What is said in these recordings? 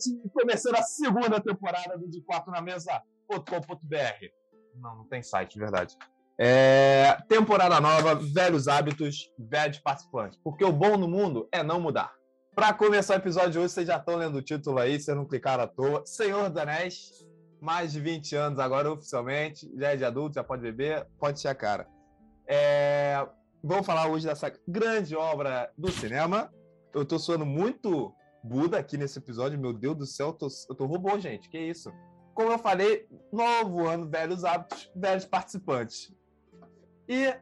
noite, começando a segunda temporada do De Quatro na Mesa.com.br. Não, não tem site, verdade. É, temporada nova, velhos hábitos, velhos participantes. Porque o bom no mundo é não mudar. Para começar o episódio de hoje, vocês já estão lendo o título aí, vocês não clicaram à toa. Senhor dos Anéis, mais de 20 anos agora oficialmente, já é de adulto, já pode beber, pode encher a cara. É, vamos falar hoje dessa grande obra do cinema. Eu tô suando muito Buda aqui nesse episódio, meu Deus do céu, eu tô, eu tô robô, gente, que isso? Como eu falei, novo ano, velhos hábitos, velhos participantes. E,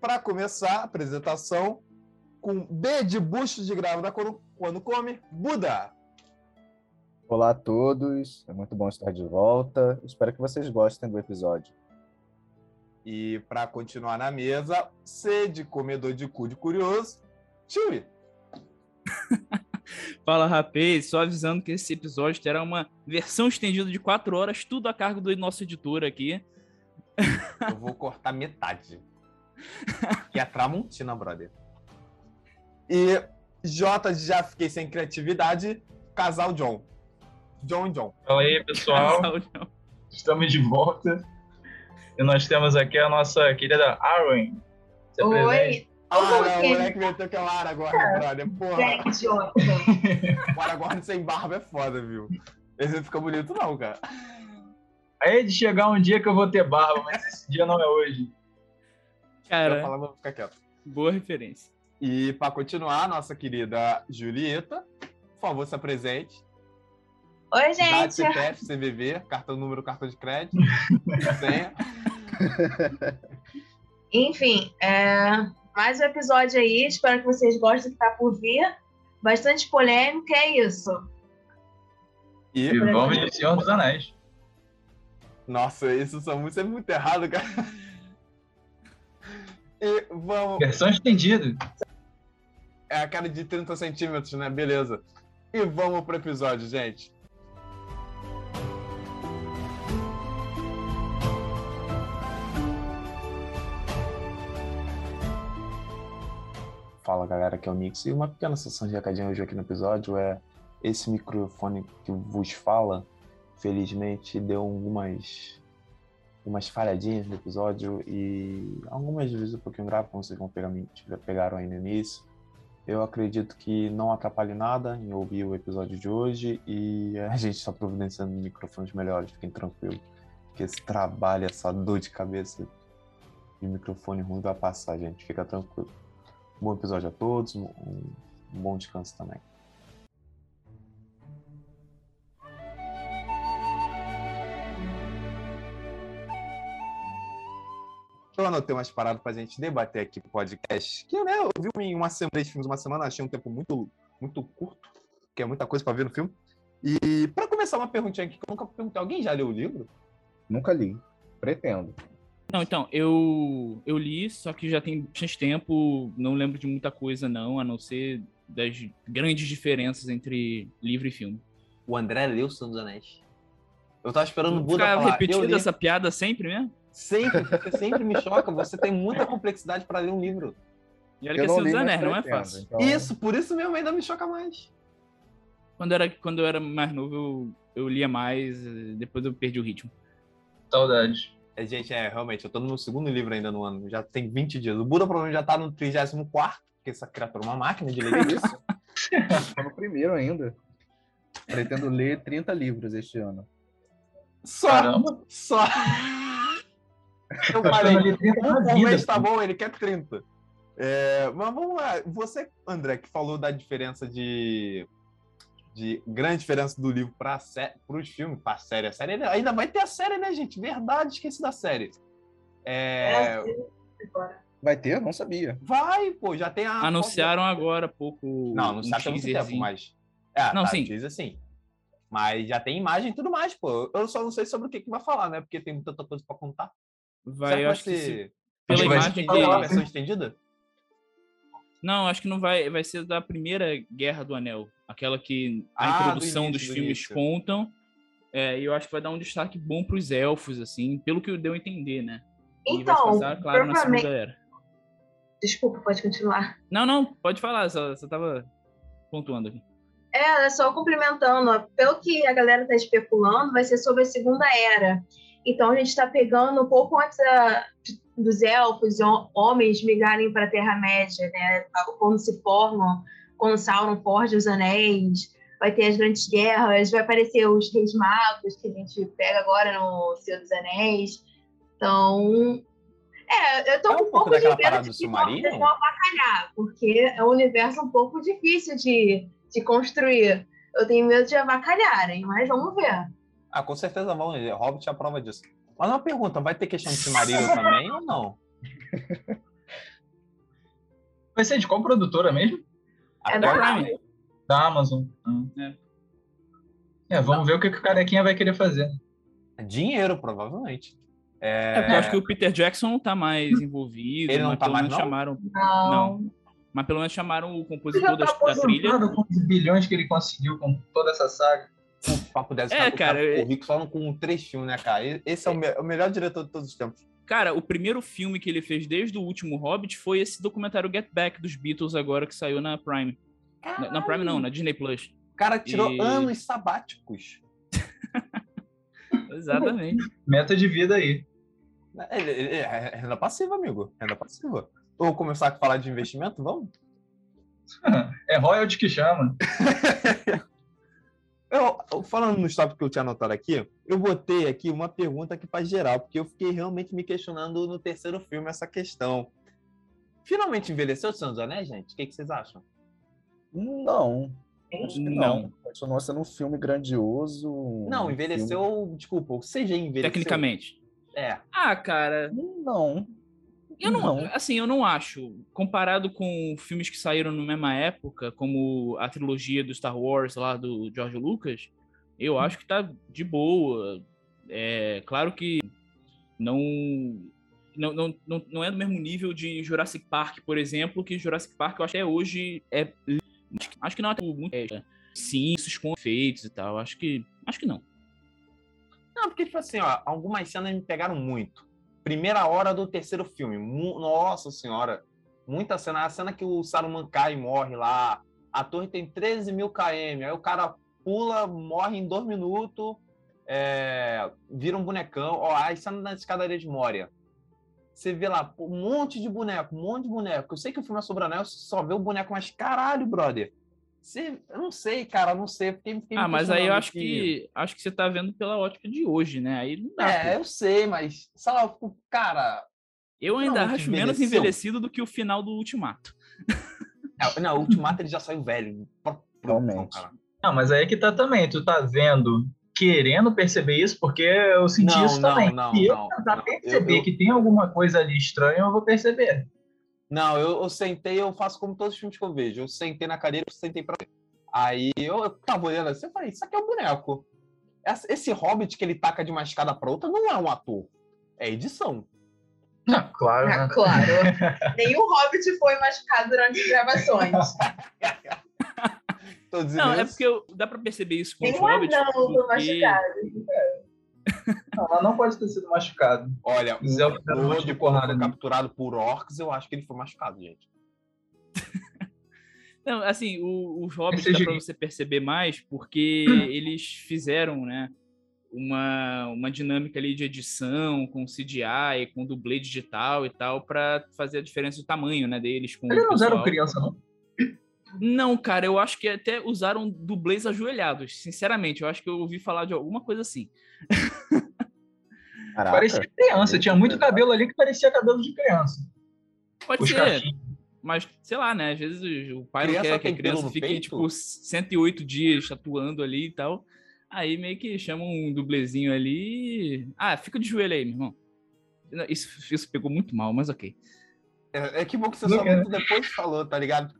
para começar a apresentação, com B de bucho de grávida quando, quando come, Buda. Olá a todos, é muito bom estar de volta. Espero que vocês gostem do episódio. E para continuar na mesa, C de comedor de cu de curioso, Chewie. Fala, rapaz, só avisando que esse episódio terá uma versão estendida de quatro horas, tudo a cargo do nosso editor aqui. Eu vou cortar metade. Que é Tramontina, brother. E J já fiquei sem criatividade, casal John. John John. Fala aí, pessoal. Estamos de volta. E nós temos aqui a nossa querida Arwen. Oi. Ah, não, o Porque- moleque meteu que é o Aragorn, brother. Porra. Gente, ó, O Aragorn sem barba é foda, viu? Esse não fica bonito, não, cara. Aí de chegar um dia que eu vou ter barba, mas esse dia não é hoje. Eu Cara, falar, vou ficar quieto. boa referência. E para continuar, nossa querida Julieta, por favor, se apresente. Oi, gente. CPF, CVV, cartão número, cartão de crédito, senha. Enfim, é, mais um episódio aí. Espero que vocês gostem do que tá por vir. Bastante polêmica, é isso. E E, vamos de Senhor dos Anéis. nossa, isso são muito, sempre muito errado, cara. E vamos. Versão estendida. É a cara de 30 centímetros, né? Beleza. E vamos pro episódio, gente. Fala galera, aqui é o Mix. E uma pequena sessão de recadinho hoje aqui no episódio é esse microfone que vos fala, felizmente deu algumas umas falhadinhas no episódio e algumas vezes um pouquinho grave, como vocês vão pegar, pegaram aí no início. Eu acredito que não atrapalhe nada em ouvir o episódio de hoje e a gente está providenciando microfones melhores, fiquem tranquilos. Que esse trabalho, essa dor de cabeça de microfone ruim vai passar, gente. Fica tranquilo. Bom episódio a todos, um, um bom descanso também. Eu anotei umas paradas pra gente debater aqui no podcast. Que, né, eu vi em uma semana, três filmes uma semana, achei um tempo muito, muito curto, que é muita coisa pra ver no filme. E pra começar uma perguntinha aqui que eu nunca perguntei, alguém já leu o livro? Nunca li. Pretendo. Não, então, eu, eu li, só que já tem bastante tempo, não lembro de muita coisa, não, a não ser das grandes diferenças entre livro e filme. O André leu o Senhor dos Anéis. Eu tava esperando o Buda Ficar falar. Repetindo li essa piada sempre mesmo? sempre, porque sempre me choca. Você tem muita complexidade pra ler um livro. E olha Eu que é não Senhor dos Anéis, não é fácil. então- Isso, por isso mesmo ainda me choca mais. Quando, era, quando eu era mais novo, eu, eu lia mais, depois eu perdi o ritmo. Saudades. É, gente, é, realmente, eu tô no meu segundo livro ainda no ano. Já tem 20 dias. O Buda provavelmente já tá no 34, porque essa criatura é uma máquina de ler isso. Tô no primeiro ainda. Pretendo ler 30 livros este ano. Só, Caramba. só. Eu Tá falei, ficando ali 30 um mês tá bom, ele quer 30. É, mas vamos lá. Você, André, que falou da diferença de. De grande diferença do livro para os filmes, para a série. A série ainda vai ter a série, né, gente? Verdade, esqueci da série. É, Vai ter? Não sabia. vai, pô, já tem a. Anunciaram agora há pouco. Não, um anunciaram muito tempo, mas. É, Não, tá, sim. teaser sim. Mas já tem imagem e tudo mais, pô. Eu só não sei sobre o que, que vai falar, né? Porque tem muita coisa pra contar. Vai, Será eu acho que se- ser- pela vai imagem ser Vai ter uma de... versão estendida? Não, acho que não vai. Vai ser da primeira Guerra do Anel. Aquela que a Ah, do introdução início, dos do filmes início. contam. É, e eu acho que vai dar um destaque bom pros elfos, assim, pelo que deu a entender, né? E Então, passar, claro, na. Segunda Era. Desculpa, pode continuar. Não, não, pode falar, só, só tava pontuando aqui. É, só complementando, ó, pelo que a galera está especulando, vai ser sobre a Segunda Era. Então a gente está pegando um pouco antes da, dos elfos, homens migrarem para a Terra-média, né? Quando se formam, quando Sauron forja os anéis, vai ter as grandes guerras, vai aparecer os reis magos que a gente pega agora no Senhor dos Anéis. Então, é, eu tô É um um pouco pouco de daquela medo parada de do que vão submarino? eles vão avacalhar, porque é um universo um pouco difícil de, de construir. Eu tenho medo de avacalharem, mas vamos ver. Ah, com certeza vão. Hobbit é a prova disso. Mas uma pergunta, vai ter questão de Silmarillion também ou não? Vai ser de qual produtora mesmo? É da Prime. Da Amazon. Ah. É. É, vamos ver o que, que o carequinha vai querer fazer. Dinheiro, provavelmente. É, É, porque eu acho que o Peter Jackson não tá mais envolvido. Ele não mas tá pelo mais, menos não? chamaram. Não. Não. Mas pelo menos chamaram o compositor já da, tá da trilha. com os bilhões que ele conseguiu com toda essa saga. Um papo dessa. É, o cara, é- rico só com três filmes, né, cara? Esse é o, me- o melhor diretor de todos os tempos. Cara, o primeiro filme que ele fez desde o último Hobbit foi esse documentário Get Back dos Beatles agora que saiu na Prime. Na, na Prime não, na Disney Plus. O cara tirou E- anos sabáticos. Exatamente. Meta de vida aí. Ele- ele- É renda passiva, amigo. Renda passiva. Vamos começar a falar de investimento? Vamos? É royalty que chama. Eu, falando nos tópicos que eu tinha anotado aqui, eu botei aqui uma pergunta aqui para geral, porque eu fiquei realmente me questionando no terceiro filme essa questão. Finalmente envelheceu o Senhor dos Anéis, gente? O que, que vocês acham? Não. Acho que Não. não. Continua sendo um filme grandioso. um Não, filme- envelheceu, desculpa, o CG envelheceu. Tecnicamente. É. Ah, cara, Não. Eu não, Não. assim, eu não acho. Comparado com filmes que saíram na mesma época, como a trilogia do Star Wars lá do George Lucas, eu acho que tá de boa. É claro que não não, não, não, é do mesmo nível de Jurassic Park, por exemplo, que Jurassic Park eu acho que até hoje é acho que não é muito é, sim, isso com efeitos e tal. Acho que acho que não. Não, porque, tipo assim, ó, algumas cenas me pegaram muito. Primeira hora do terceiro filme. Nossa senhora. Muita cena. A cena que o Saruman cai e morre lá. A torre tem 13 mil km. Aí o cara pula, morre em dois minutos. é, vira um bonecão. Ó, a cena da escadaria de Moria. Você vê lá um monte de boneco, um monte de boneco. Eu sei que o filme é sobre anel, você só vê o boneco, mas caralho, brother. Você, eu não sei, cara, eu não sei. Fiquei, fiquei me Ah, mas aí eu acho que acho que você tá vendo pela ótica de hoje, né? Aí não dá. É, pô. eu sei, mas, sei lá, fico, cara. Eu ainda acho menos envelhecido do que o final do Ultimato. é, Não, o Ultimato ele já saiu velho. Pra- pra- Realmente. cara. Não, mas aí que tá também. Tu tá vendo, querendo perceber isso, porque eu senti Não, isso não, também. não, Se eu não, tentar não. perceber Eu- eu- que tem alguma coisa ali estranha, eu vou perceber. Não, eu, eu sentei, eu faço como todos os filmes que eu vejo. Eu sentei na cadeira, eu sentei pra ver. Aí eu, eu tava olhando assim, eu falei, isso aqui é um boneco. Essa- Esse Hobbit que ele taca de uma escada pra outra não é um ator. É edição. Ah, claro, Ah, né? claro. Nenhum hobbit foi machucado durante as gravações. Tô dizendo Não, é isso. porque eu- dá pra perceber isso com os Nenhum Hobbits. anão foi porque- machucado. Não, ela não pode ter sido machucado. Olha, O o um monte Frodo, de porrada capturado por orcs, eu acho que ele foi machucado, gente. Não, assim, o- os Hobbits Esse dá é pra você perceber mais porque eles fizeram, né, uma, uma dinâmica ali de edição com CGI, com dublê digital e tal, pra fazer a diferença de tamanho, né, deles com Eles o não pessoal. criança, não? Não, cara, eu acho que até usaram dublês ajoelhados. Sinceramente, eu acho que eu ouvi falar de alguma coisa assim. Caraca. Parecia criança. Tinha muito cabelo ali que parecia cabelo de criança. Pode Os ser, cachinhos. mas sei lá, né? Às vezes o pai Criança não quer que a criança fique, peito? tipo, 108 dias tatuando ali e tal. Aí meio que chama um dublezinho ali. e- Ah, fica de joelho aí, meu irmão. Não, Isso, isso pegou muito mal, mas ok. É, é que bom que você Não só é. muito depois falou, tá ligado?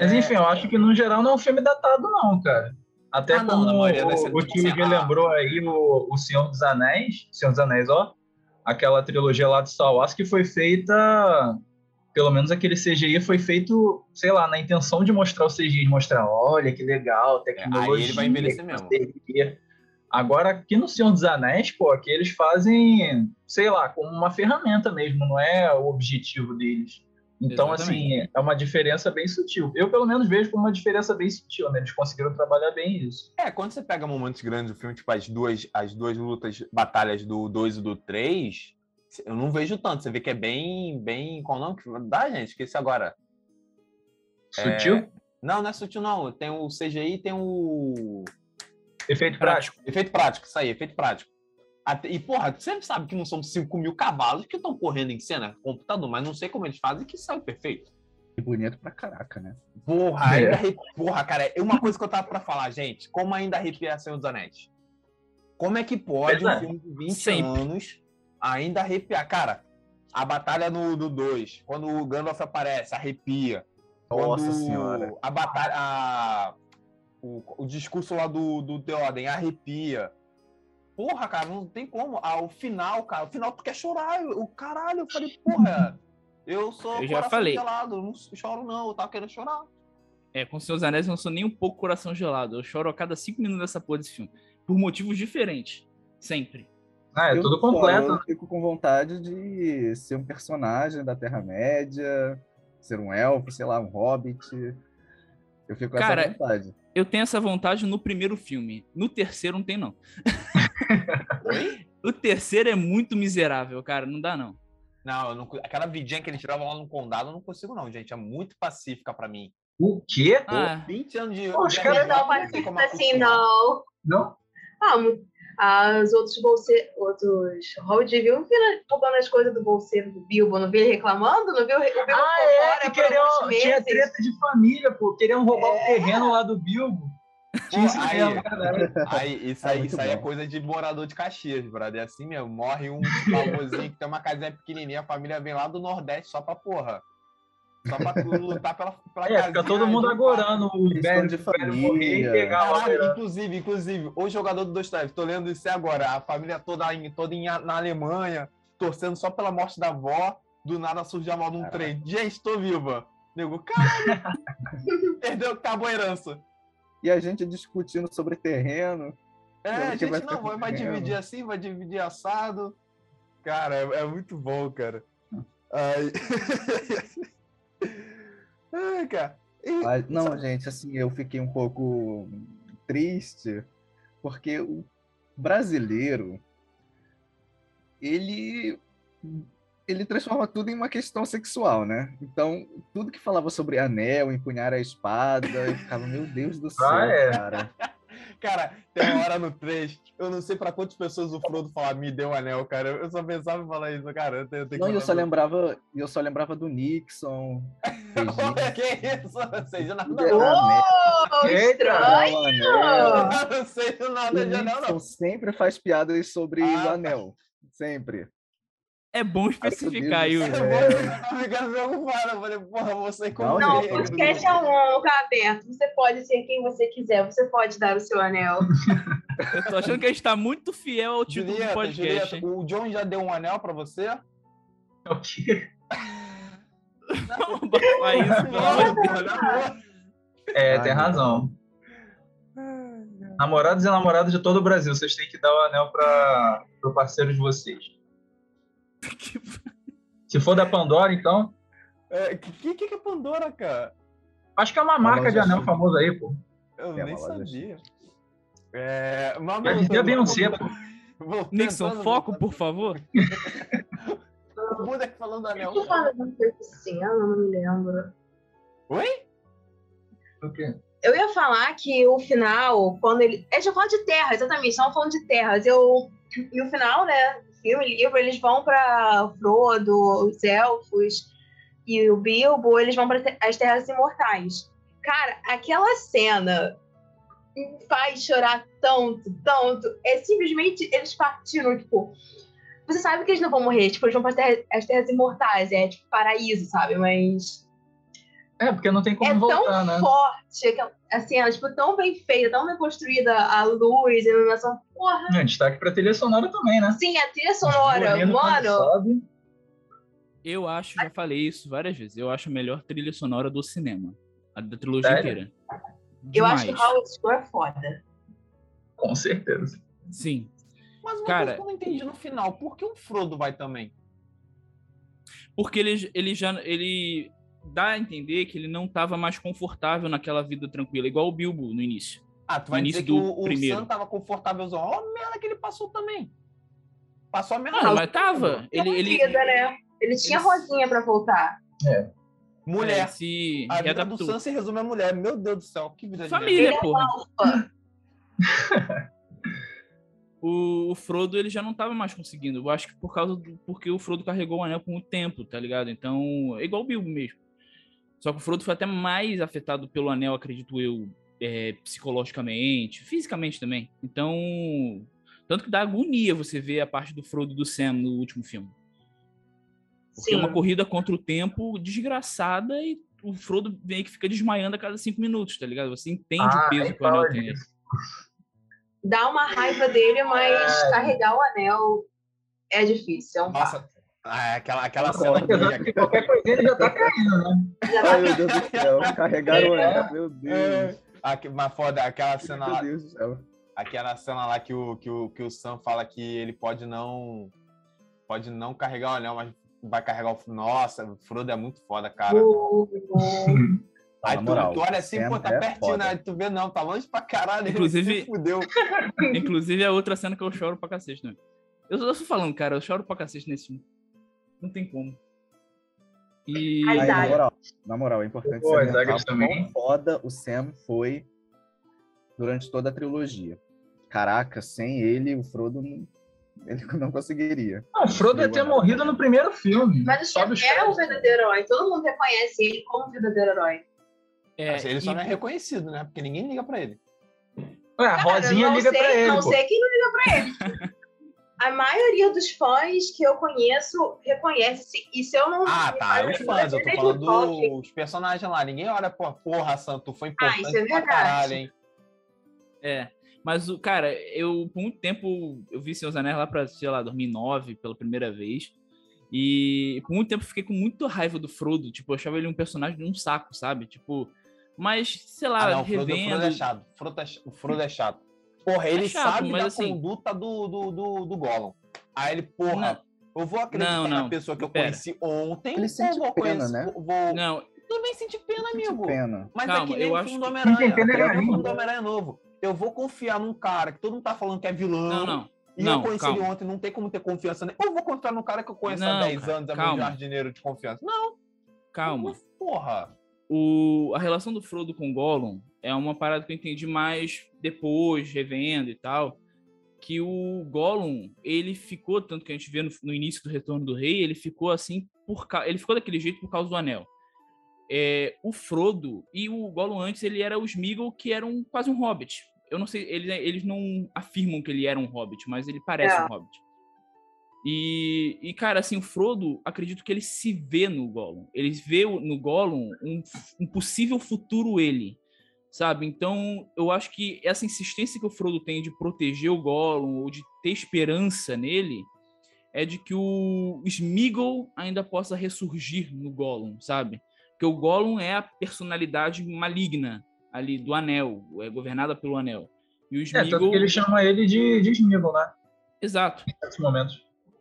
Mas É, enfim, eu acho que no geral não é um filme datado, não, cara. Até Ah, não, como maioria ser o, o tipo tio assim, ah. lembrou aí o, o Senhor dos Anéis, Senhor dos Anéis, ó, aquela trilogia lá de Star Wars que foi feita, pelo menos aquele CGI foi feito, sei lá, na intenção de mostrar o CGI, de mostrar, olha que legal, tecnologia. É, aí ele vai envelhecer que mesmo. Agora, aqui no Senhor dos Anéis, pô, aqui eles fazem, sei lá, como uma ferramenta mesmo, não é o objetivo deles. Então, Exatamente. assim, é uma diferença bem sutil. Eu, pelo menos, vejo como uma diferença bem sutil, né? Eles conseguiram trabalhar bem isso. É, quando você pega momentos grandes do filme, tipo as duas, as duas lutas, batalhas do 2 e do 3, eu não vejo tanto. Você vê que é bem, bem. Qual o nome que dá, gente? Esqueci agora. Sutil? Não, não é sutil, não. Tem o CGI e tem o. Efeito prático. Efeito prático, isso aí, efeito prático. Até- e, porra, você sempre sabe que não são 5 mil cavalos que estão correndo em cena, computador, mas não sei como eles fazem que sai perfeito. E bonito pra caraca, né? Porra, É. ainda porra, cara, é uma coisa que eu tava pra falar, gente. Como ainda arrepiar Senhor dos Anéis? Como é que pode um Verdade. filme de 20 Sempre. anos ainda arrepiar? Cara, a batalha no 2, quando o Gandalf aparece, arrepia. Nossa Quando senhora. A batalha. a- o, o discurso lá do, do Theoden arrepia. Porra, cara, não tem como. Ah, o final, cara, o final tu quer chorar. O caralho, eu falei, porra, eu sou Eu já coração falei. gelado, não choro não, eu tava querendo chorar. É, com seus anéis eu não sou nem um pouco coração gelado. Eu choro a cada cinco minutos dessa porra desse filme. Por motivos diferentes. Sempre. Ah, é Eu tudo completo. Eu fico com vontade de ser um personagem da Terra-média, ser um elfo, sei lá, um hobbit. Eu fico com Cara, essa vontade. Eu tenho essa vontade no primeiro filme. No terceiro não tem, não. o terceiro é muito miserável, cara. Não dá, não. Não, não, aquela vidinha que ele tirava lá no condado, eu não consigo não, gente. É muito pacífica pra mim. O quê? Ah, 20 anos de... Pô, os caras Não participa assim, não. Não? Ah, ah, os outros bolseiros, outros Hobbit, viu? Viram roubando as coisas do bolseiro do Bilbo, não viu ele reclamando? Não viu o Bilbo Ah, é, que queriam, tinha treta de família, pô. Queriam roubar o terreno lá do Bilbo. Isso aí- verdade. Aí, isso É aí, muito isso aí é coisa de morador de Caxias, brother. É assim mesmo. Morre um famosinho que tem uma casinha pequenininha, a família vem lá do Nordeste só pra porra. Só pra tu lutar pela, pela É, fica casinha todo mundo agorando o velho, de velho morrer família. pegar lá. Né? inclusive, inclusive, o jogador do Dostoiévski, tô lendo isso agora, a família toda, em, toda em, na Alemanha, torcendo só pela morte da avó, do nada surge a mal de um trem. Gente, tô viva. Nego, caralho, perdeu, acabou a herança. E a gente discutindo sobre terreno. É, a gente vai não, vai, dividir assim, vai dividir assado. Cara, é, é muito bom, cara. Ai. Ai, cara. E- Mas, não, gente, assim, eu fiquei um pouco triste, porque o brasileiro, ele, ele transforma tudo em uma questão sexual, né? Então, tudo que falava sobre anel, empunhar a espada, eu ficava, meu Deus do céu, Ah, é. cara. Cara, tem uma hora no 3, eu não sei pra quantas pessoas o Frodo fala, me deu um anel, cara. Eu só pensava em falar isso, cara. Eu tenho, eu tenho Não, que eu só falar- lembrava, eu só lembrava do Nixon, que isso? Não sei de nada. Oh, estranho! não sei de O nada de anel, Nixon não. sempre faz piadas sobre Ah, o tá. anel. Sempre. É bom especificar do o- céu. Eu ficar falei, porra, você como Não, Não, o podcast é um lugar aberto. Você pode ser quem você quiser. Você pode dar o seu anel. Eu tô achando que a gente tá muito fiel ao título do Julieta, podcast. Julieta, hein? o John já deu um anel pra você? O quê? Não, bota isso, pelo amor de Deus. Deus. É, tem razão. Namorados e namoradas de todo o Brasil, vocês têm que dar o anel para o parceiro de vocês. Se for da Pandora, então. É, que, que que é Pandora, cara? Acho que é uma Uma marca de anel famosa aí, pô. Eu É, nem sabia. É, mas Beyoncé, pô. Voltando, Nixon, foco, por favor. O Buda aqui falando do anel. Coisa assim, eu não me lembro. Oi? O quê? Eu ia falar que o final, quando ele. Gente ia falar de terra, exatamente, estavam falando de terras. Eu... E o final, né? Filme, livro, eles vão pra Frodo, os elfos e o Bilbo, eles vão para as Terras Imortais. Cara, aquela cena faz chorar tanto, tanto. É simplesmente eles partiram, tipo. Você sabe que eles não vão morrer, tipo, eles vão para as terras Imortais, é tipo paraíso, sabe? Mas É, porque não tem como é voltar, tão né? forte, aquela- assim, ela, tipo, tão bem feita, tão bem construída, a luz, a iluminação. Porra, É, destaque pra trilha sonora também, né? sim, a trilha sonora, quando mano. sobe. Eu acho, já falei isso várias vezes, eu acho a melhor trilha sonora do cinema. A da trilogia Sério? inteira. Eu acho que Demais. Howard Score é foda. Com certeza. Sim. Mas uma Cara- coisa que eu não entendi no final, por que o Frodo vai também? Porque ele, ele já ele dá a entender que ele não estava mais confortável naquela vida tranquila, igual o Bilbo no início. Ah, tu vai início dizer que do o, o primeiro. Sam tava confortávelzão. Olha a merda que ele passou também. Passou a merda. Não, mas tava. Ele, ele, vida, né? Ele tinha ele- Rosinha pra voltar. Mulher. é, se a vida do. Sam se resume a mulher. Meu Deus do céu, que vida de Família, merda. porra. Alfa. o, o Frodo ele já não tava mais conseguindo. Eu acho que por causa do porque o Frodo carregou o anel por muito tempo, tá ligado? Então, é igual o Bilbo mesmo. Só que o Frodo foi até mais afetado pelo anel, acredito eu, é, psicologicamente, fisicamente também. Então, tanto que dá agonia você ver a parte do Frodo e do Sam no último filme. Porque é Sim. uma corrida contra o tempo desgraçada e o Frodo meio que fica desmaiando a cada cinco minutos, tá ligado? Você entende Ah, o peso nem que o anel tem. Dá uma raiva dele, mas É. carregar o anel é difícil. É um passo. Nossa, ah, aquela, aquela Nossa, cena que... que qualquer coisinha ele já tá caindo, né? Tá Ai, meu Deus do céu. Carregaram o É. anel. Meu Deus. Aqui, mas foda, aquela cena Meu lá, Deus do céu. aquela cena lá que o, que, o, que o Sam fala que ele pode não pode não carregar o anel, mas vai carregar o... Nossa, o Frodo é muito foda, cara. o- o- Aí tu, tu olha assim, pô, tá é pertinho, foda. né? Tu vê, não, tá longe pra caralho. ele Inclusive- se fudeu. Inclusive, é outra cena que eu choro pra cacete, né? Eu, eu tô falando, cara, eu choro pra cacete nesse filme. Não tem como. E. Aí, na moral, na moral, é importante Pô, também. quão foda o Sam foi durante toda a trilogia. Caraca, sem ele, o Frodo não, ele não conseguiria. Não, o Frodo ia ter morrido no primeiro filme. Mas o Sam é o verdadeiro herói. Todo mundo reconhece ele como o verdadeiro herói. é, ele só e- não é reconhecido, né? Porque ninguém liga pra ele. Ué, a Rosinha não liga sei, pra ele, Não pô. sei quem não liga pra ele. A maioria dos fãs que eu conheço reconhece. E se eu não. Ah, tá. Os fãs, eu tô falando dos personagens lá. Ninguém olha, pô, porra, Santo, foi importante isso é pra verdade. caralho, hein? É. Mas, o cara, eu, por muito tempo, eu vi Seus Anéis lá pra, sei lá, 2009, pela primeira vez. E por muito tempo eu fiquei com muita raiva do Frodo. Tipo, eu achava ele um personagem de um saco, sabe? Tipo, mas, sei lá, Ah, não, o Frodo, o revendo. Frodo é chato. O Frodo é, ch- o Frodo é chato. Porra, ele chato, sabe da assim- conduta do, do, do, do Gollum. Aí ele, porra, eu vou acreditar Não, na não, pessoa que eu pera. conheci ontem. Ele sente vou pena, conhecer- né? Vou... Não, Também senti pena, amigo. pena. Mas é Calma, que nem eu o filme do Homem-Aranha. É É o filme do Homem-Aranha novo. Eu vou confiar num cara que todo mundo tá falando que é vilão. não, não. E Não, eu conheci ele calma. ontem, não tem como ter confiança nele. Eu vou confiar num cara que eu conheço Não, há 10 cara, anos, é meu jardineiro de confiança. Não, Calma. não, porra. o, a relação do Frodo com o Gollum é uma parada que eu entendi mais depois, revendo e tal. Que o Gollum, ele ficou, tanto que a gente vê no, no início do Retorno do Rei, ele ficou assim, por ele ficou daquele jeito por causa do anel. É, o Frodo e o Gollum antes, ele era o Sméagol, que era um, quase um hobbit. Eu não sei, eles, eles não afirmam que ele era um hobbit, mas ele parece É. um hobbit. E, e, cara, assim, o Frodo, acredito que ele se vê no Gollum. Ele vê no Gollum um, um possível futuro ele, sabe? Então, eu acho que essa insistência que o Frodo tem de proteger o Gollum ou de ter esperança nele é de que o Sméagol ainda possa ressurgir no Gollum, sabe? Porque o Gollum é a personalidade maligna ali do Anel, é governada pelo Anel. E o É, tanto que ele chama ele de, de Sméagol, né? Exato. Nesse momento.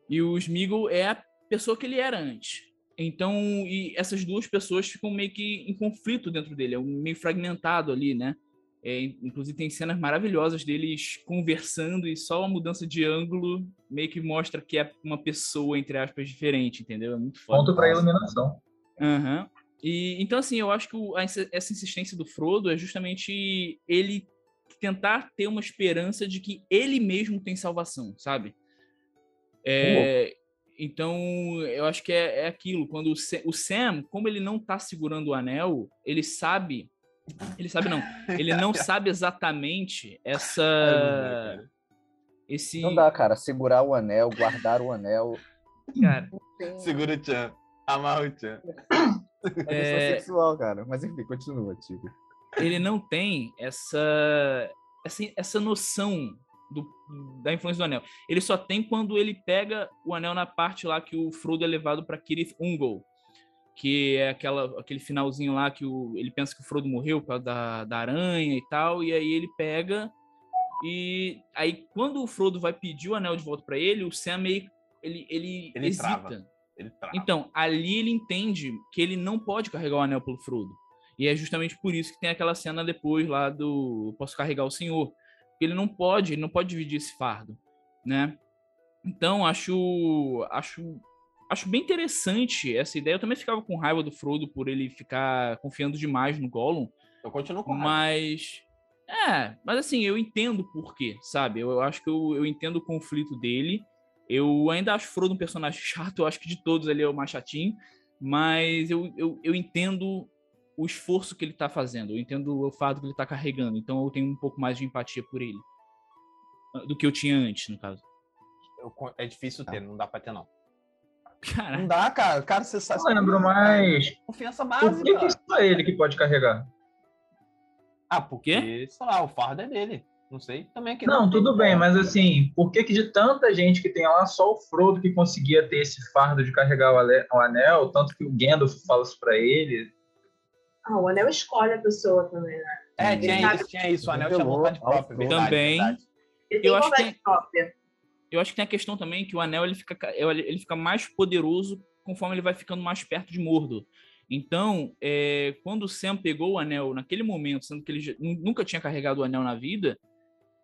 E o Sméagol é a pessoa que ele era antes. Então, e essas duas pessoas ficam meio que em conflito dentro dele, é um meio fragmentado ali, né? É, inclusive tem cenas maravilhosas deles conversando e só a mudança de ângulo meio que mostra que é uma pessoa, entre aspas, diferente, entendeu? É muito foda. Ponto pra iluminação. Aham. E, então, assim, eu acho que o- essa insistência do Frodo é justamente ele tentar ter uma esperança de que ele mesmo tem salvação, sabe? É, então, eu acho que é, é aquilo. Quando o Sa- o Sam, como ele não tá segurando o anel, ele sabe. Ele sabe não. Ele não sabe exatamente essa. Esse. Não dá, cara. Segurar o anel, guardar o anel. Cara, Segura o Tchan. Amarra o Tchan. É É- sexual, cara. Mas enfim, continua, Tigo. ele não tem essa essa, essa noção do, da influência do anel. Ele só tem quando ele pega o anel na parte lá que o Frodo é levado para Kirith Ungol, que é aquela, aquele finalzinho lá que o, ele pensa que o Frodo morreu por causa da, da aranha e tal, e aí ele pega e aí quando o Frodo vai pedir o anel de volta para ele, o Sam meio ele ele, Ele hesita. trava. Ele trava. Então, ali ele entende que ele não pode carregar o anel pelo Frodo. E é justamente por isso que tem aquela cena depois lá do Posso carregar o Senhor. Porque ele não pode, ele não pode dividir esse fardo, né? Então, acho acho acho bem interessante essa ideia. Eu também ficava com raiva do Frodo por ele ficar confiando demais no Gollum, Eu continuo com raiva. mas é, mas assim, eu entendo por quê, sabe? Eu, eu acho que eu, eu entendo o conflito dele. Eu ainda acho Frodo um personagem chato, eu acho que de todos ele é o mais chatinho, mas eu, eu, eu entendo o esforço que ele tá fazendo, eu entendo o fato que ele tá carregando, então eu tenho um pouco mais de empatia por ele. Do que eu tinha antes, no caso. Eu é difícil ter, não dá pra ter, não. Cara, Não dá, cara. Cara, você sabe. Não lembro, mas Confiança por que, básica. que só ele que pode carregar? Ah, porque, sei lá, o fardo é dele. Não sei. Também Não, tem tudo bem, mas assim, por que, que de tanta gente que tem lá, só o Frodo que conseguia ter esse fardo de carregar o anel, tanto que o Gandalf fala isso pra ele? Ah, o anel escolhe a pessoa também, né? É, Ele tinha sabe isso, tinha isso. O anel tinha vontade própria. Verdade, Também. verdade. Ele tem Eu acho que própria. eu acho que tem a questão também que o anel ele fica, ca- ele fica mais poderoso conforme ele vai ficando mais perto de Mordor. Então, é, quando o Sam pegou o anel naquele momento, sendo que ele já- nu- nunca tinha carregado o anel na vida,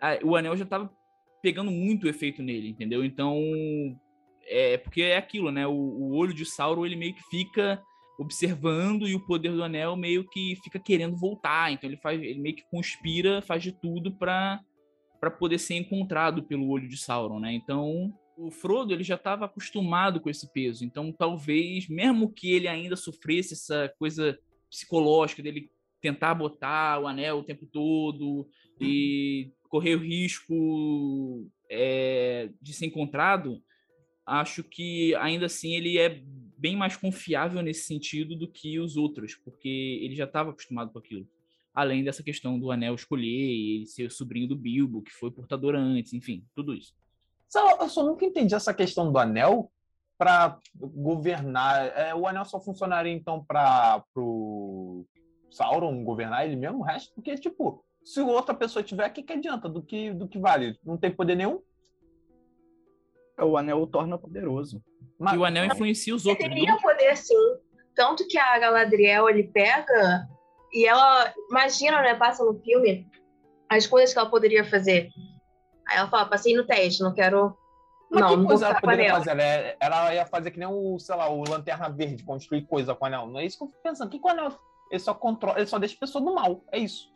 a- o anel já estava pegando muito efeito nele, entendeu? Então, é porque é aquilo, né? O, o olho de Sauron ele meio que fica observando e o poder do anel meio que fica querendo voltar. Então ele faz, ele meio que conspira, faz de tudo para para poder ser encontrado pelo olho de Sauron, né? Então, o Frodo ele já estava acostumado com esse peso. Então, talvez, mesmo que ele ainda sofresse essa coisa psicológica dele tentar botar o anel o tempo todo e correr o risco é, de ser encontrado, acho que ainda assim ele é bem mais confiável nesse sentido do que os outros, porque ele já estava acostumado com aquilo além dessa questão do anel escolher e ele ser o sobrinho do Bilbo, que foi portador antes, enfim, tudo isso. Só- Eu só nunca entendi essa questão do anel para governar. É, o anel só funcionaria então para o Sauron governar ele mesmo, o resto? Porque, tipo, se outra pessoa tiver, o que, que adianta? Do que, do que vale? Não tem poder nenhum? O anel o torna poderoso. Mas- E o anel influencia os Ele outros, teria poder sim. Tanto que a Galadriel ele pega e ela imagina, né? Passa no filme as coisas que ela poderia fazer. Aí ela fala, passei no teste, não quero. Mas não, que não coisa ela poderia anel. fazer? Ela, é- ela ia fazer que nem o, sei lá, o Lanterna Verde, construir coisa com o anel. Não é isso que eu fico pensando. O que, que o anel. Ele só controla, ele só deixa a pessoa do mal. É isso.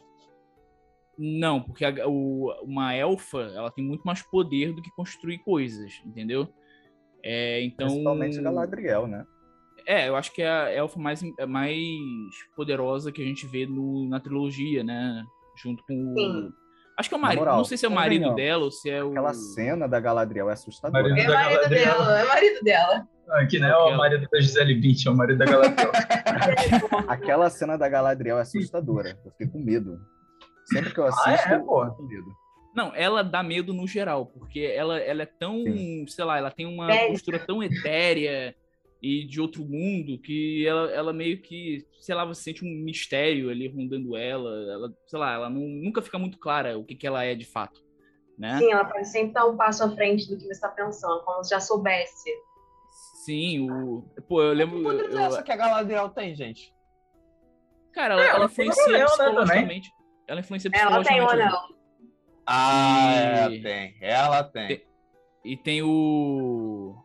Não, porque a- o- uma elfa, ela tem muito mais poder do que construir coisas, entendeu? É, então, Principalmente Galadriel, né? é, eu acho que é a elfa mais, mais poderosa que a gente vê no- na trilogia, né? Junto com o... Sim. Acho que é o marido, moral, não sei se é o marido convenhamos. dela ou se é o... Aquela cena da Galadriel é assustadora. Marido É da marido Galadriel. dela, é marido dela. Ah, que não é Aquela. o marido da Gisele Bündchen, é o marido da Galadriel. Aquela cena da Galadriel é assustadora. Eu fiquei com medo. Sempre que eu assisto, Ah, é, eu fico com medo. Não, ela dá medo no geral, porque ela, ela é tão, Sim. sei lá, ela tem uma Bélica. postura tão etérea e de outro mundo que ela, ela meio que, sei lá, você sente um mistério ali rondando ela, ela sei lá, ela não- nunca fica muito clara o que, que ela é de fato, né? Sim, ela pode sempre dar um passo à frente do que você está pensando, como se já soubesse. Sim, o... Pô, eu lembro... Que poder é eu- essa que a Galadriel tem, gente? Cara, ela, É, ela influencia né, psicologicamente. Ela influencia Ela tem um psicologicamente. Ah, E- é, tem. Ela tem. Tem- E tem o.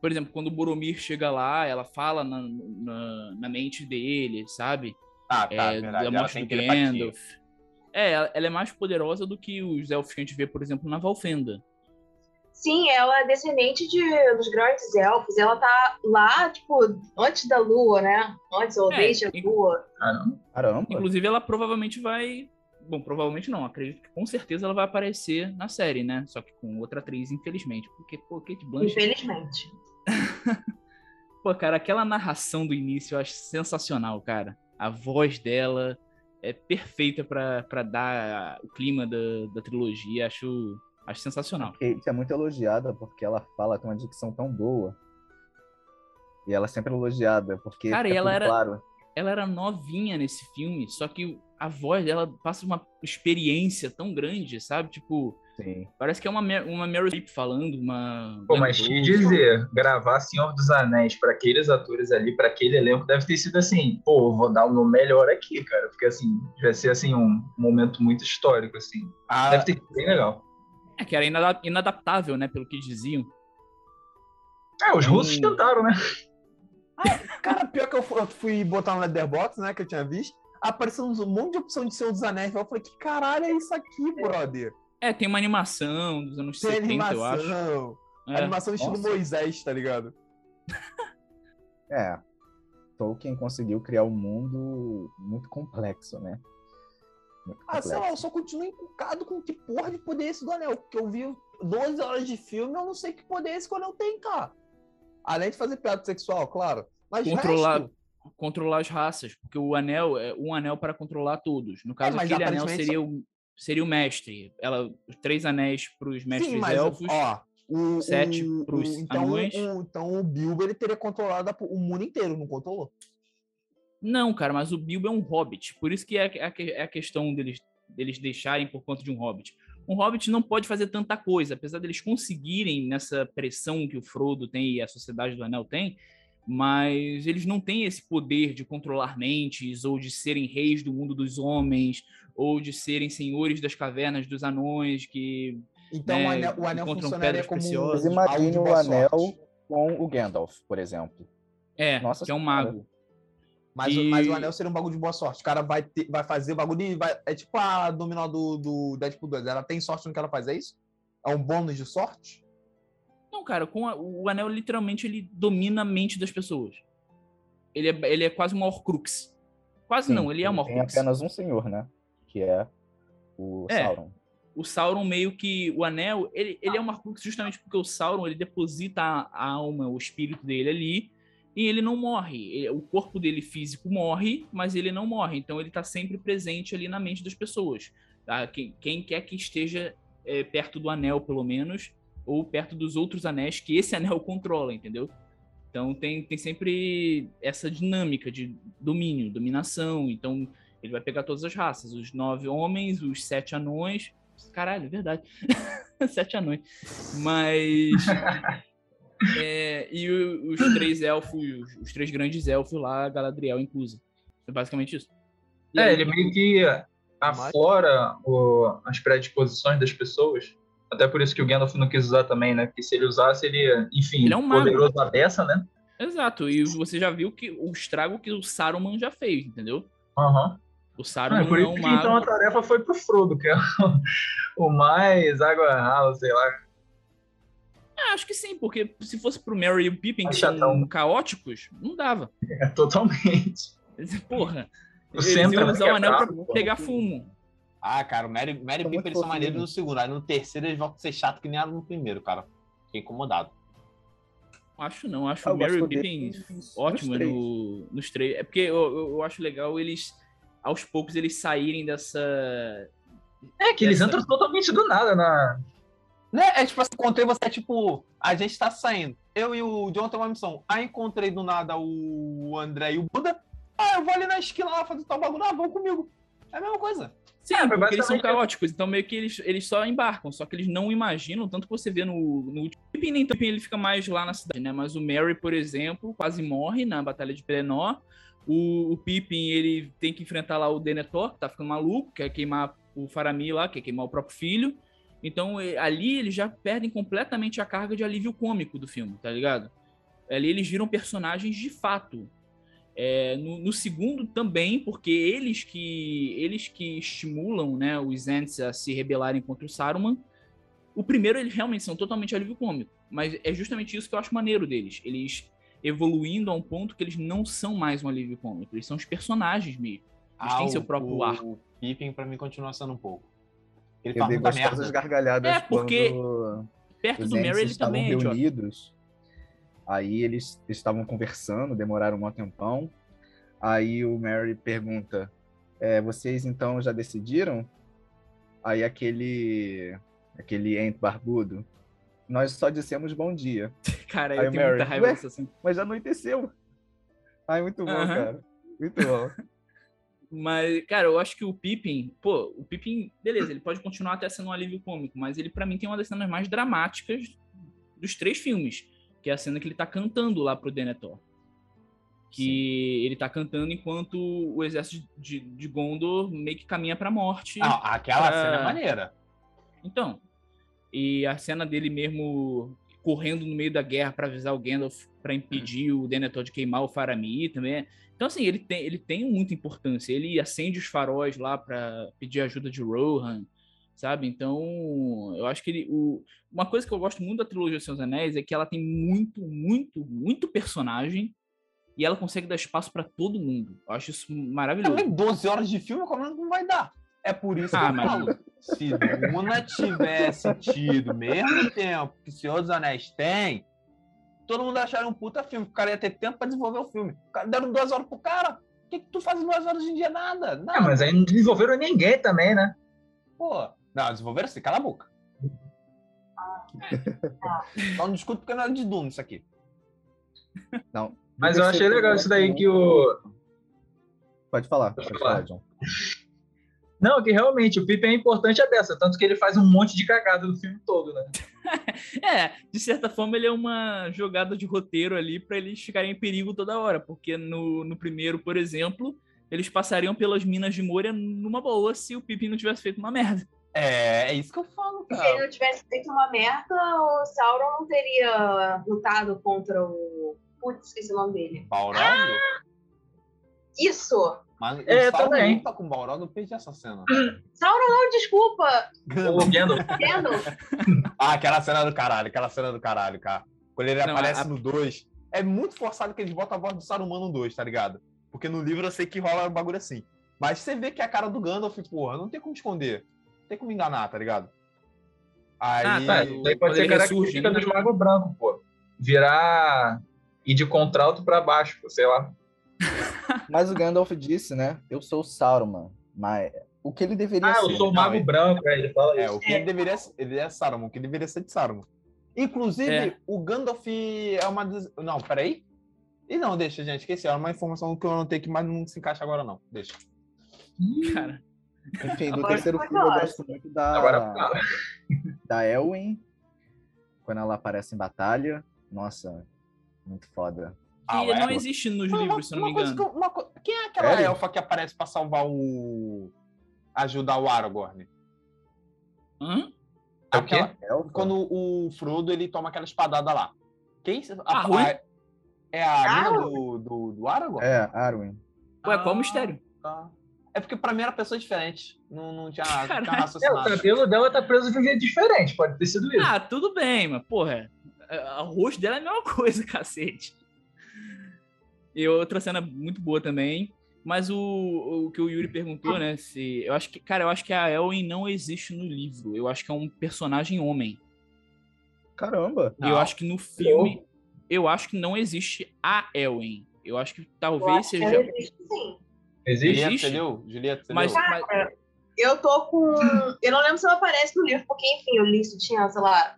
Por exemplo, quando o Boromir chega lá, ela fala na, na, na mente dele, sabe? Ah, tá, é, verdade. da Ela morte do telepatia. Gandalf. É, ela, ela é mais poderosa do que os elfos que a gente vê, por exemplo, na Valfenda. Sim, ela é descendente de, dos grandes elfos. Ela tá lá, tipo, antes da lua, né? Antes ou É, desde a lua. Caramba. Caramba. Inclusive, ela provavelmente vai. Bom, provavelmente não, acredito que com certeza ela vai aparecer na série, né? Só que com outra atriz, infelizmente. Porque, pô, Kate Blanchett. Infelizmente. Pô, cara, aquela narração do início eu acho sensacional, cara. A voz dela é perfeita pra pra dar o clima da, da trilogia. Acho, acho sensacional. Kate é muito elogiada porque ela fala com uma dicção tão boa. E ela é sempre elogiada, porque Cara, e ela era- claro. Ela era novinha nesse filme, só que a voz dela passa uma experiência tão grande, sabe? Tipo, Sim. Parece que é uma, uma Meryl Streep falando, uma... Pô, mas te dizer, gravar Senhor dos Anéis pra aqueles atores ali, pra aquele elenco, deve ter sido assim, pô, vou dar o meu melhor aqui, cara. Porque assim, vai ser assim, um momento muito histórico, assim. Ah, Deve ter sido bem legal. É, que era inada- inadaptável, né, pelo que diziam. É, os Hum. russos tentaram, né? Cara, pior que eu fui, botar no Letterboxd, né, que eu tinha visto, apareceu um monte de opção de Senhor dos Anéis. Eu falei, que caralho é isso aqui, brother? É, tem uma animação dos anos Tem 70, eu acho. animação. É. Animação estilo Nossa. Moisés, tá ligado? É. Tolkien conseguiu criar um mundo muito complexo, né? Muito Ah, sei lá, eu complexo. só continuo encucado com que porra de poder é esse do anel. Porque eu vi 12 horas de filme, eu não sei que poder esse que o anel tem, cara. Além de fazer piada sexual, claro. Mas Controlar- resto, Controlar as raças, porque o anel é um anel para controlar todos. No caso, mas aquele anel seria o, seria o mestre. Ela, os três anéis para os mestres sim, mas elfos. ó, o, sete o- pros o- então, anões. o, então o Bilbo ele teria controlado o mundo inteiro, não controlou? Não, cara, mas o Bilbo é um hobbit. Por isso que é, a- é é a questão deles, deles deixarem por conta de um hobbit. Um hobbit não pode fazer tanta coisa, apesar deles conseguirem nessa pressão que o Frodo tem e a Sociedade do Anel tem, mas eles não têm esse poder de controlar mentes, ou de serem reis do mundo dos homens, ou de serem senhores das cavernas dos anões, que Então né, o anel, o anel encontram funcionaria pedras como preciosas. Mas imagine o anel sorte. com o Gandalf, por exemplo. é, Nossa que é um mago. Mas, o- mas o E- anel seria um bagulho de boa sorte. O cara vai, ter- vai fazer o bagulho e vai. É tipo a dominó do, do Deadpool 2. Ela tem sorte no que ela faz, é isso? É um bônus de sorte? Não, cara, com a- o anel literalmente ele domina a mente das pessoas. Ele é, ele é quase uma Horcrux. Quase Sim, não, ele é uma Tem Horcrux. apenas um senhor, né? Que é o É. Sauron. O Sauron meio que o anel, ele, ele é uma Horcrux justamente porque o Sauron ele deposita a, alma, o espírito dele ali e ele não morre. Ele- o corpo dele físico morre, mas ele não morre. Então ele tá sempre presente ali na mente das pessoas. Tá? Quem, quem quer que esteja é, perto do anel, pelo menos, ou perto dos outros anéis que esse anel controla, entendeu? Então tem, tem sempre essa dinâmica de domínio, dominação. Então ele vai pegar todas as raças, os nove homens, os sete anões. Caralho, é verdade. sete anões. Mas. é, e os três elfos, os, os três grandes elfos lá, Galadriel inclusa. É basicamente isso. E É, aí- ele meio que aflora o- as predisposições das pessoas. Até por isso que o Gandalf não quis usar também, né? Porque se ele usasse, ele, enfim, Ele é um mago. poderoso a beça, né? Exato, e você já viu que o estrago que o Saruman já fez, entendeu? Aham. O Ah, Saruman é por é isso um que então a tarefa foi pro Frodo, que é o, o mais água rala, sei lá. Ah, acho que sim, porque se fosse pro Merry e o Pippin, que são chatão. caóticos, não dava. É, totalmente. Porra. O Eles iam é usar o anel pra pegar fumo. Ah, cara, o Mary, Mary muito eles são maneiros no segundo. Aí no terceiro eles vão ser chato que nem era no primeiro, cara. Fiquei incomodado. Acho não, acho Ah, o eu e o gosto Pippin deles nos ótimo três. no, nos três. É porque eu, eu, eu acho legal eles, aos poucos, eles saírem dessa. É, que eles Essa- entram totalmente do nada na. Né? É tipo assim, encontrei você, é tipo, a gente tá saindo. Eu e o John tem uma missão. Aí encontrei do nada o André e o Buda. Ah, eu vou ali na esquina lá fazer tal bagulho. Ah, vão comigo. É a mesma coisa. Sim, É, porque eles são basicamente- caóticos, então meio que eles, eles só embarcam, só que eles não imaginam, tanto que você vê no, no último. Nem tanto, ele fica mais lá na cidade, né? Mas o Merry, por exemplo, quase morre na Batalha de Pelennor. O, o Pippin, ele tem que enfrentar lá o Denethor, que tá ficando maluco, quer queimar o Faramir lá, quer queimar o próprio filho. Então, ali eles já perdem completamente a carga de alívio cômico do filme, tá ligado? Ali eles viram personagens de fato. É, no, no segundo também, porque eles que eles que estimulam né, os Ents a se rebelarem contra o Saruman. O primeiro, eles realmente são totalmente alívio cômico. Mas é justamente isso que eu acho maneiro deles. Eles evoluindo a um ponto que eles não são mais um alívio cômico. Eles são os personagens mesmo. Eles têm Ah, seu o- próprio o, arco. O Pippin pra mim continua sendo um pouco. Ele Eu dei muita merda. gargalhadas É, porque quando Perto os do Mary, ele também é idiota. Aí eles estavam conversando, demoraram um tempão. Aí o Mary pergunta: "É, vocês então já decidiram? Aí aquele aquele Ent barbudo, nós só dissemos bom dia, Cara, Aí eu tenho muita Mary, raiva "Ué?" dessa cena. mas já anoiteceu. Ai, muito bom, Aham. cara. Muito bom. Mas, cara, eu acho que o Pippin, pô, o Pippin, beleza, ele pode continuar até sendo um alívio cômico, mas ele para mim tem uma das cenas mais dramáticas dos três filmes, que é a cena que ele tá cantando lá pro Denethor. Que Sim. ele tá cantando enquanto o exército de, de Gondor meio que caminha pra morte. Ah, aquela pra... cena é maneira. Então, e a cena dele mesmo correndo no meio da guerra para avisar o Gandalf para impedir o Denethor de queimar o Faramir também. Então, assim, ele tem, ele tem muita importância. Ele acende os faróis lá para pedir ajuda de Rohan, sabe? Então, eu acho que ele. O... Uma coisa que eu gosto muito da trilogia dos Seus Anéis é que ela tem muito, muito, muito personagem e ela consegue dar espaço para todo mundo. Eu acho isso maravilhoso. Também 12 horas de filme, como não vai dar? É por isso que ah, eu mas... falo. Se Duna tivesse tido mesmo tempo que o Senhor dos Anéis tem, todo mundo acharia um puta filme. O cara ia ter tempo pra desenvolver o filme. Deram duas horas pro cara. O que, que tu faz em duas horas de dia? Nada. nada. É, mas aí não desenvolveram ninguém também, né? Pô, não, desenvolveram assim, cala a boca. Só não discuto porque não é de Duna isso aqui. Não. Mas eu achei legal isso daí que o. Pode falar, pode falar, John. Não, que realmente o Pippen é importante a dessa, tanto que ele faz um monte de cagada no filme todo, né? é, de certa forma ele é uma jogada de roteiro ali para eles ficarem em perigo toda hora, porque no, no primeiro, por exemplo, eles passariam pelas minas de Moria numa boa se o Pippin não tivesse feito uma merda. É, é isso que eu falo, cara. Se ele não tivesse feito uma merda, o Sauron não teria lutado contra o. Putz, esqueci o nome dele. Balrog? Ah! Isso! Mas é, o Sauron também. luta com o Balrog, eu perdi essa cena. Sauron não, desculpa. O Gandalf. ah, aquela cena do caralho, aquela cena do caralho, cara. Quando ele não, aparece a... no 2, é muito forçado que eles botam a voz do Saruman no 2, tá ligado? Porque no livro eu sei que rola um bagulho assim. Mas você vê que é a cara do Gandalf, porra, não tem como esconder. Tem como enganar, tá ligado? Aí, ah, tá. Aí pode ser característica né? dos magos brancos, pô. Virar. ir de contralto pra baixo, sei lá. Mas o Gandalf disse, né? Eu sou o Sauron, mas o que ele deveria ah, ser? Ah, eu sou o Mago Branco, é, ele fala é, isso. o que ele deveria ser, ele é Saruman, o que deveria ser de Saruman. Inclusive, é. o Gandalf é uma. Não, peraí. E não, deixa, gente, esqueci. É uma informação que eu não tenho que mais não se encaixa agora, não. Deixa. Cara. Enfim, do terceiro filme eu gosto muito da. Agora Da Elwin. Quando ela aparece em batalha. Nossa, muito foda. Ah, que não existe nos uma, livros, se não me engano. Que, uma, quem é aquela é elfa que aparece pra salvar o. ajudar o Aragorn? Hum? Aquela, quando o Frodo ele toma aquela espadada lá. Quem? A, a, é a mina do, do, do Aragorn? É, Arwen. Ué, qual o mistério? Tá. É porque pra mim era pessoa diferente. Não, não tinha, não tinha raciocinado. É, o cabelo dela tá preso de um jeito diferente. Pode ter sido isso. Ah, tudo bem, mas porra. O rosto dela é a mesma coisa, cacete. E outra cena muito boa também. Mas o, o que o Yuri perguntou, né? Se, eu acho que, cara, eu acho que a Elwin não existe no livro. Eu acho que é um personagem homem. Caramba! E eu acho que no filme, eu acho que não existe a Elwin. Eu acho que talvez acho seja. Que existe, sim. Existe? Julieta, entendeu? Julieta, entendeu? Mas, mas... Eu tô com. Eu não lembro se ela aparece no livro, porque, enfim, eu li isso tinha, sei lá,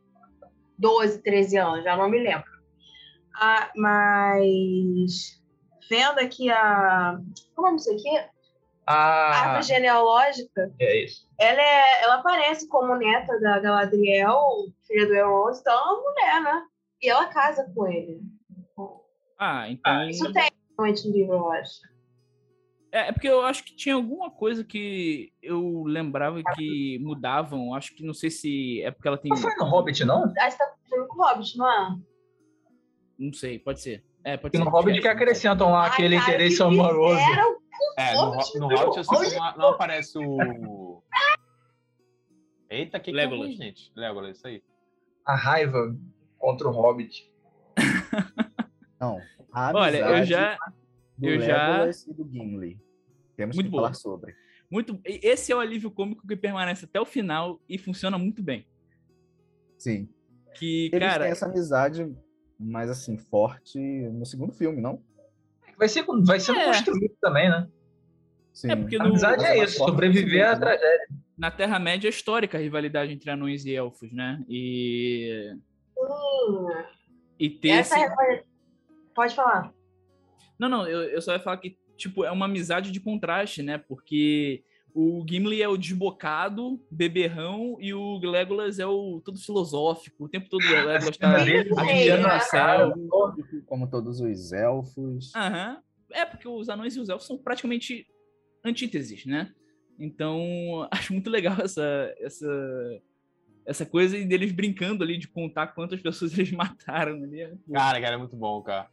12, 13 anos, já não me lembro. Ah, mas vendo aqui a. Como é isso aqui? A árvore genealógica. É isso. Ela, é, ela aparece como neta da Galadriel, filha do Elrond, então é uma mulher, né? E ela casa com ele. Ah, então. Ah, isso tem no livro, eu acho. É, é, porque eu acho que tinha alguma coisa que eu lembrava que mudavam. Acho que não sei se é porque ela tem. Não foi no Hobbit, não? Acho que tá com o Hobbit, não é? Não sei, pode ser. É, pode ser. no Hobbit que acrescentam lá Ai, aquele cara, interesse amoroso. É, no, no Hobbit eu sei que não, não, aparece o. Eita, que Legolas. que é gente? Legolas, isso aí. A raiva contra o Hobbit. Não, a Olha, eu já. Do eu Legolas já... e do Gimli. Temos muito que boa. falar sobre. Muito, esse é o alívio cômico que permanece até o final e funciona muito bem. Sim. Que, Eles cara, têm essa amizade mais assim, forte no segundo filme, não? Vai ser, vai ser é. construído também, né? Sim. É porque a amizade é isso, sobreviver à tragédia. Na Terra-média é histórica a rivalidade entre anões e elfos, né? E. Uh, e ter. Essa esse... Pode falar. Não, não, eu, eu só ia falar que tipo, é uma amizade de contraste, né? Porque o Gimli é o desbocado, beberrão, e o Legolas é o todo filosófico. O tempo todo o Legolas tá admirando é, o céu. Como todos os elfos. Aham. É, porque os anões e os elfos são praticamente antíteses, né? Então, acho muito legal essa, essa, essa coisa e deles brincando ali de contar quantas pessoas eles mataram ali. É muito- Cara, cara, é muito bom, cara.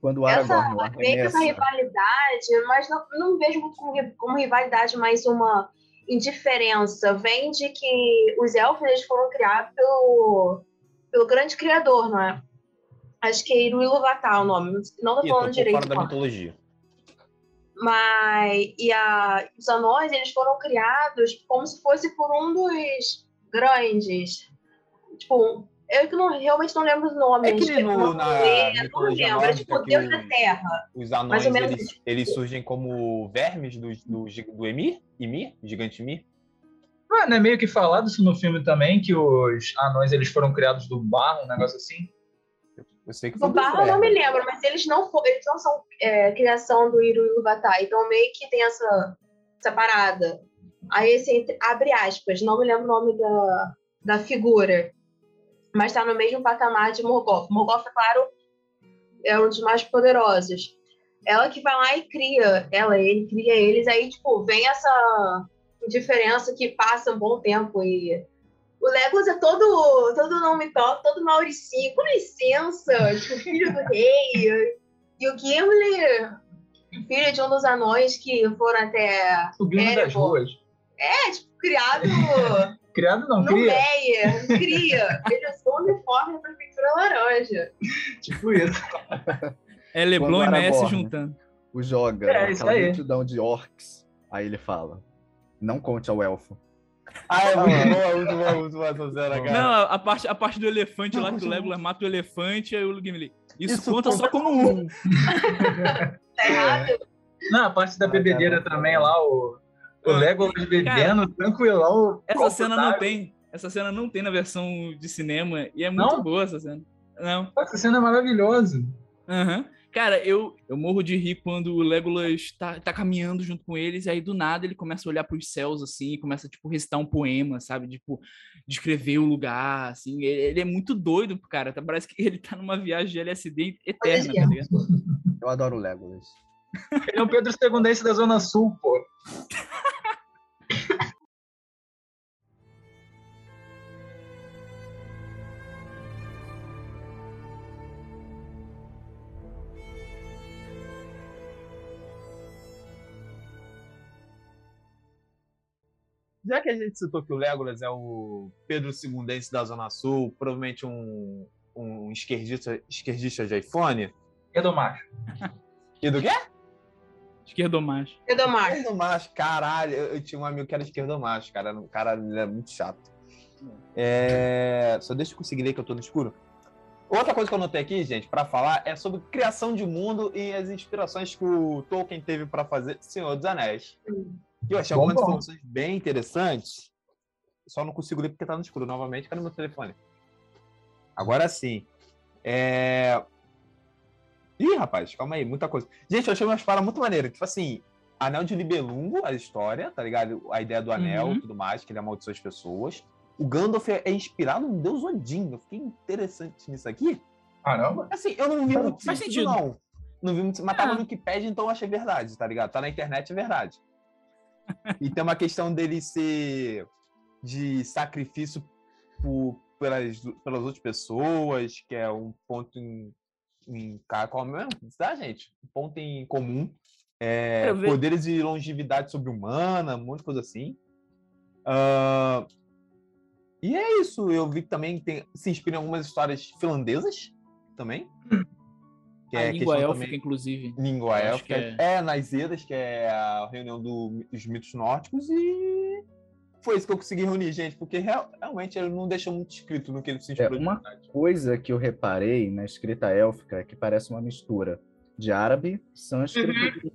Quando o Essa, Aragorn essa arremessa, rivalidade, mas não, não vejo muito como, como rivalidade, mas uma indiferença. Vem de que os elfos eles foram criados pelo, pelo grande criador, não é? Acho que é Iluvatar o nome, não tô Ih, tô falando por direito. fora da mitologia. Mas e a, os anões eles foram criados como se fosse por um dos grandes. Tipo, eu que não, realmente não lembro os nomes. É que nem no- Não na lembro, não mitologia lembro. Era tipo Deus da Terra. Os anões, eles, eles surgem como vermes do, do, do Emir? Ymir? Gigante Ymir? Mano, é meio que falado isso no filme também, que os anões eles foram criados do barro, um negócio assim. Eu sei que foi Do barro eu não me lembro, mas eles não, fo- eles não são é, criação do Iru Iluvatar. Então meio que tem essa, essa parada. Aí esse entre- abre aspas, não me lembro o nome da, da figura. Mas tá no mesmo patamar de Morgoth. Morgoth, é claro, é um dos mais poderosos. Ela que vai lá e cria, ela, ele cria eles, aí, tipo, vem essa diferença que passa um bom tempo e o Legolas é todo, todo nome top, todo Mauricinho, com licença, tipo, filho do rei. E o Gimli, filho de um dos anões que foram até, Subindo das Erebor. ruas. é, tipo, criado Criado não, no cria. Meyer, cria. Ele usou o uniforme da prefeitura laranja. Tipo isso. É Leblon Quando e Messi juntando. o joga É, isso aquela multidão de orcs. Aí ele fala: Não conte ao elfo. Ah, é muito boa, muito boa, muito boa essa cena, cara. Não, a, parte, a parte do elefante lá, que o Legolas mata o elefante, aí o Gimli. Isso, conta só como um. Tá errado? Não, a parte da bebedeira também lá, o, o Legolas bebendo, tranquilão. Essa cena não tem. Essa cena não tem na versão de cinema. E é muito Não? boa essa cena. Não. Essa cena é maravilhosa. Aham. Cara, eu, eu morro de rir quando o Legolas tá, tá caminhando junto com eles, e aí do nada ele começa a olhar pros céus, assim, e começa, tipo, recitar um poema, sabe? Tipo, descrever o lugar, assim. Ele, ele é muito doido, cara. Tá, parece que ele tá numa viagem de LSD eterna, tá ligado? Eu adoro o Legolas. Ele é o Pedro Segundense da Zona Sul, pô. Já que a gente citou que o Legolas é o Pedro Segundense da Zona Sul, provavelmente um, um esquerdista, esquerdista de iPhone. E do macho. E do quê? Esquerdomacho. Edomar. Esquerdomacho, caralho. Eu, eu tinha um amigo que era esquerdomacho, cara. O cara ele é muito chato. É... Só deixa eu conseguir ler que eu tô no escuro. Outra coisa que eu notei aqui, gente, pra falar, é sobre criação de mundo e as inspirações que o Tolkien teve pra fazer Senhor dos Anéis. E eu achei Bom, algumas bom. informações bem interessantes. Só não consigo ler porque tá no escuro novamente. Cadê meu telefone? Agora sim. É... Ih, rapaz, calma aí, muita coisa. Gente, eu achei umas paradas muito maneiras. Tipo assim, Anel de Libelungo, a história, tá ligado? A ideia do anel Uhum. e tudo mais, que ele amaldiçoa as pessoas. O Gandalf é é inspirado no deus Odin. Eu fiquei interessante nisso aqui. Caramba. Assim, eu não vi muito Faz sentido, não. Não vi muito, mas tava Ah. no Wikipedia, então eu achei verdade, tá ligado? Tá na internet, é verdade. e tem uma questão dele ser de sacrifício por- pelas, pelas outras pessoas, que é um ponto em, em ca- qual é mesmo? Tá, gente? Um ponto em comum. É, poderes de longevidade sobre-humana, um monte de coisa assim. Ah, e é isso. Eu vi que também tem, se inspira em algumas histórias finlandesas também. Que a é língua élfica, também- inclusive. língua élfica. É. nas Edas, que é a reunião do- dos mitos nórdicos, e foi isso que eu consegui reunir, gente, porque real- realmente ele não deixa muito escrito no que ele se inspirou. de uma-. Coisa que eu reparei na escrita élfica é que parece uma mistura de árabe, sânscrito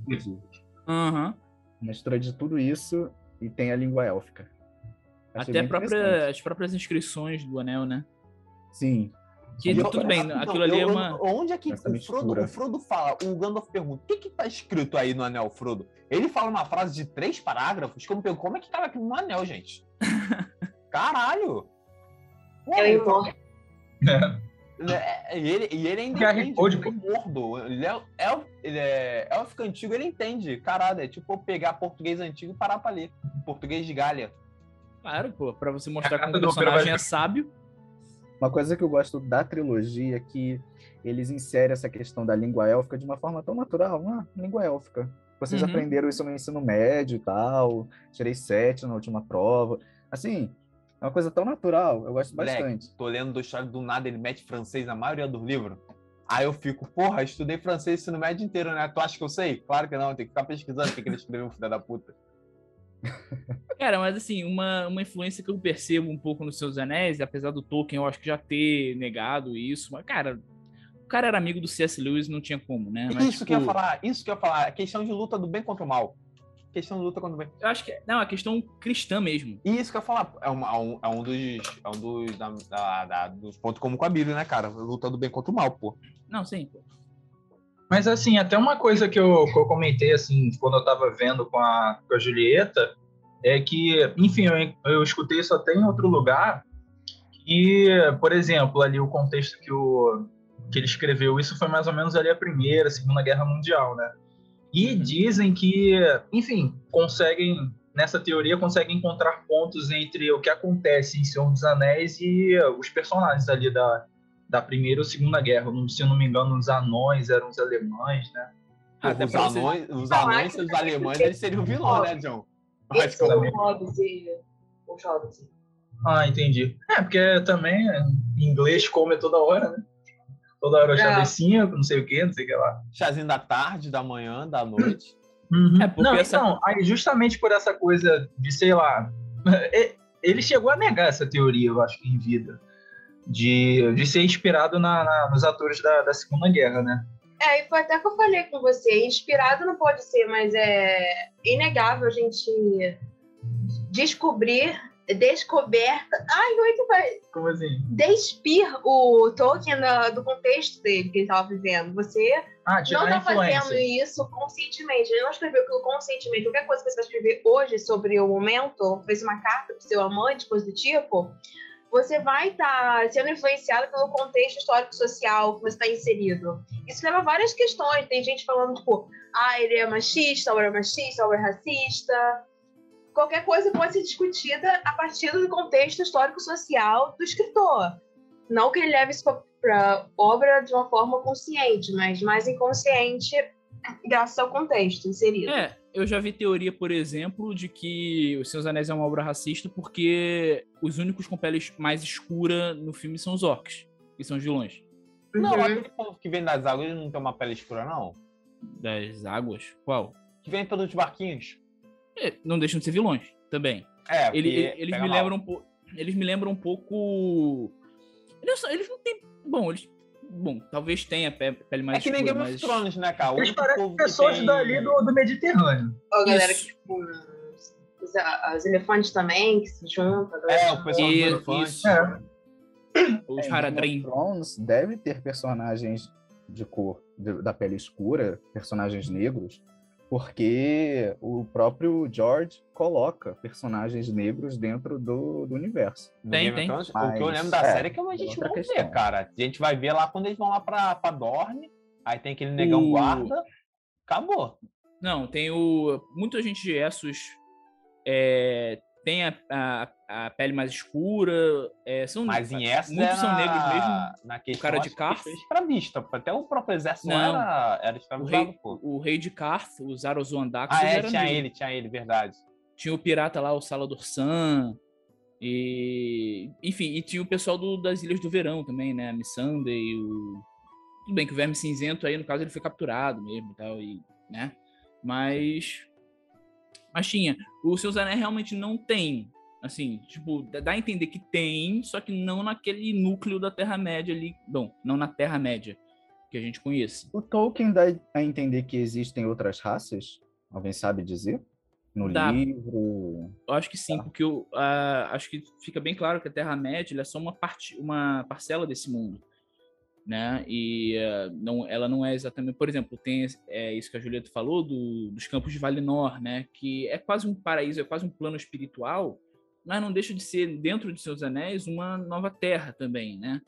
e hindi. Aham. Mistura de tudo isso e tem a língua élfica. Achei Até própria- as próprias inscrições do anel, né? Sim. Que eu- tudo bem, rapidão, aquilo ali eu- é eu- uma. Onde é que o Frodo, o Frodo fala? O Gandalf pergunta: o que que tá escrito aí no anel, Frodo? Ele fala uma frase de três parágrafos que eu me pergunto: como é que tava aquilo no anel, gente? Caralho! Pô, Eu então-. É, e ele, e ele ainda Harry entende, Potter, ele é mordo. Ele é, é, ele é élfico antigo, ele entende. Caralho, é tipo pegar português antigo e parar pra ler. Português de Galha. Claro, pô, pra você mostrar A como o personagem é sábio. Uma coisa que eu gosto da trilogia é que eles inserem essa questão da língua élfica de uma forma tão natural. Ah, língua élfica. Vocês Uhum. aprenderam isso no ensino médio e tal. Tirei sete na última prova. Assim, é uma coisa tão natural. Eu gosto bastante. Tô lendo do história do nada, ele mete francês na maioria dos livros. Aí eu fico, porra, estudei francês ensino médio inteiro, né? Tu acha que eu sei? Claro que não, tem que ficar pesquisando o que, que ele escreveu, filho da puta. Cara, mas assim, uma, uma influência que eu percebo um pouco nos Seus Anéis, apesar do Tolkien, eu acho que já ter negado isso, mas, cara, o cara era amigo do C.S. Lewis, não tinha como, né? Mas, isso que eu ia tipo, falar, isso que eu ia falar. A questão de luta do bem contra o mal. Questão de luta contra o bem. Eu acho que, não, a questão cristã mesmo. E isso que eu ia falar, é, uma- é um, é um dos, é um dos, da- da- da- dos pontos comum com a Bíblia, né, cara? Luta do bem contra o mal, pô. Não, sim, pô. Mas assim, até uma coisa que eu, que eu comentei assim, quando eu tava vendo com a, com a Julieta, é que, enfim, eu, eu escutei isso até em outro lugar, e, por exemplo, ali o contexto que, o, que ele escreveu, isso foi mais ou menos ali a Primeira, Segunda Guerra Mundial, né? E dizem que, enfim, conseguem, nessa teoria, conseguem encontrar pontos entre o que acontece em Senhor dos Anéis e os personagens ali da, da Primeira ou Segunda Guerra. Não- Se eu não me engano, os anões eram os alemães, né? Ah, até os, pra você- anões, os anões e os também alemães, eles seriam vilão, né, John? Acho que é o Hobbes e os Hobbes. Ah, entendi. É, porque também é, em inglês come toda hora, né? Toda hora É. dei cinco, não sei o que, não sei o que lá. Chazinho da tarde, da manhã, da noite. É, porque não, essa- então, aí justamente por essa coisa de, sei lá, ele chegou a negar essa teoria, eu acho em vida, de, de ser inspirado na, na- nos atores da, da Segunda Guerra, né? É, e foi até que eu falei com você. Inspirado não pode ser, mas é inegável a gente descobrir, descoberta. Ai, como é que vai? Como assim? Despir o Tolkien do contexto dele que ele estava vivendo. Você Ah, não está fazendo isso conscientemente. Ele não escreveu aquilo conscientemente. Qualquer coisa que você vai escrever hoje sobre o momento, fez uma carta para seu amante, coisa do tipo, você vai estar sendo influenciado pelo contexto histórico-social que você está inserido. Isso leva a várias questões. Tem gente falando, tipo, ah, ele é machista, ou é machista, ou é racista. Qualquer coisa pode ser discutida a partir do contexto histórico-social do escritor. Não que ele leve isso para obra de uma forma consciente, mas mais inconsciente, graças ao contexto inserido. É, eu já vi teoria, por exemplo, de que Os Seus Anéis é uma obra racista porque os únicos com pele mais escura no filme são os orcs, que são os vilões Não, Uhum. aquele povo que vem das águas, ele não tem uma pele escura, não. das águas. Qual? Que vem pelos barquinhos. É, não deixam de ser vilões também. É, Ele- porque eles me mal. lembram um pouco. Eles me lembram um pouco. Eles, eles não têm. Bom, eles. Bom, talvez tenha pe- pele mais É que nem escura, Game mas... of Thrones, né, cara? O Eles parecem pessoas tem- dali do, do Mediterrâneo. Ó, galera, que, tipo, os, os elefantes também, que se juntam. a galera É, o pessoal do Isso, elefante. isso. É. Os É, Haradrim. Thrones deve ter personagens de cor de- da pele escura, personagens negros, porque o próprio George coloca personagens negros dentro do, do universo. Tem, tem. Thrones. O que eu Mas, lembro da é, série é que a gente vê, questão. cara. A gente vai ver lá quando eles vão lá pra, pra Dorne, aí tem aquele negão O- guarda, acabou. Não, tem o. Muita gente de Essos é, tem a, a, a pele mais escura. é, são, Mas em essa muitos são negros mesmo. Na questão, cara de Carth. escravista. Até o próprio exército Não. era, era O escravizado, rei, pô. o rei de Karth, o Zarozoan Daxos, Ah, é, era tinha negro. ele, tinha ele, verdade. Tinha o pirata lá, o Salador San. E. Enfim, e tinha o pessoal do- das Ilhas do Verão também, né? A Missandei, o. Tudo bem que o Verme Cinzento aí, no caso, ele foi capturado mesmo e tal, e, né? Mas. Mas tinha. O Seus Anéis realmente não tem. Assim, tipo, dá a entender que tem, só que não naquele núcleo da Terra-média ali. Bom, não na Terra-média que a gente conhece. O Tolkien dá a entender que existem outras raças? Alguém sabe dizer? No Dá. livro? Eu acho que sim, Tá. porque eu ah, acho que fica bem claro que a Terra-média é só uma, parte, uma parcela desse mundo. né? E uh, não, ela não é exatamente, por exemplo, tem é, isso que a Julieta falou do, dos campos de Valinor, né? Que é quase um paraíso, é quase um plano espiritual, mas não deixa de ser dentro de seus anéis uma nova terra também, né?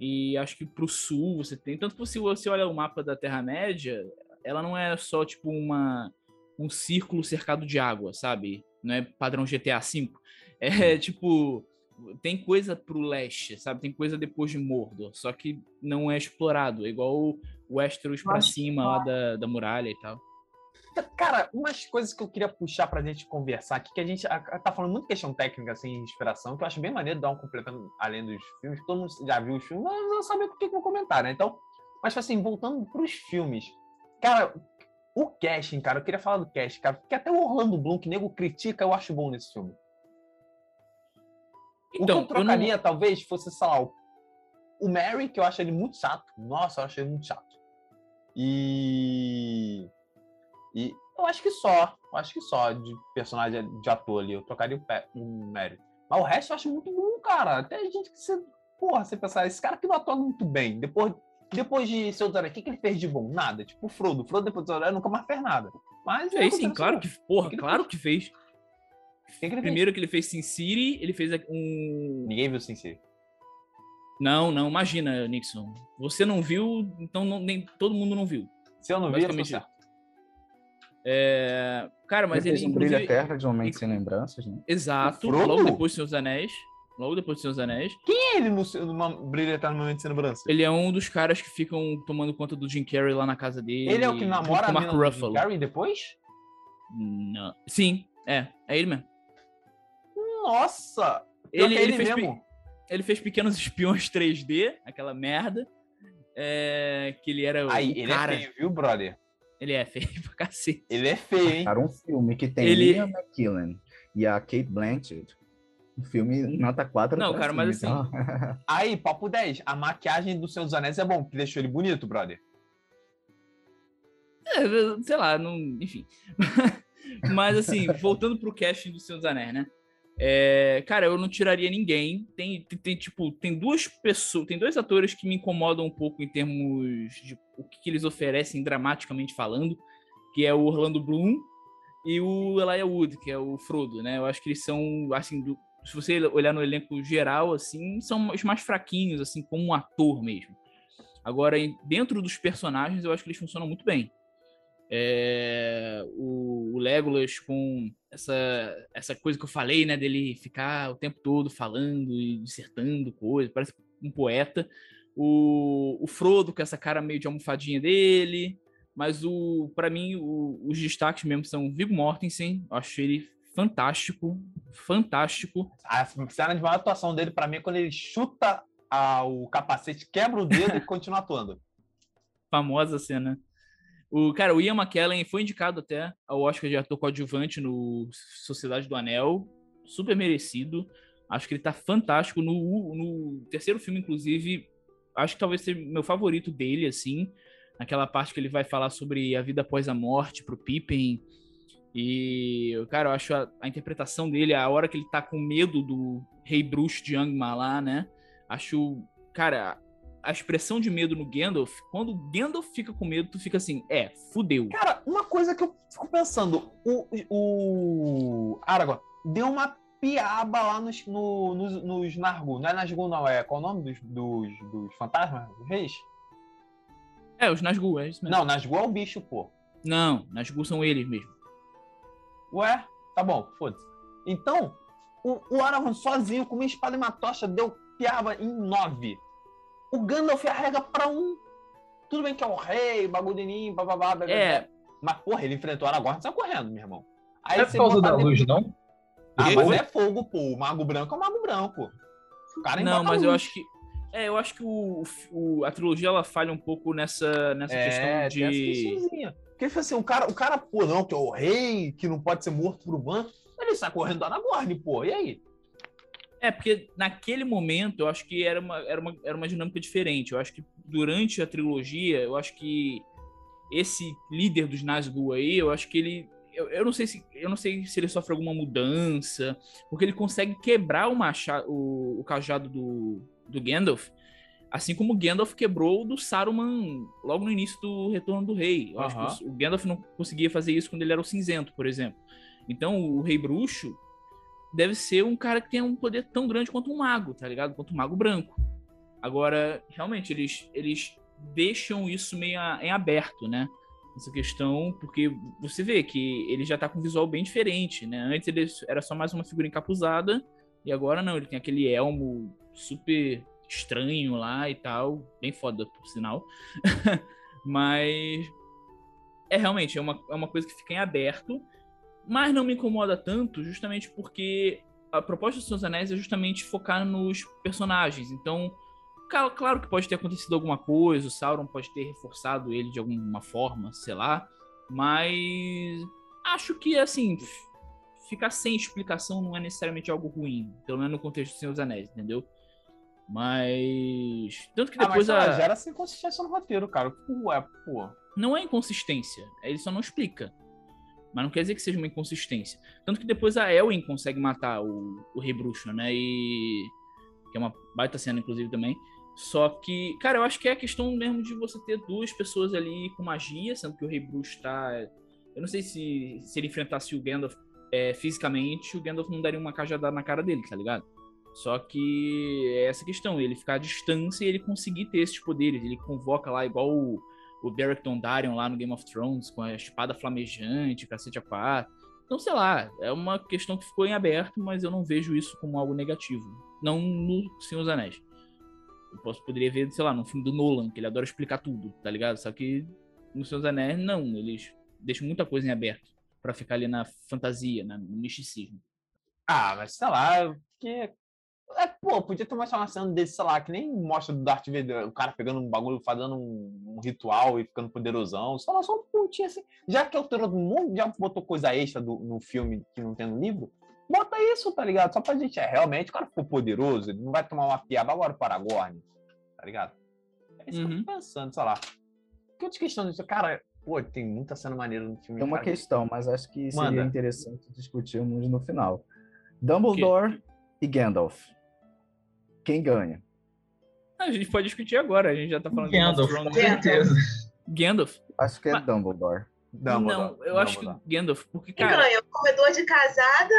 E acho que para o sul você tem tanto que se você olha o mapa da Terra Média, ela não é só tipo uma um círculo cercado de água, sabe? Não é padrão GTA V. É tipo tem coisa pro leste, sabe? Tem coisa depois de Mordor, só que não é explorado, é igual o Westeros para cima lá da, da muralha e tal. Cara, umas coisas que eu queria puxar pra gente conversar aqui, que a gente tá falando muito questão técnica, assim, inspiração, que eu acho bem maneiro dar um completando além dos filmes, todo mundo já viu os filmes, mas não sabe o que eu vou comentar, né? Então, mas assim, voltando pros filmes, cara, o casting, cara, eu queria falar do casting, cara, porque até o Orlando Bloom, que nego critica, eu acho bom nesse filme. Então, o que então, eu trocaria, eu não... talvez, fosse, sei lá, o Mary, que eu acho ele muito chato. Nossa, eu acho ele muito chato. E. E eu acho que só. Eu acho que só de personagem de ator ali. Eu trocaria o, Pe o Mary. Mas o resto eu acho muito bom, cara. Até a gente que você. Porra, você pensar, esse cara que não atua muito bem. Depois, depois de Seu Anéis, o que, que ele fez de bom? Nada. Tipo o Frodo. O Frodo depois do Anéis nunca mais fez nada. Mas. É, sim, claro que. Porra, que claro que fez. Que que Primeiro que ele fez Sin City, ele fez um. Ninguém viu Sin City. Não, não, imagina, Nixon. Você não viu, então não, nem todo mundo não viu. Se eu não vi, eu certo. É... Cara, mas ele. ele um brilho eterno de um momento sem lembranças, né? Exato. Logo depois de Seus Anéis. Logo depois de Seus Anéis. Quem é ele no, no Brilho Eterno no Momento Sem Lembrança? Ele é um dos caras que ficam tomando conta do Jim Carrey lá na casa dele. Ele é o que namora a Mark Ruffalo. Jim Carrey depois? Não. Sim, é. É ele mesmo. Nossa! Ele, ele, ele, fez mesmo. ele fez Pequenos Espiões 3D, aquela merda. É, que ele era Aí, o ele cara... é feio, viu, brother? Ele é feio pra cacete. Ele é feio, hein? Cara, um filme que tem ele... Ian McKellen e a Kate Blanchett. Um filme nota 4 Não, cara, mas assim... Então. Aí, papo 10. A maquiagem do Senhor dos Anéis é bom, que deixou ele bonito, brother. É, sei lá, não... enfim. mas assim, voltando pro casting do Senhor dos Anéis, né? É, cara, eu não tiraria ninguém. Tem, tem, tem, tipo, tem duas pessoas, tem dois atores que me incomodam um pouco em termos de o que, que eles oferecem dramaticamente falando, que é o Orlando Bloom e o Elijah Wood, que é o Frodo, né? Eu acho que eles são, assim, do, se você olhar no elenco geral, assim, são os mais fraquinhos, assim, como um ator mesmo. Agora, dentro dos personagens, eu acho que eles funcionam muito bem. É, o, o Legolas com essa, essa coisa que eu falei, né, dele ficar o tempo todo falando e dissertando coisas, parece um poeta. O, o Frodo com essa cara meio de almofadinha dele, mas o para mim o, os destaques mesmo são Viggo Mortensen, eu acho ele fantástico, fantástico. A cena de maior atuação dele para mim é quando ele chuta a, o capacete, quebra o dedo e continua atuando. Famosa cena. O, cara, o Ian McKellen foi indicado até ao Oscar de ator coadjuvante no Sociedade do Anel. Super merecido. Acho que ele tá fantástico. No, no terceiro filme, inclusive, acho que talvez seja meu favorito dele, assim. Naquela parte que ele vai falar sobre a vida após a morte pro Pippin. E, cara, eu acho a, a interpretação dele, a hora que ele tá com medo do rei bruxo de Angmar lá, né? Acho, cara, a expressão de medo no Gandalf, quando o Gandalf fica com medo, tu fica assim, é, fudeu. Cara, uma coisa que eu fico pensando, o, o Aragorn deu uma piaba lá nos, no, nos, nos Nargu. Não é Nazgûl, não, é qual o nome dos, dos, dos fantasmas, dos reis? É, os Nazgûl, é isso mesmo. Não, Nazgûl é o bicho, pô. Não, Nazgûl são eles mesmo. Ué? Tá bom, foda-se. Então, o, o Aragorn sozinho, com uma espada e uma tocha, deu piaba em nove o Gandalf arrega pra um. Tudo bem que é o rei, bagulhinho, bababá, babá. É. Mas, porra, ele enfrentou Aragorn e saiu correndo, meu irmão. Aí é por causa da luz, não? Ah, mas é fogo, pô. O Mago Branco é o Mago Branco. O cara Não, mas eu acho que. É, eu acho que o, o, a trilogia ela falha um pouco nessa, nessa é, questão de. Porque ele assim, o cara, o cara, pô, não, que é o rei, que não pode ser morto por humano. Ele sai correndo do Aragorn, pô. E aí? É, porque naquele momento eu acho que era uma, era, uma, era uma dinâmica diferente. Eu acho que durante a trilogia, eu acho que esse líder dos Nazgûl aí, eu acho que ele. Eu, eu, não sei se, eu não sei se ele sofre alguma mudança, porque ele consegue quebrar o, machado, o, o cajado do, do Gandalf, Assim como Gandalf quebrou o do Saruman logo no início do Retorno do Rei. Eu acho Aham. que o Gandalf não conseguia fazer isso quando ele era o cinzento, por exemplo. Então, o Rei Bruxo deve ser um cara que tem um poder tão grande quanto um mago, tá ligado? Quanto um mago branco. Agora, realmente, eles, eles deixam isso meio a- em aberto, né? Essa questão, porque você vê que ele já tá com um visual bem diferente, né? Antes ele era só mais uma figura encapuzada, e agora não, ele tem aquele elmo super estranho lá e tal, bem foda, por sinal. Mas é realmente é uma, é uma coisa que fica em aberto, mas não me incomoda tanto, justamente porque a proposta dos Seus Anéis é justamente focar nos personagens. Então, claro que pode ter acontecido alguma coisa, o Sauron pode ter reforçado ele de alguma forma, sei lá, mas acho que assim. Ficar sem explicação não é necessariamente algo ruim, pelo menos no contexto do Senhor dos Anéis, entendeu? Mas. Tanto que Ah, mas depois sei lá, a. gera essa inconsistência no roteiro, cara. Ué, pô. Não é inconsistência, ele só não explica. Mas não quer dizer que seja uma inconsistência. Tanto que depois a Elwin consegue matar o, o Rei Bruxo, né? E. Que é uma baita cena, inclusive, também. Só que, cara, eu acho que é a questão mesmo de você ter duas pessoas ali com magia, sendo que o Rei Bruxo tá. Eu não sei se, se ele enfrentasse o Gandalf é, fisicamente, o Gandalf não daria uma cajadada na cara dele, tá ligado? Só que é essa questão, ele ficar à distância e ele conseguir ter esses poderes. Ele convoca lá, igual o, o Beric Dondarrion lá no Game of Thrones, com a espada flamejante, cacete a quatro. Então, sei lá, é uma questão que ficou em aberto, mas eu não vejo isso como algo negativo. Não no Senhor dos Anéis. Eu posso, poderia ver, sei lá, no filme do Nolan, que ele adora explicar tudo, tá ligado? Só que no Senhor dos Anéis, não. Eles deixam muita coisa em aberto pra ficar ali na fantasia, na- no misticismo. Ah, mas sei lá, porque. É, pô, podia ter mostrado uma cena desse, sei lá, que nem mostra do Darth Vader, o cara pegando um bagulho, fazendo um, um ritual e ficando poderosão. Sei lá, só um pontinho assim. Já que autor do mundo já botou coisa extra do- no filme que não tem no livro, bota isso, tá ligado? Só pra gente, é, realmente o cara ficou poderoso, ele não vai tomar uma piaba agora para Aragorn, tá ligado? É isso que eu Uhum. tô pensando, sei lá. Que outra questão disso? Cara, pô, tem muita cena maneira no filme. Tem uma cara. questão, mas acho que seria Manda. interessante discutirmos no final. Dumbledore e Gandalf. Quem ganha? A gente pode discutir agora, a gente já tá falando Gandalf, com certeza. Gandalf? Acho que é Mas- Dumbledore. Dumbledore, não, eu acho que. Gandalf, porque, Quem cara, ganha? O comedor de casada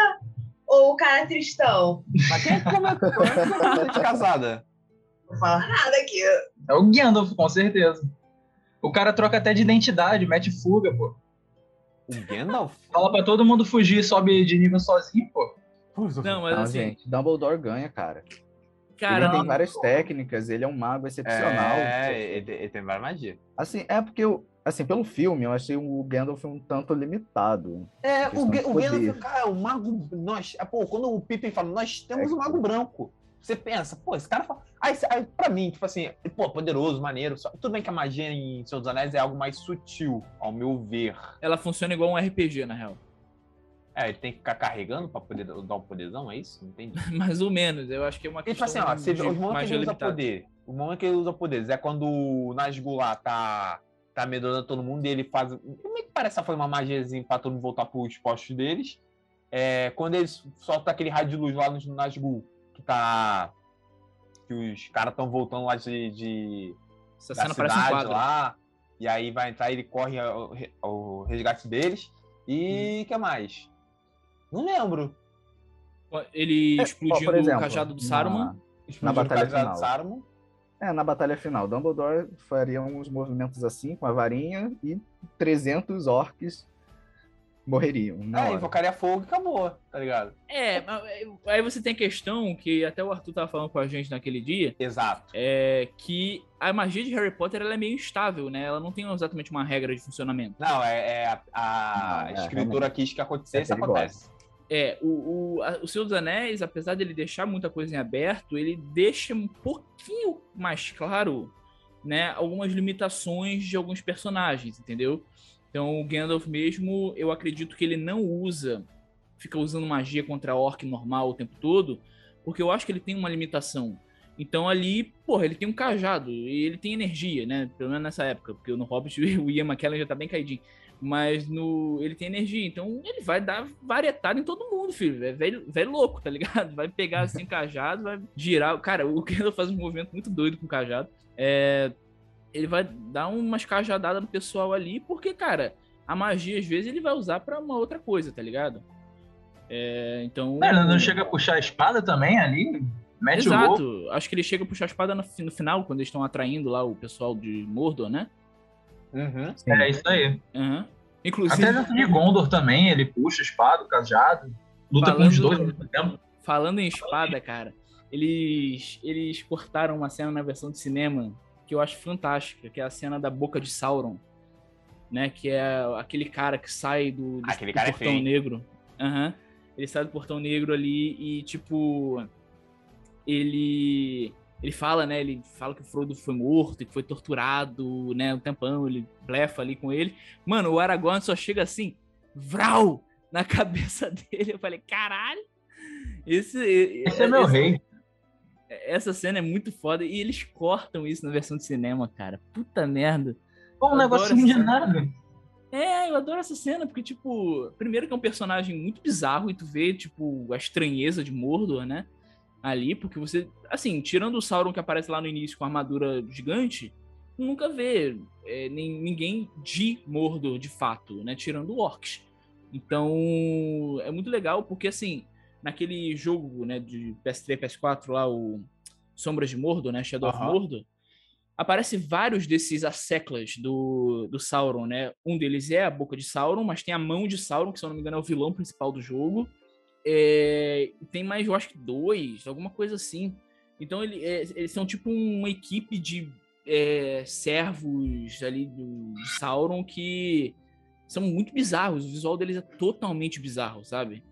ou o cara tristão? Mas quem é é que come de casada? Não fala nada aqui. É o Gandalf, com certeza. O cara troca até de identidade, mete fuga, pô. O Gandalf? Fala pra todo mundo fugir e sobe de nível sozinho, pô. não, mas Não, assim, gente, Dumbledore ganha, cara. Cara, ele tem várias técnicas, ele é um mago excepcional. É, ele, ele tem várias magias. Assim, é porque, eu, assim, pelo filme, eu achei o Gandalf um tanto limitado. É, o, o. Gandalf, cara, o mago. Nós, é, pô, quando o Pippin fala, nós temos É. um mago branco. Você pensa, pô, esse cara fala. Aí, aí, pra mim, tipo assim, pô, poderoso, maneiro. Só, tudo bem que a magia em Senhor dos Anéis é algo mais sutil, ao meu ver. ela funciona igual um RPG, na real. É, ele tem que ficar carregando pra poder dar o poderzão, é isso? Não entendi. Mais ou menos, eu acho que é uma E, tipo questão assim, ó, você vê, de os momentos que ele usa poder. O momento que ele usa poderes é quando o Nazgûl lá tá, tá amedrontando todo mundo e ele faz. Como é que parece que foi uma magiazinha pra todo mundo voltar pros postos deles? É, quando eles soltam aquele raio de luz lá no Nazgûl, que tá. Que os caras estão voltando lá de. de Essa da um cidade quadro. lá. E aí vai entrar, ele corre ao, ao resgate deles. E o que mais? Não lembro. Ele É, ó, exemplo, o cajado do na- Saruman. Explodiu o batalha final. Saruman. É, na batalha final, Dumbledore faria uns movimentos assim, com a varinha, e 300 orcs morreriam. Na É, hora. invocaria fogo e acabou, tá ligado? É, mas, é, aí você tem a questão que até o Arthur tava falando com a gente naquele dia, Exato. é que a magia de Harry Potter ela é meio instável, né? Ela não tem exatamente uma regra de funcionamento. Não, é, é a, a Não, é, escritura quis que acontecesse, É acontece. É, o, o, a- o Senhor dos Anéis, apesar dele deixar muita coisa em aberto, ele deixa um pouquinho mais claro, né, algumas limitações de alguns personagens, entendeu? Então, o Gandalf mesmo, eu acredito que ele não usa, fica usando magia contra orc normal o tempo todo, porque eu acho que ele tem uma limitação. Então ali, porra, ele tem um cajado e ele tem energia, né? Pelo menos nessa época, porque no Hobbit o Ian McKellen já tá bem caidinho. Mas no, ele tem energia, então ele vai dar varietada em todo mundo, filho. É velho, velho louco, tá ligado? Vai pegar assim cajado, vai girar. Cara, o Kendall faz um movimento muito doido com o cajado. É, ele vai dar umas cajadadas no pessoal ali, porque, cara, a magia às vezes ele vai usar para uma outra coisa, tá ligado? É, então. Não, ele não chega a puxar a espada também ali? Mete Exato. Acho que ele chega a puxar a espada no, no final, quando eles estão atraindo lá o pessoal de Mordor, né? Uhum. É isso aí. Uhum. Inclusive, Até dentro de Gondor também, ele puxa a espada, o cajado, luta com os Falando- dois ao mesmo tempo. falando em espada, cara, eles, eles cortaram uma cena na versão de cinema que eu acho fantástica, que é a cena da boca de Sauron, né? Que é aquele cara que sai do, do, Aquele do cara é portão feio. negro. Aham. Ele sai do portão negro ali e, tipo, ele ele fala, né? Ele fala que o Frodo foi morto e que foi torturado, né? Um tempão, ele blefa ali com ele. Mano, o Aragorn só chega assim, vral, na cabeça dele. Eu falei, caralho! Esse, Esse é meu esse- rei. Essa cena é muito foda e eles cortam isso na versão de cinema, cara. Puta merda. Pô, um negocinho de nada. É, eu adoro essa cena, porque, tipo, primeiro que é um personagem muito bizarro e tu vê, tipo, a estranheza de Mordor, né? Ali, porque você, assim, tirando o Sauron que aparece lá no início com a armadura gigante, nunca vê é, nem, ninguém de Mordor de fato, né? Tirando orcs. Então, é muito legal porque, assim, naquele jogo, né, de PS3, PS4 lá, o Sombras de Mordor, né? Shadow of Aham. Mordor, aparece vários desses asseclas do, do Sauron, né? Um deles é a boca de Sauron, mas tem a mão de Sauron, que se eu não me engano é o vilão principal do jogo. É, tem mais, eu acho que dois, alguma coisa assim. Então ele- é, eles são tipo uma equipe de é, servos ali do Sauron que são muito bizarros. O visual deles é totalmente bizarro, sabe?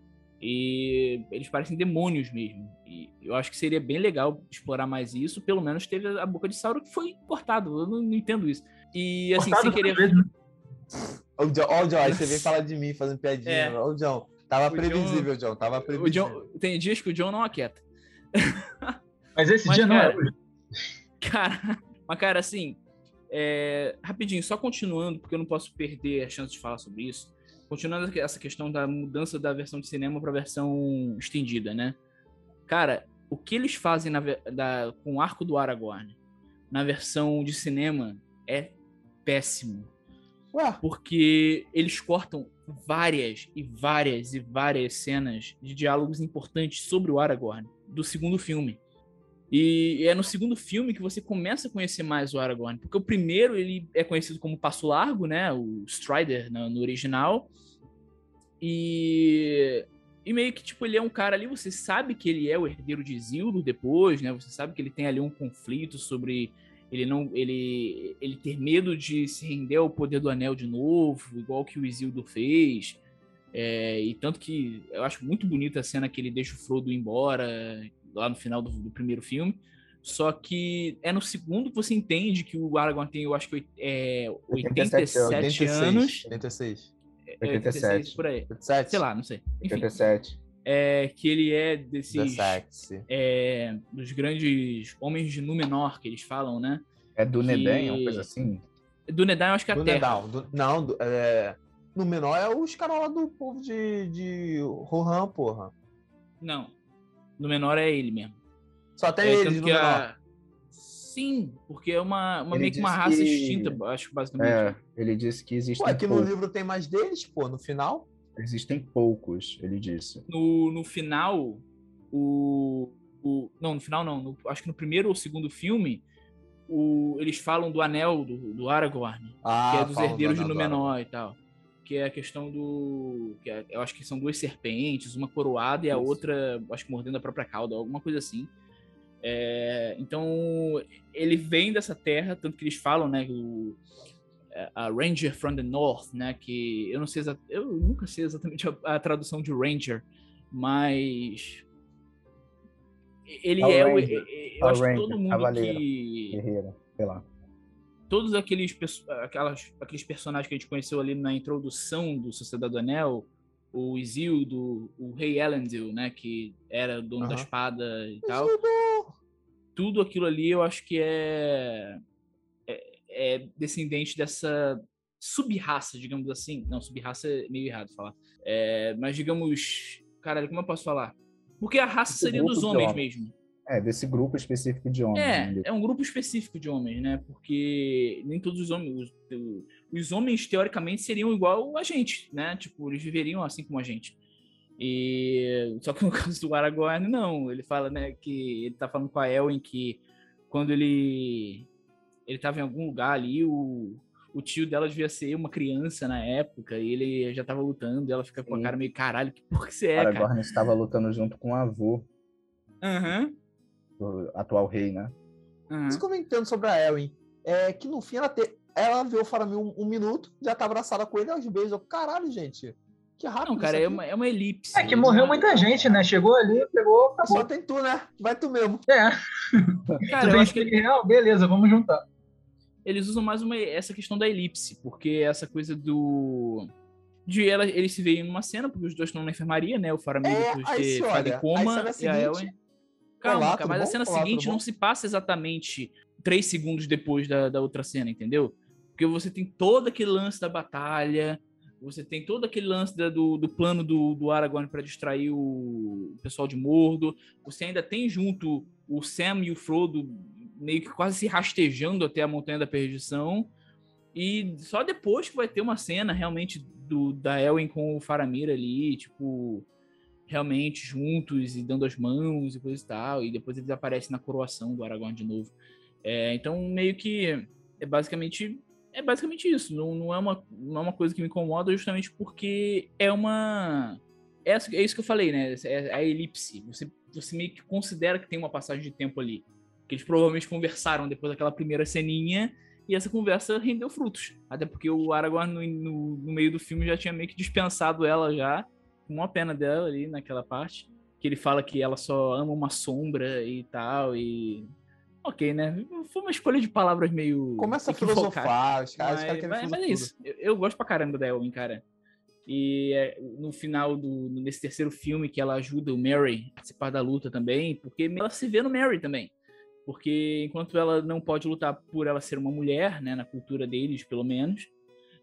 E eles parecem demônios mesmo. E eu acho que seria bem legal explorar mais isso. Pelo menos teve a boca de Sauron que foi cortado. Eu não, não entendo isso. E assim, Cortado sem querer. Ó, o John, ó, o John, aí você veio falar de mim fazendo piadinha. É. Ó, o John, tava O John- previsível, John, tava O previsível. John, tem dias que o John não aquieta. Mas esse Mas, dia não cara, é hoje. Cara, mas cara, assim, é, rapidinho, só continuando, porque eu não posso perder a chance de falar sobre isso. Continuando essa questão da mudança da versão de cinema para a versão estendida, né? Cara, o que eles fazem na da- com o arco do Aragorn na versão de cinema é péssimo. Ué, Porque eles cortam várias e várias e várias cenas de diálogos importantes sobre o Aragorn do segundo filme. E é no segundo filme que você começa a conhecer mais o Aragorn, porque o primeiro ele é conhecido como Passo Largo, né, o Strider no, no original. E e meio que tipo ele é um cara ali, você sabe que ele é o herdeiro de Isildur depois, né? Você sabe que ele tem ali um conflito sobre ele não ele ele ter medo de se render ao poder do anel de novo, igual que o Isildur fez. É, e tanto que eu acho muito bonita a cena que ele deixa o Frodo ir embora lá no final do, do primeiro filme. Só que é no segundo que você entende que o Aragorn tem, eu acho que é, 87, 87 anos. 86. é, 87. por aí. 87. Sei lá, não sei. Enfim, 87. É, que ele é desses 17. é, dos grandes homens de Númenor que eles falam, né? É do Que- uma coisa assim? Do Nedar, eu acho que é a Do Terra. Do- não, do- é, no menor é os caras lá do povo de, de Rohan, porra. Não. Númenor é ele mesmo. Só tem É, no menor. a- Sim, porque é uma, uma Ele meio que uma raça que- extinta, acho basicamente. É, ele disse que existem Ué, aqui no poucos. livro tem mais deles, pô, no final. Existem poucos, ele disse. No, no final, o, o. Não, no final não. no- acho que no primeiro ou segundo filme, o, eles falam do anel do, do Aragorn, Ah, que é dos falam do herdeiros de Númenor e tal. Que é a questão do. Que é- eu acho que são duas serpentes, uma coroada e a Isso. outra, acho que mordendo a própria cauda, alguma coisa assim. É, então, ele vem dessa terra, tanto que eles falam, né? O, a Ranger from the North, né? Que eu não sei eu nunca sei exatamente a, a tradução de Ranger, mas ele Power é o, Ranger, eu acho que Ranger, todo mundo cavaleiro. que Guerreiro, sei lá. todos aqueles, aquelas, aqueles personagens que a gente conheceu ali na introdução do Sociedade do Anel, o Isildo, o Rei Elendil, né, que era dono da espada e tal, tudo aquilo ali eu acho que é, é, descendente dessa sub-raça, digamos assim. Não, sub-raça é meio errado falar. É, mas digamos. Caralho, como eu posso falar? Porque a raça Esse seria dos homens homens. mesmo. É, desse grupo específico de homens. É, né? é um grupo específico de homens, né? Porque nem todos os homens. Os, os homens, teoricamente, seriam igual a gente, né? Tipo, eles viveriam assim como a gente. E. Só que no caso do Aragorn, não. Ele fala, né, que ele tá falando com a Elwin que quando ele. Ele tava em algum lugar ali, o. O tio dela devia ser uma criança na época, e ele já tava lutando, e ela fica com a cara meio, caralho, que porra que você é, cara? Aragorn estava lutando junto com o avô, Aham, do atual rei, né? eu não entendo sobre a Elwin é que no fim ela, te... ela vê o Faramir um, um minuto, já tá abraçada com ele aos beijos. Eu, Caralho, gente. Que rápido. Não, cara, isso é uma, é uma elipse. É que morreu muita gente, né? Chegou ali, pegou, Só acabou. tem tu, né? Vai tu mesmo. É, Cara, tu eu acho que que real, beleza, vamos juntar. Eles usam mais uma, essa questão da elipse, porque essa coisa do. De ela, eles se veem numa cena, porque os dois estão na enfermaria, né? O Faramir É, depois de olha, em coma e a seguinte, Elwin. Calma, Olá, cara, mas a bom? cena Olá, seguinte não se passa exatamente três segundos depois da, da outra cena, entendeu? Porque você tem todo aquele lance da batalha, você tem todo aquele lance da- do, do plano do, do Aragorn para distrair o pessoal de Mordo, você ainda tem junto o Sam e o Frodo meio que quase se rastejando até a Montanha da Perdição, e só depois que vai ter uma cena realmente do, da Elwin com o Faramir ali, tipo, realmente juntos e dando as mãos e coisa e tal, e depois eles aparecem na coroação do Aragorn de novo. É, então, meio que é basicamente é basicamente isso. Não, não, é uma, não é uma coisa que me incomoda, justamente porque é uma. É, é isso que eu falei, né? É a elipse. Você, você meio que considera que tem uma passagem de tempo ali. Que eles provavelmente conversaram depois daquela primeira ceninha e essa conversa rendeu frutos. Até porque o Aragorn, no, no, no meio do filme, já tinha meio que dispensado ela já, com uma pena dela ali naquela parte. Que ele fala que ela só ama uma sombra e tal, e. Ok, né? Foi uma escolha de palavras meio. Começa a filosofar, os caras, Mas, querem mas- mas é isso. Eu, eu gosto pra caramba da Elwin, cara. E é, no final do nesse terceiro filme que ela ajuda o Mary a participar da luta também, porque ela se vê no Mary também. Porque enquanto ela não pode lutar por ela ser uma mulher, né, na cultura deles, pelo menos,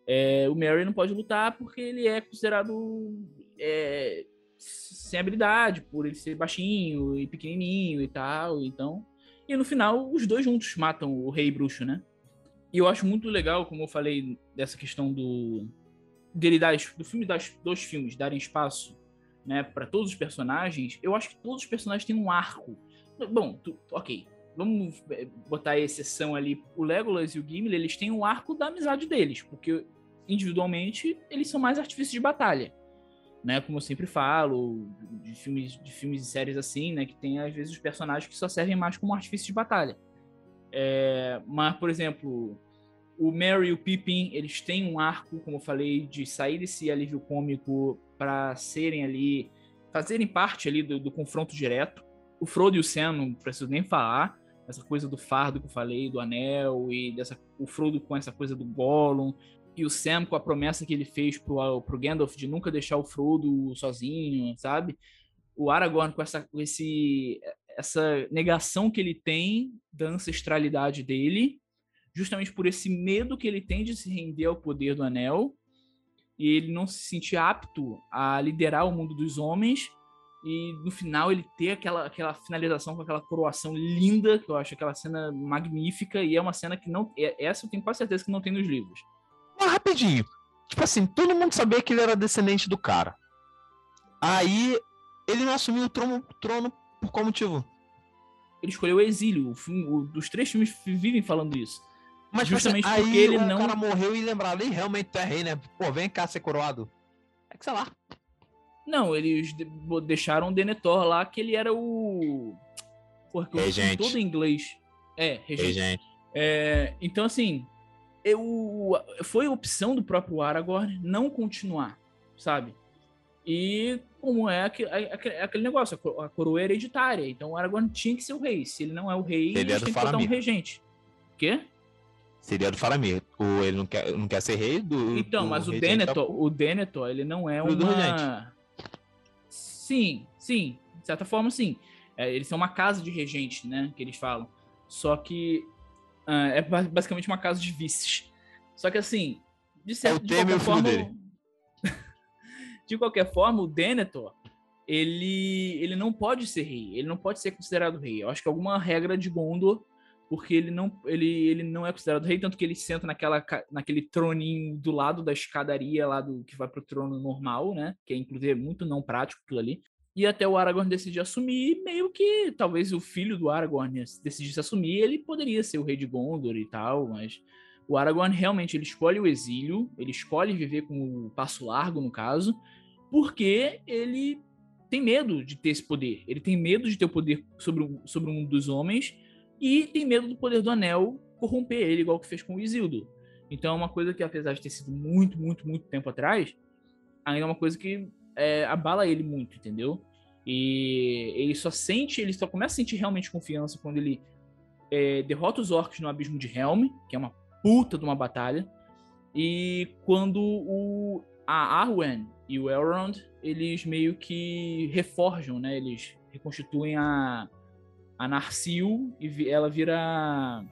é, o Mary não pode lutar porque ele é considerado é, sem habilidade, por ele ser baixinho e pequenininho e tal, então... E no final, os dois juntos matam o rei bruxo, né? E eu acho muito legal, como eu falei, dessa questão do dele dar do filme das dos filmes darem espaço, né, para todos os personagens. Eu acho que todos os personagens têm um arco. Bom, tu- ok, vamos eh, botar a exceção ali. O Legolas e o Gimli, eles têm um arco da amizade deles, porque individualmente eles são mais artifícios de batalha. Né, como eu sempre falo, de filmes, de filmes e séries assim, né, que tem às vezes os personagens que só servem mais como artifício de batalha. É, mas, por exemplo, o Merry e o Pippin, eles têm um arco, como eu falei, de sair desse alívio cômico para serem ali, fazerem parte ali do, do confronto direto. O Frodo e o Sam, não preciso nem falar, essa coisa do fardo que eu falei, do anel, e dessa, o Frodo com essa coisa do Gollum, e o Sam com a promessa que ele fez pro, pro Gandalf de nunca deixar o Frodo sozinho, sabe? O Aragorn com essa, esse, essa negação que ele tem da ancestralidade dele, justamente por esse medo que ele tem de se render ao poder do anel, e ele não se sentir apto a liderar o mundo dos homens, e no final ele ter aquela, aquela finalização com aquela coroação linda, que eu acho aquela cena magnífica, e é uma cena que não. é- Essa eu tenho quase certeza que não tem nos livros. Mas rapidinho. Tipo assim, todo mundo sabia que ele era descendente do cara. Aí ele não assumiu o trono, trono por qual motivo? Ele escolheu o exílio. O filme, o- dos três filmes vivem falando isso. Mas tipo Justamente assim, porque aí ele o não- cara morreu e lembraram, "Ih, realmente tu é rei, né? Pô, vem cá ser coroado. É que sei lá. Não, eles deixaram o Denethor lá, que ele era o. Porra, que eu fui Regente. todo em inglês. É, regente. gente. É, então, assim, eu, foi opção do próprio Aragorn não continuar, sabe? E como é aquele, aquele, negócio, a co- a coroa é hereditária. Então o Aragorn tinha que ser o rei. Se ele não é o rei, Ele é têm que botar um regente. Quê? Seria do Faramir. O, ele não quer, não quer ser rei do. Então, do mas o regente Denethor, o Denethor, ele não é uma... Sim, sim. De certa forma, sim. É, eles são uma casa de regente, né? Que eles falam. Só que ah, é ba- basicamente uma casa de vices. Só que assim, de, certa, de qualquer forma, dele. de qualquer forma, o Denethor, ele, ele não pode ser rei, ele não pode ser considerado rei. Eu acho que alguma regra de Gondor, porque ele não, ele, ele não é considerado rei, tanto que ele senta naquela, naquele troninho do lado da escadaria lá do que vai pro trono normal, né? Que é inclusive muito não prático aquilo ali. E até o Aragorn decidir assumir, meio que talvez o filho do Aragorn decidisse assumir, ele poderia ser o rei de Gondor e tal, mas o Aragorn realmente ele escolhe o exílio, ele escolhe viver com o passo largo, no caso, porque ele tem medo de ter esse poder. Ele tem medo de ter o poder sobre, sobre um dos homens e tem medo do poder do anel corromper ele, igual que fez com o Isildur. Então é uma coisa que, apesar de ter sido muito, muito, muito tempo atrás, ainda é uma coisa que é, abala ele muito, entendeu? E ele só sente, ele só começa a sentir realmente confiança quando ele é, derrota os orcs no Abismo de Helm, que é uma puta de uma batalha, e quando o, a Arwen e o Elrond, eles meio que reforjam, né? Eles reconstituem a, a Narsil e ela vira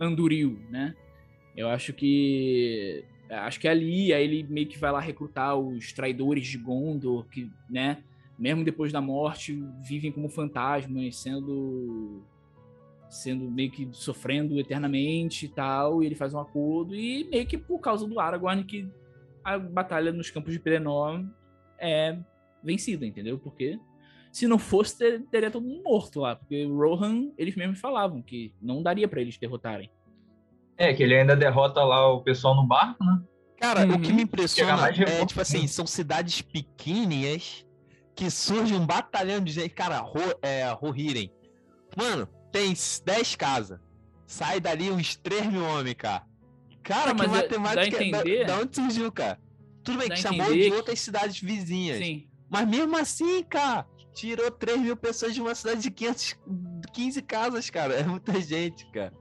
Anduril, né? Eu acho que acho que ali, aí ele meio que vai lá recrutar os traidores de Gondor, que, né, mesmo depois da morte, vivem como fantasmas, sendo sendo meio que sofrendo eternamente e tal, e ele faz um acordo e meio que por causa do Aragorn que a batalha nos campos de Pelennor é vencida, entendeu? Porque se não fosse, ter- teria todo mundo morto lá, porque o Rohan, eles mesmos falavam que não daria pra eles derrotarem. É, que ele ainda derrota lá o pessoal no barco, né? Cara, o que Uhum. me impressiona Chega mais é, tipo assim, ainda. são cidades pequenininhas que surge um batalhão de gente. Cara, Ro, é, Rohirrim. Mano, tem 10 casas. Sai dali uns 3 mil homens, cara. Cara, Não, que mas é- matemática. dá a entender- Da, da onde surgiu, cara? Tudo bem que chamou de outras cidades vizinhas. Sim. Mas mesmo assim, cara, tirou 3 mil pessoas de uma cidade de 500, 15 casas, cara. É muita gente, cara.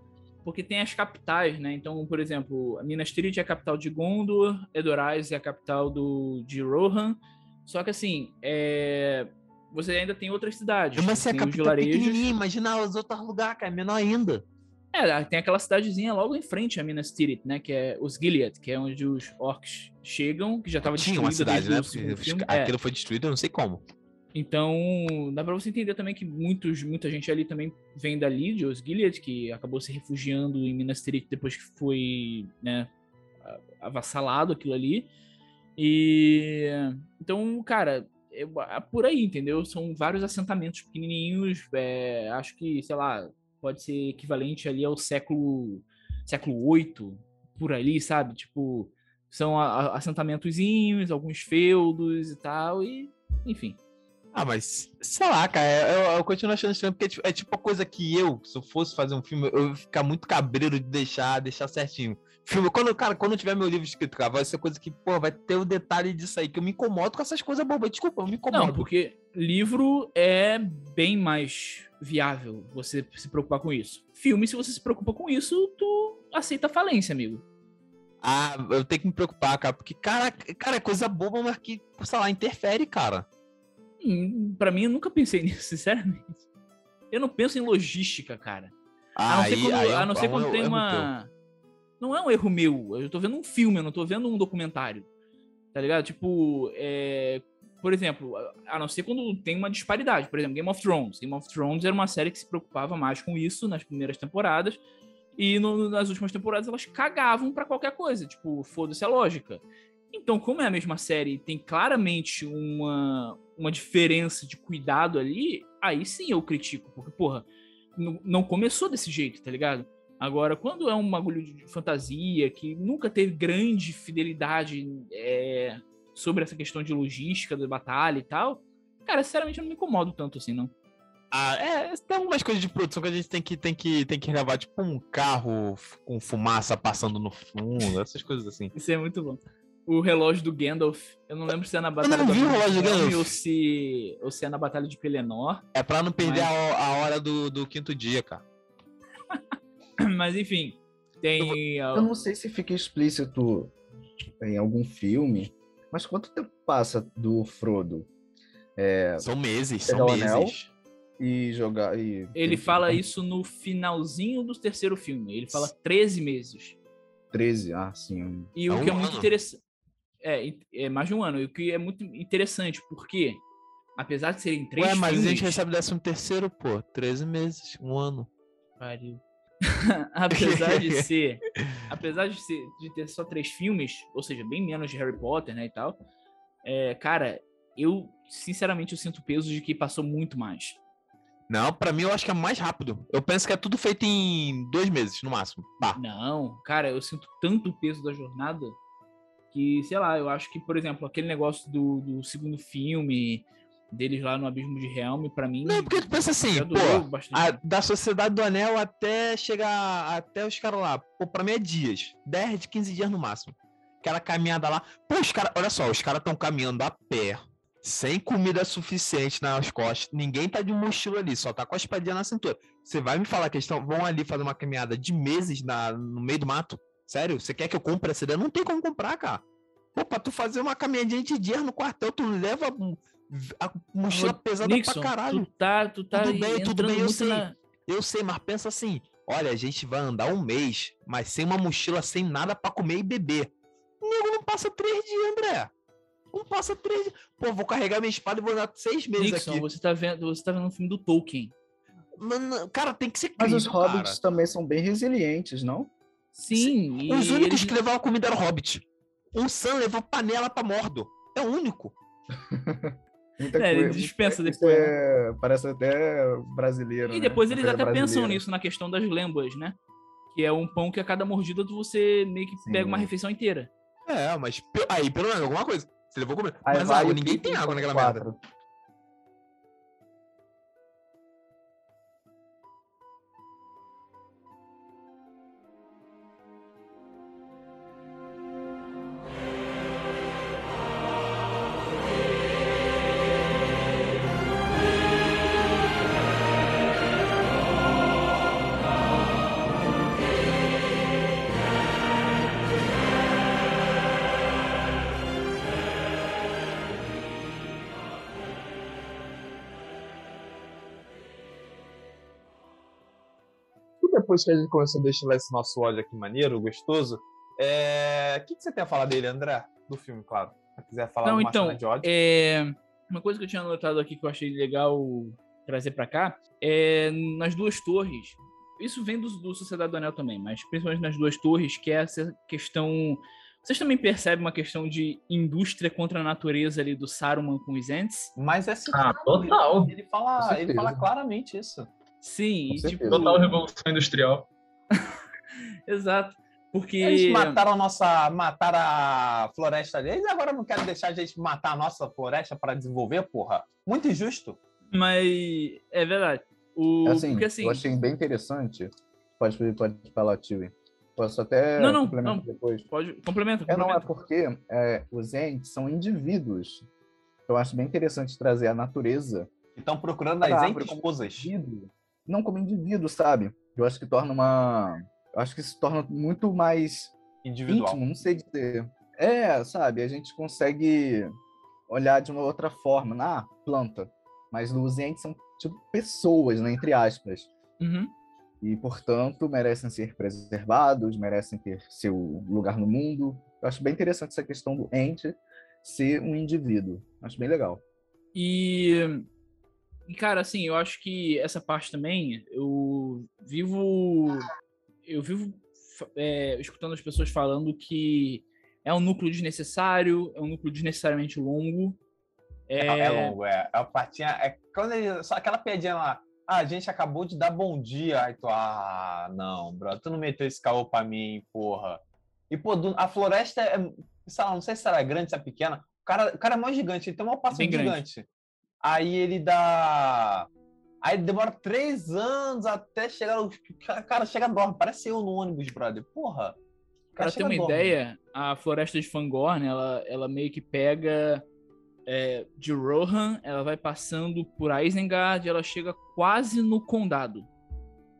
Porque tem as capitais, né? Então, por exemplo, Minas Tirith é a capital de Gondor, Edorais é a capital do, de Rohan. Só que assim, é... você ainda tem outras cidades. Mas se capital é vilarejos. pequenininha, imagina os outros lugares, cara. É menor ainda. É, tem aquela cidadezinha logo em frente a Minas Tirith, né? Que é os Gilead, que é onde os orcs chegam, que já estava Tinha destruída uma cidade, né? É. Aquilo foi destruído, eu não sei como. Então, dá pra você entender também que muitos, muita gente ali também vem dali, de Osgiliath, que acabou se refugiando em Minas Tirith depois que foi, né, avassalado aquilo ali. E então, cara, é, é por aí, entendeu? São vários assentamentos pequenininhos, é, acho que, sei lá, pode ser equivalente ali ao século século 8 por ali, sabe? Tipo, são assentamentozinhos, alguns feudos e tal, e enfim. Ah, mas sei lá, cara, eu, eu continuo achando estranho, porque é tipo- é tipo a coisa que eu, se eu fosse fazer um filme, eu ia ficar muito cabreiro de deixar, deixar certinho. Filme, quando, cara, quando eu tiver meu livro escrito, cara, vai ser coisa que, pô, vai ter o detalhe disso aí, que eu me incomodo com essas coisas bobas. Desculpa, eu me incomodo. Não, porque livro é bem mais viável você se preocupar com isso. Filme, se você se preocupa com isso, tu aceita a falência, amigo. Ah, eu tenho que me preocupar, cara, porque, cara, cara, é coisa boba, mas que, sei lá, interfere, cara. Hum, Pra mim, eu nunca pensei nisso, sinceramente. Eu não penso em logística, cara. A não ser quando, aí é a não é ser um quando tem uma. Não é um erro meu. Eu tô vendo um filme, eu não tô vendo um documentário. Tá ligado? Tipo, é, por exemplo, a- não ser quando tem uma disparidade. Por exemplo, Game of Thrones. Game of Thrones era uma série que se preocupava mais com isso nas primeiras temporadas. E no- nas últimas temporadas elas cagavam pra qualquer coisa. Tipo, foda-se a lógica. Então, como é a mesma série tem claramente uma, uma diferença de cuidado ali, aí sim eu critico. Porque, porra, não- começou desse jeito, tá ligado? Agora, quando é um bagulho de fantasia que nunca teve grande fidelidade é, sobre essa questão de logística da batalha e tal, cara, sinceramente eu não me incomodo tanto assim, não. Ah, é, tem algumas coisas de produção que a gente tem que, tem que, tem que gravar, tipo um carro com fumaça passando no fundo, essas coisas assim. Isso é muito bom. O relógio do Gandalf, eu não lembro se é na batalha não do vi o relógio do Gandalf. ou se, ou se é na batalha de Pelennor. É pra não perder Mas- a, ho- a hora do, do quinto dia, cara. Mas enfim, tem. Eu não sei se fica explícito em algum filme, mas quanto tempo passa do Frodo São meses, são o anel. meses. e jogar e Ele fala isso no finalzinho do terceiro filme. Ele fala 13 meses. 13, ah, sim. E É o um que é muito ano. interessante. É, é mais de um ano. E o que é muito interessante, porque, apesar de serem três Ué, mas filmes. a gente recebe décimo terceiro, pô. 13 meses, um ano. Pariu. apesar de ser. Apesar de, ser, de ter só três filmes, ou seja, bem menos de Harry Potter, né, e tal. É, cara, eu, sinceramente, eu sinto peso de que passou muito mais. Não, pra mim eu acho que é mais rápido. Eu penso que é tudo feito em dois meses, no máximo. Pá. Não, cara, eu sinto tanto o peso da jornada que, sei lá, eu acho que, por exemplo, aquele negócio do, do segundo filme deles lá no Abismo de Helm, pra mim. Não, porque tu pensa assim, pô, a- da Sociedade do Anel até chegar até os caras lá. Pô, pra mim é dias. 10 de 15 dias no máximo. Aquela caminhada lá. Pô, os caras, olha só, os caras estão caminhando a pé, sem comida suficiente nas costas. Ninguém tá de mochila ali, só tá com a espadinha na cintura. Você vai me falar que eles tão, vão ali fazer uma caminhada de meses na, no meio do mato? Sério? Você quer que eu compre essa ideia? Não tem como comprar, cara. Pô, pra tu fazer uma caminhadinha de dias no quartel, tu leva a mochila pesada Nixon, pra caralho. tu tá, tu tá Tudo bem, tudo bem, eu sei. na... Eu sei, mas pensa assim: olha, a gente vai andar um mês, mas sem uma mochila, sem nada pra comer e beber. O nego não passa três dias, André. Não passa três dias. Pô, vou carregar minha espada e vou andar seis meses Nixon, aqui. você tá vendo, você tá vendo um filme do Tolkien. Mano, cara, tem que ser Mas incrível, os hobbits cara. também são bem resilientes, não? Sim, e Os únicos eles- que levavam comida era o Hobbit. Um Sam levou panela pra Mordor. É o único. Muita É, ele coisa- dispensa depois, é- Parece até brasileiro. E né? depois Uma eles até pensam brasileira. nisso na questão das lembas, né? Que é um pão que a cada mordida você meio que Sim. pega uma refeição inteira. É, mas aí pelo menos alguma coisa. Você levou comida. Aí Mas água, o ninguém tem água naquela quatro. merda. Depois que a gente começou a destilar esse nosso ódio aqui maneiro, gostoso, é... o que, que você tem a falar dele, André? Do filme, claro. Se quiser falar Não, então, de ódio. É, uma coisa que eu tinha anotado aqui que eu achei legal trazer pra cá é nas duas torres. Isso vem do, do Sociedade do Anel também, mas principalmente nas duas torres, que é essa questão. Vocês também percebem uma questão de indústria contra a natureza ali do Saruman com os Ents? Mas é Ah, total. Ele fala, Com ele fala claramente isso. Sim, e, tipo, Total revolução industrial. exato. Porque. Eles mataram a nossa. Mataram a floresta deles e agora não querem deixar a gente matar a nossa floresta para desenvolver, porra. Muito injusto. Mas é verdade. O, Assim, porque assim. eu achei bem interessante. Pode, pode falar, Tio. Posso até Não, não, complementar não. depois. Pode, complementa, É, não, é complementa. porque é, os entes são indivíduos. Eu acho bem interessante trazer a natureza Estão procurando as entes como indivíduo, não como indivíduo, sabe? Eu acho que torna uma. Eu acho que se torna muito mais Individual. íntimo, não sei dizer. É, sabe? A gente consegue olhar de uma outra forma na planta, mas os entes são tipo pessoas, né, entre aspas. Uhum. E, portanto, merecem ser preservados, merecem ter seu lugar no mundo. Eu acho bem interessante essa questão do ente ser um indivíduo. Acho bem legal. E, e, cara, assim, eu acho que essa parte também, eu vivo. Eu vivo é, escutando as pessoas falando que é um núcleo desnecessário, é um núcleo desnecessariamente longo. É, é longo, é. É a partinha. É quando ele. Só aquela piadinha lá. Ah, a gente acabou de dar bom dia. Aí tu. Ah, não, bro. Tu não meteu esse caô pra mim, porra. E, pô, do- a floresta é. Sei lá, não sei se ela é grande, se é pequena. O cara, o cara é mais gigante, ele tem uma passagem grande. gigante. Aí ele dá. Aí demora três anos até chegar. no- Cara, chega dorme. Parece eu no ônibus, brother. Porra. O Pra ter uma dorme. ideia, a floresta de Fangorn, ela, ela meio que pega é, de Rohan, ela vai passando por Isengard, ela chega quase no condado.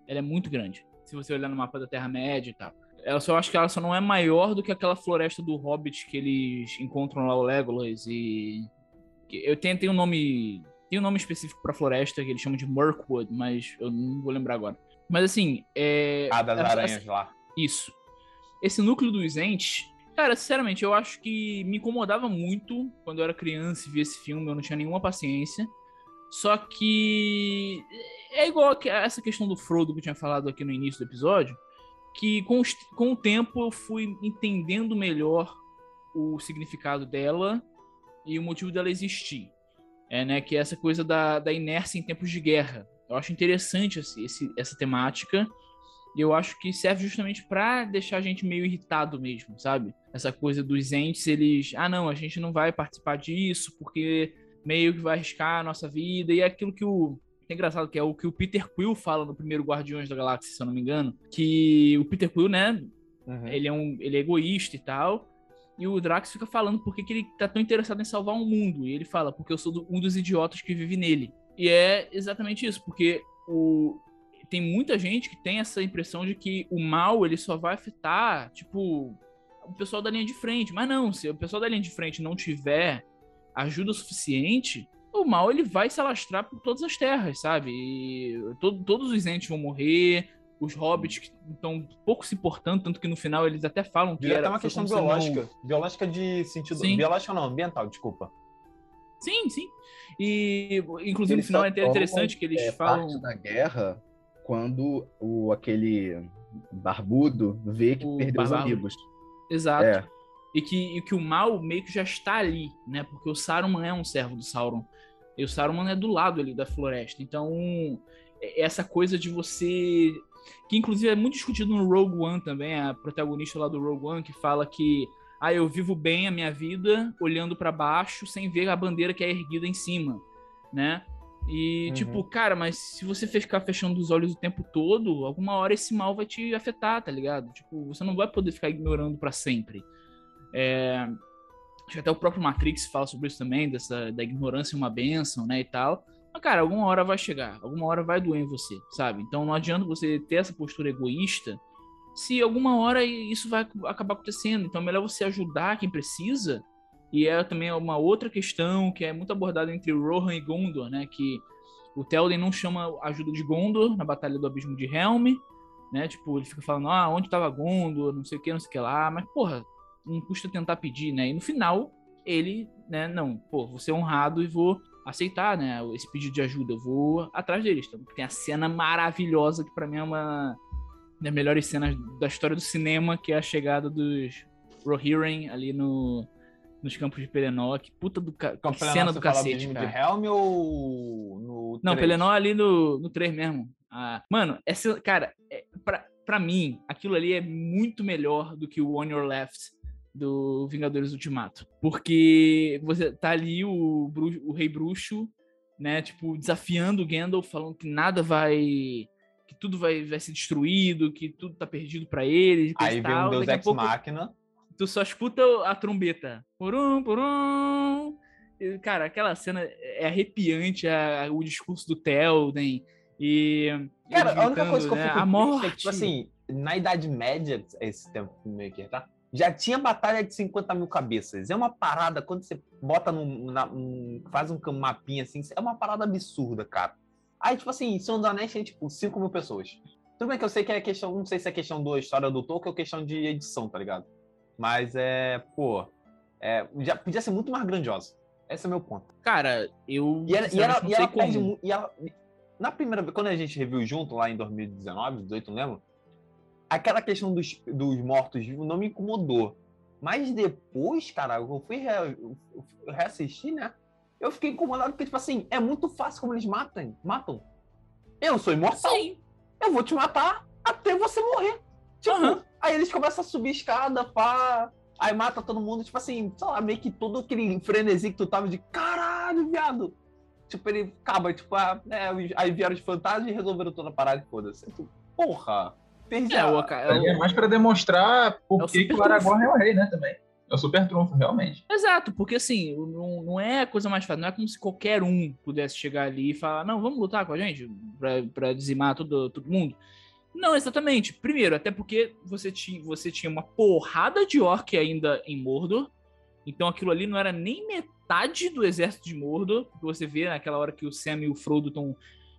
Ela é muito grande, se você olhar no mapa da Terra-média e tal. Ela só eu acho que ela só não é maior do que aquela floresta do Hobbit que eles encontram lá o Legolas e eu tenho, tem um nome tem um nome específico pra floresta que eles chamam de Mirkwood, mas eu não vou lembrar agora. Mas assim, é Ah, das aranhas lá. isso. esse núcleo dos entes, cara, sinceramente, eu acho que me incomodava muito quando eu era criança e via esse filme, eu não tinha nenhuma paciência. Só que é igual a essa questão do Frodo que eu tinha falado aqui no início do episódio, que com, os, com o tempo eu fui entendendo melhor o significado dela e o motivo dela existir. É, né, que é essa coisa da, da inércia em tempos de guerra. Eu acho interessante esse, esse, essa temática e eu acho que serve justamente para deixar a gente meio irritado mesmo, sabe? Essa coisa dos entes, eles, ah, não, a gente não vai participar disso porque meio que vai arriscar a nossa vida e é aquilo que o é engraçado que é o que o Peter Quill fala no primeiro Guardiões da Galáxia, se eu não me engano, que o Peter Quill, né, uhum. ele é um ele é egoísta e tal, e o Drax fica falando por que ele tá tão interessado em salvar o mundo. E ele fala, porque eu sou um dos idiotas que vive nele. E é exatamente isso, porque o... tem muita gente que tem essa impressão de que o mal ele só vai afetar, tipo, o pessoal da linha de frente. Mas não, se o pessoal da linha de frente não tiver ajuda suficiente, o mal ele vai se alastrar por todas as terras, sabe? E to todos os entes vão morrer, os hobbits que estão pouco se importando, tanto que no final eles até falam que era até uma questão biológica, não... biológica de sentido, sim. biológica não, ambiental, desculpa. Sim, sim. E inclusive eles no final é até interessante que eles é, falam parte da guerra quando o aquele barbudo vê que o perdeu os amigos. Exato. É. E que, e que o mal meio que já está ali, né? Porque o Saruman é um servo do Sauron. E o Saruman é do lado ali da floresta. Então, essa coisa de você que inclusive é muito discutido no Rogue One também, a protagonista lá do Rogue One que fala que ah, eu vivo bem a minha vida olhando para baixo sem ver a bandeira que é erguida em cima, né? E uhum. tipo, cara, mas se você ficar fechando os olhos o tempo todo, alguma hora esse mal vai te afetar, tá ligado? Tipo, você não vai poder ficar ignorando para sempre. É... Acho que até o próprio Matrix fala sobre isso também, dessa da ignorância é uma benção, né, e tal. Mas, cara, alguma hora vai chegar, alguma hora vai doer em você, sabe? Então não adianta você ter essa postura egoísta se alguma hora isso vai acabar acontecendo. Então é melhor você ajudar quem precisa. E é também uma outra questão que é muito abordada entre Rohan e Gondor, né? Que o Théoden não chama ajuda de Gondor na Batalha do Abismo de Helm, né? Tipo, ele fica falando, ah, onde tava Gondor, não sei o que, não sei o que lá. Mas, porra, não custa tentar pedir, né? E no final, ele, né, não, pô, vou ser honrado e vou aceitar, né, esse pedido de ajuda. Eu vou atrás deles. Então, tem a cena maravilhosa que para mim é uma das melhores cenas da história do cinema, que é a chegada dos Rohirrim ali no nos campos de Pelennor. Que puta do ca... que cena do cacete, cara. de Helm ou no Não, 3? Pelennor ali no, no 3 mesmo. Ah, mano, essa, cara, é, pra, pra mim, aquilo ali é muito melhor do que o On Your Left do Vingadores Ultimato. Porque você tá ali o, bruxo, o Rei Bruxo, né, tipo, desafiando o Gandalf, falando que nada vai que tudo vai, vai ser destruído, que tudo tá perdido para ele. Aí vem um Deus Ex pouco, Máquina. Tu só escuta a trombeta. Porum, porum. Cara, aquela cena é arrepiante, a, o discurso do Telden. E. Cara, a única coisa que eu né, fico a morte. É que, tipo assim, na Idade Média, esse tempo meio que, tá? Já tinha batalha de 50 mil cabeças. É uma parada, quando você bota num, na, num, faz um mapinha assim, é uma parada absurda, cara. Aí, tipo assim, Senhor dos Anéis tem, tipo, 5 mil pessoas. Tudo bem que eu sei que é questão, não sei se é questão da história do Tolkien ou questão de edição, tá ligado? Mas é, pô, é, já podia ser muito mais grandiosa. Esse é o meu ponto. Cara, eu. E ela, e ela, e ela perde. E ela, na primeira vez, quando a gente reviu junto, lá em 2019, 18, não lembro, aquela questão dos, dos mortos-vivos não me incomodou. Mas depois, cara, eu fui re, reassistir, né? Eu fiquei incomodado porque, tipo assim, é muito fácil como eles matam. matam. Eu sou imortal. Sim. Eu vou te matar até você morrer. Tipo, uhum. aí eles começam a subir escada, pá. Aí mata todo mundo, tipo assim, sei lá, meio que todo aquele frenesi que tu tava de caralho, viado. Tipo, ele acaba, tipo, ah, é, aí vieram os fantasmas e resolveram toda a parada e foda-se. Porra. Perdi é, o, é, é mais para demonstrar por é que, o Aragorn é o rei, né, também. É o super trunfo, realmente. Exato, porque assim, não, não é a coisa mais fácil, não é como se qualquer um pudesse chegar ali e falar, não, vamos lutar com a gente pra, pra dizimar todo, todo mundo. Não, exatamente. Primeiro, até porque você, ti, você tinha uma porrada de orc ainda em Mordor, então aquilo ali não era nem metade do exército de Mordor, porque você vê naquela hora que o Sam e o Frodo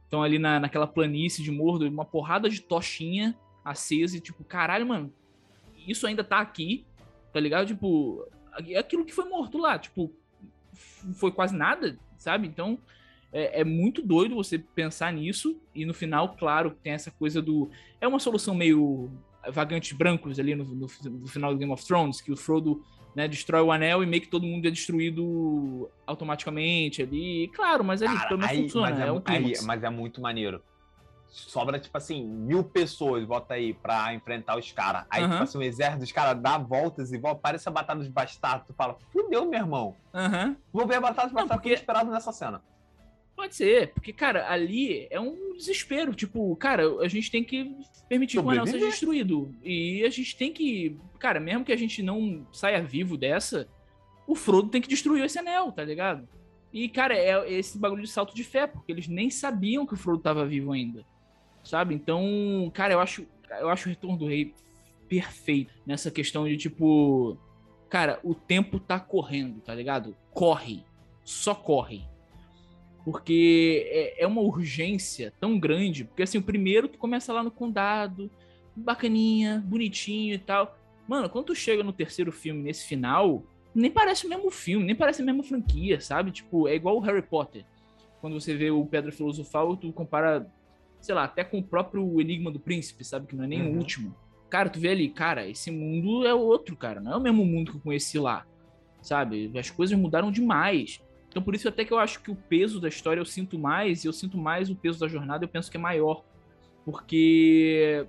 estão ali na, naquela planície de Mordor, uma porrada de tochinha acesa e tipo, caralho, mano. isso ainda tá aqui, tá ligado? Tipo, aquilo que foi morto lá, tipo, foi quase nada, sabe? Então, é, é, muito doido você pensar nisso, e no final, claro, tem essa coisa do. É uma solução meio vagantes brancos ali no, no, no final do Game of Thrones, que o Frodo né, destrói o anel e meio que todo mundo é destruído automaticamente ali. Claro, mas ali Cara, pelo menos aí, funciona. Mas é, é um aí, mas é muito maneiro. Sobra, tipo assim, mil pessoas, bota aí, pra enfrentar os caras. Aí, uhum. tipo assim, o exército dos caras dá voltas e volta, parece a Batalha dos Bastardos. Tu fala, fudeu, meu irmão. Uhum. Vou ver a Batalha dos Bastardos porque... esperado nessa cena. Pode ser, porque, cara, ali é um desespero. Tipo, cara, a gente tem que permitir que o anel seja destruído. E a gente tem que. Cara, mesmo que a gente não saia vivo dessa, o Frodo tem que destruir esse anel, tá ligado? E, cara, é esse bagulho de salto de fé, porque eles nem sabiam que o Frodo tava vivo ainda. Sabe? Então, cara, eu acho, eu acho o Retorno do Rei perfeito nessa questão de, tipo. Cara, o tempo tá correndo, tá ligado? Corre. Só corre porque é, é, uma urgência tão grande. Porque assim, o primeiro tu começa lá no condado, bacaninha, bonitinho e tal. Mano, quando tu chega no terceiro filme, nesse final, nem parece o mesmo filme, nem parece a mesma franquia, sabe? Tipo, é igual o Harry Potter. Quando você vê o Pedra Filosofal, tu compara, sei lá, até com o próprio Enigma do Príncipe, sabe? Que não é nem uhum. o último. Cara, tu vê ali, cara, esse mundo é outro, cara. Não é o mesmo mundo que eu conheci lá, sabe? As coisas mudaram demais. Então por isso até que eu acho que o peso da história eu sinto mais, e eu sinto mais o peso da jornada, eu penso que é maior. Porque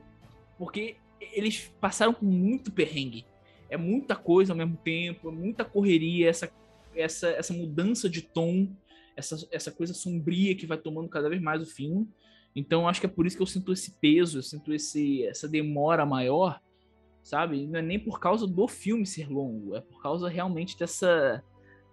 porque eles passaram com muito perrengue. É muita coisa ao mesmo tempo, é muita correria, essa essa essa mudança de tom, essa essa coisa sombria que vai tomando cada vez mais o filme. Então acho que é por isso que eu sinto esse peso, eu sinto esse essa demora maior, sabe? Não é nem por causa do filme ser longo, é por causa realmente dessa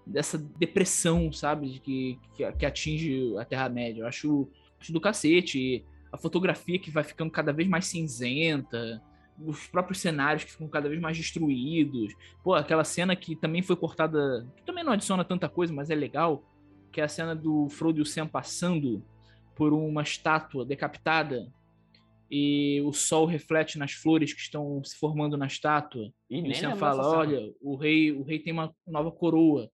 dessa depressão, sabe? De que, que, que, atinge a Terra-média. Eu acho, acho do cacete. A fotografia que vai ficando cada vez mais cinzenta, os próprios cenários que ficam cada vez mais destruídos. Pô, aquela cena que também foi cortada, que também não adiciona tanta coisa, mas é legal, que é a cena do Frodo e o Sam passando por uma estátua decapitada e o sol reflete nas flores que estão se formando na estátua. E, o Sam fala, olha, o rei, o rei tem uma nova coroa.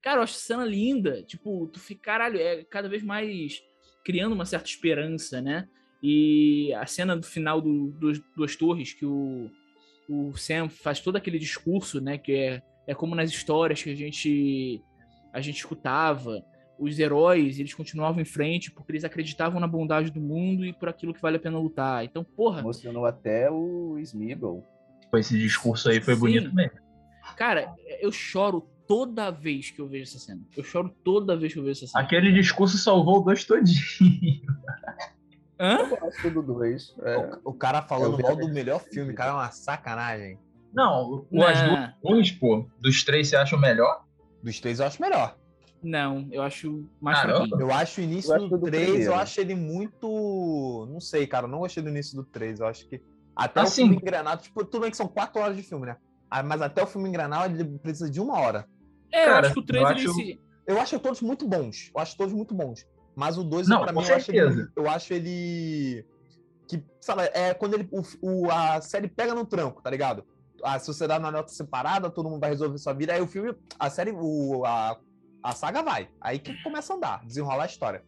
Cara, eu acho a cena linda. Tipo, tu fica, caralho, é cada vez mais criando uma certa esperança, né? E a cena do final do, do Duas Torres, que o, o Sam faz todo aquele discurso, né? Que é, é como nas histórias que a gente, a gente escutava. Os heróis, eles continuavam em frente porque eles acreditavam na bondade do mundo e por aquilo que vale a pena lutar. Então, porra. Emocionou até o Smeagol. Esse discurso aí foi Sim. bonito mesmo. Cara, eu choro toda vez que eu vejo essa cena. Eu choro toda vez que eu vejo essa cena. Aquele discurso salvou o dois todinho. Hã? Eu gosto do dois. É... O, o, cara falando mal do melhor filme, cara, é uma sacanagem. Não, o as duas, pô, dos três você acha o melhor? Dos três eu acho melhor. Não, eu acho mais Caramba. Eu acho o início eu do 3, eu acho ele muito. Não sei, cara, eu não gostei do início do 3. Eu acho que. Até assim, o filme engrenado, tipo, tudo bem que são quatro horas de filme, né? Ah, mas até o filme engrenado ele precisa de uma hora. É, Cara, eu acho que o 3 eu ele acho... se... Eu acho todos muito bons. Eu acho todos muito bons. Mas o 2, pra mim, eu acho, ele, eu acho ele. Que, sabe, é quando ele, o, o, a série pega no tranco, tá ligado? A sociedade na nota separada, todo mundo vai resolver sua vida. Aí o filme, a série, o, a, a saga vai. Aí que começa a andar, desenrolar a história.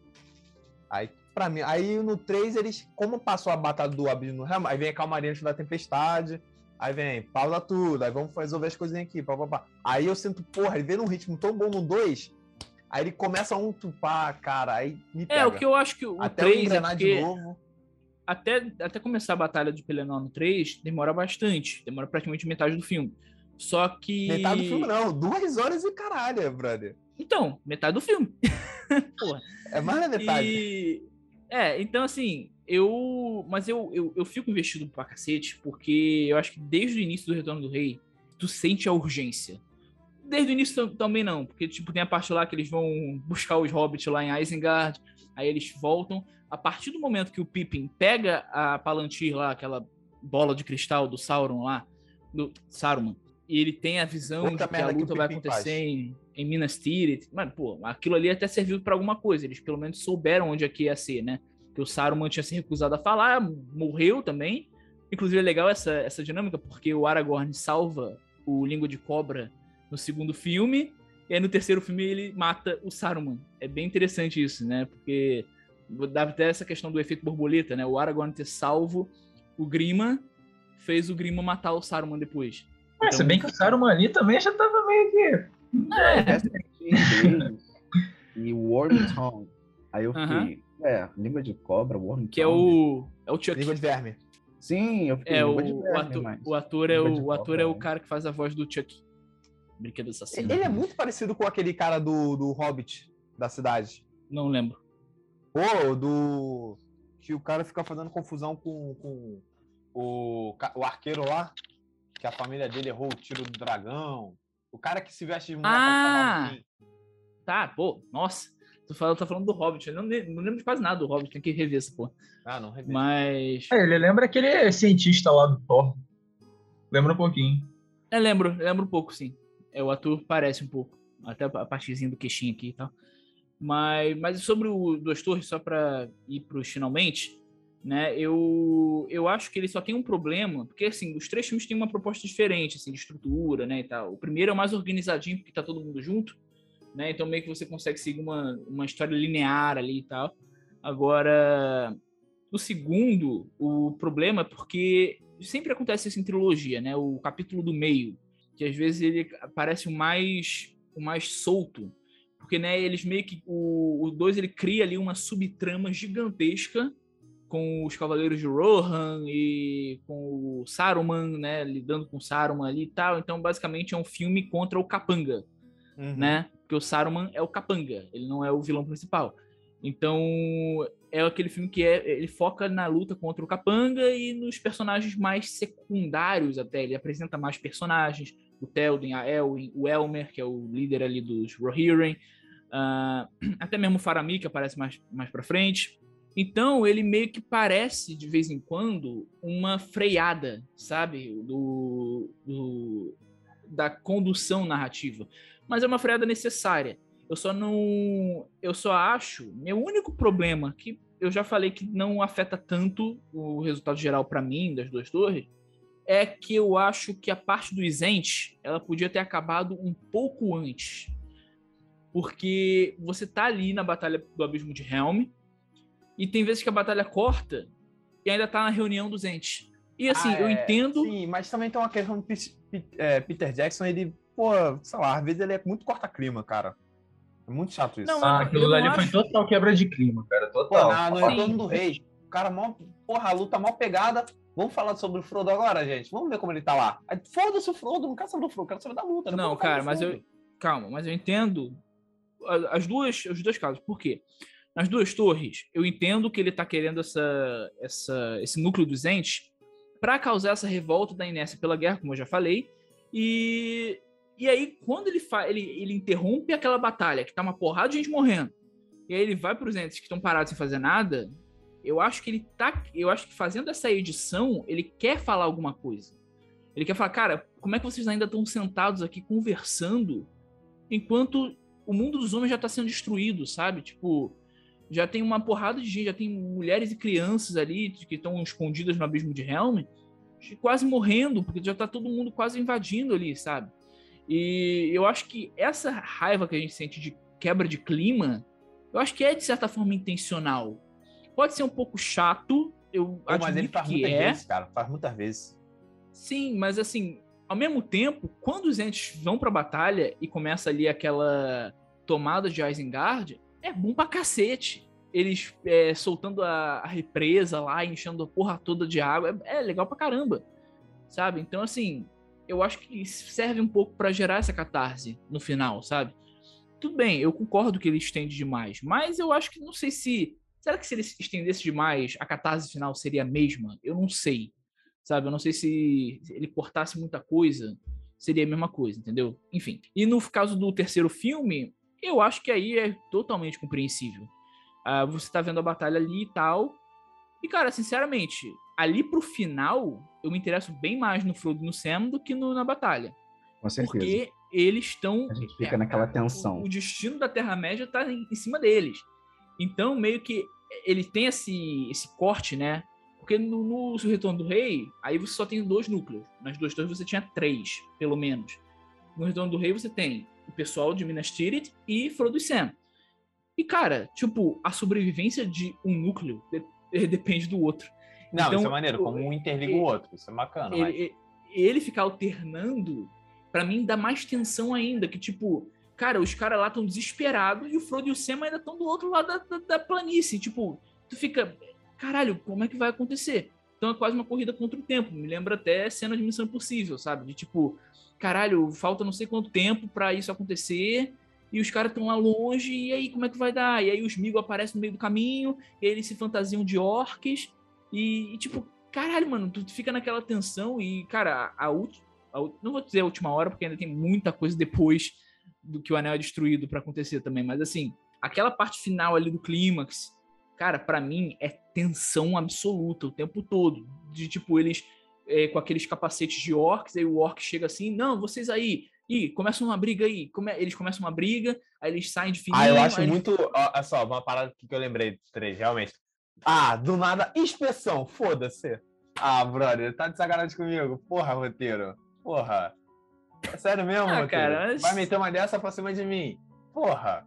Aí, pra mim, aí no 3, eles, como passou a batalha do Abismo aí vem a calmaria antes da tempestade. Aí vem, pausa tudo, aí vamos resolver as coisinhas aqui, pá, pá, pá. Aí eu sinto, porra, ele vê num ritmo tão bom no 2, aí ele começa a um tupá, cara, aí me pega. É, o que eu acho que o até 3 é porque... de novo. Até, até começar a batalha de Pelennor no 3, demora bastante, demora praticamente metade do filme. Só que... Metade do filme não, duas horas e caralho, brother. Então, metade do filme. porra. É mais da metade. E... É, então assim, eu. Mas eu, eu, eu fico investido pra cacete, porque eu acho que desde o início do Retorno do Rei, tu sente a urgência. Desde o início também não, porque tipo, tem a parte lá que eles vão buscar os hobbits lá em Isengard, aí eles voltam. A partir do momento que o Pippin pega a Palantir lá, aquela bola de cristal do Sauron lá, do Saruman, e ele tem a visão Outra de que a luta que vai acontecer em, em, Minas Tirith. Mas, pô, aquilo ali até serviu para alguma coisa. Eles pelo menos souberam onde aqui ia ser, né? que o Saruman tinha se recusado a falar, morreu também, Inclusive é legal essa, essa dinâmica, porque o Aragorn salva o Língua de Cobra no segundo filme, e aí no terceiro filme ele mata o Saruman. É bem interessante isso, né? Porque dá até essa questão do efeito borboleta, né? O Aragorn ter salvo o Grima fez o Grima matar o Saruman depois. É, se bem que o Saruman ali também já tava meio que. É, e Worm Tongue. Aí eu Aham. fiquei, é, língua de cobra, Worm Que é Tongue. o. É o Chuck. Língua de verme. Sim, eu fiquei É, o, língua de o verme, ator, mas- o ator é de o, o ator cobra, é o né? cara que faz a voz do Chuck. Brinquedo assassino. Ele é muito parecido com aquele cara do, do Hobbit da cidade. Não lembro. Pô, do. Que o cara fica fazendo confusão com, com o, o arqueiro lá. Que a família dele errou o tiro do dragão. O cara que se veste de mulher pra Ah! falar assim. Tá, pô, nossa. Tu fala, tá falando do Hobbit. Eu não, não lembro de quase nada do Hobbit, tem que rever essa porra. Ah, não, revejo. Mas. É, ele lembra aquele cientista lá do Thor. Lembra um pouquinho. Eu lembro, eu lembro um pouco, sim. É, o ator parece um pouco. Até a partezinha do queixinho aqui e tal. Mas, mas sobre o Duas Torres, só pra ir pros finalmente, né? Eu, eu acho que ele só tem um problema, porque assim, os três filmes têm uma proposta diferente, assim, de estrutura, né? E tal. O primeiro é mais organizadinho, porque tá todo mundo junto, né? Então meio que você consegue seguir uma, uma história linear ali e tal. Agora, o segundo, o problema é porque sempre acontece isso em trilogia, né? O capítulo do meio, que às vezes ele parece o mais o mais solto, porque né, eles meio que o 2 ele cria ali uma subtrama gigantesca com os Cavaleiros de Rohan e com o Saruman, né, lidando com o Saruman ali e tal. Então, basicamente é um filme contra o Capanga, Uhum. né? Porque o Saruman é o Capanga, ele não é o vilão principal. Então, é aquele filme que é, ele foca na luta contra o Capanga e nos personagens mais secundários até. Ele apresenta mais personagens, o Telden, a Elwin, o Elmer, que é o líder ali dos Rohirrim, ah, até mesmo o Faramir, que aparece mais, mais pra frente. Então, ele meio que parece, de vez em quando, uma freada, sabe? Do, do- da condução narrativa. Mas é uma freada necessária. Eu só não. Eu só acho. Meu único problema, que eu já falei que não afeta tanto o resultado geral pra mim, das duas torres, é que eu acho que a parte do Isent ela podia ter acabado um pouco antes. Porque você tá ali na batalha do Abismo de Helm, e tem vezes que a batalha corta e ainda tá na reunião dos entes. E assim, Ah, eu é, entendo. Sim, mas também tem uma questão do é, Peter Jackson, ele, pô, sei lá, às vezes ele é muito corta-clima, cara. É muito chato isso. Não, Ah, aquilo não dali acho- foi total quebra de clima, cara. Pô, Total. na, no. Retorno do Rei, o cara mó, porra, a luta mó pegada. Vamos falar sobre o Frodo agora, gente? Vamos ver como ele tá lá. Foda-se o Frodo, não quero saber do Frodo, quero saber da luta. Não, depois cara, falo do mas eu. Calma, mas eu entendo as duas, os dois casos. Por quê? Nas duas torres, eu entendo que ele tá querendo essa, essa, esse núcleo dos entes para causar essa revolta da inércia pela guerra, como eu já falei. E, e aí, quando ele, fa ele, ele interrompe aquela batalha, que tá uma porrada de gente morrendo, e aí ele vai pros entes que estão parados sem fazer nada, eu acho que ele tá. Eu acho que fazendo essa edição, ele quer falar alguma coisa. Ele quer falar, cara, como é que vocês ainda estão sentados aqui conversando enquanto o mundo dos homens já tá sendo destruído, sabe? Tipo, já tem uma porrada de gente, já tem mulheres e crianças ali que estão escondidas no abismo de Helm, quase morrendo, porque já tá todo mundo quase invadindo ali, sabe? E eu acho que essa raiva que a gente sente de quebra de clima, eu acho que é de certa forma intencional. Pode ser um pouco chato, eu Pô, mas ele faz que muitas é. vezes, cara. Faz muitas vezes. Sim, mas assim, ao mesmo tempo, quando os entes vão pra batalha e começa ali aquela tomada de Isengard, é bom pra cacete. Eles é, soltando a, a represa lá, enchendo a porra toda de água, é, é legal pra caramba, sabe? Então, assim, eu acho que serve um pouco pra gerar essa catarse no final, sabe? Tudo bem, eu concordo que ele estende demais, mas eu acho que não sei se. Será que se ele estendesse demais, a catarse final seria a mesma? Eu não sei sabe? Eu não sei se ele cortasse muita coisa, seria a mesma coisa, entendeu? Enfim. E no caso do terceiro filme, eu acho que aí é totalmente compreensível. Ah, você tá vendo a batalha ali e tal. E, cara, sinceramente, ali pro final, eu me interesso bem mais no Frodo e no Sam do que no- na batalha. Com certeza. Porque eles estão. A gente fica naquela tensão. O, o destino da Terra-média tá em, em cima deles. Então, meio que ele tem esse, esse corte, né? Porque no, no Retorno do Rei, aí você só tem dois núcleos. Nas duas torres você tinha três, pelo menos. No Retorno do Rei você tem o pessoal de Minas Tirith e Frodo e Sam. E, cara, tipo, a sobrevivência de um núcleo de- depende do outro. Não, Então, isso é maneiro, como um interliga o outro. Isso é bacana. mas- Ele, ele ficar alternando, pra mim, dá mais tensão ainda. Que, tipo, cara, os caras lá estão desesperados e o Frodo e o Sam ainda estão do outro lado da, da, da planície. Tipo, tu fica, caralho, como é que vai acontecer? Então é quase uma corrida contra o tempo. Me lembra até cena de Missão Impossível, sabe? De tipo, caralho, falta não sei quanto tempo pra isso acontecer. E os caras estão lá longe, e aí como é que vai dar? E aí os Migo aparecem no meio do caminho, eles se fantasiam de orques, e, e, tipo, caralho, mano, tu fica naquela tensão e, cara, a, última. Não vou dizer a última hora, porque ainda tem muita coisa depois do que o anel é destruído pra acontecer também, mas assim, aquela parte final ali do clímax, cara, pra mim é tensão absoluta o tempo todo. De tipo, eles é, com aqueles capacetes de orcs, aí o orc chega assim, não, vocês aí, Ih, começa uma briga aí. Come- Eles começam uma briga, aí eles saem de fininho. Ah, eu acho eles- muito. Olha só, uma parada que eu lembrei dos três, realmente. Ah, do nada, inspeção, foda-se. Ah, brother, tá de sacanagem comigo. Porra, roteiro. Porra. É sério mesmo, Ah, roteiro? cara, mas- Vai meter uma dessa pra cima de mim. Porra.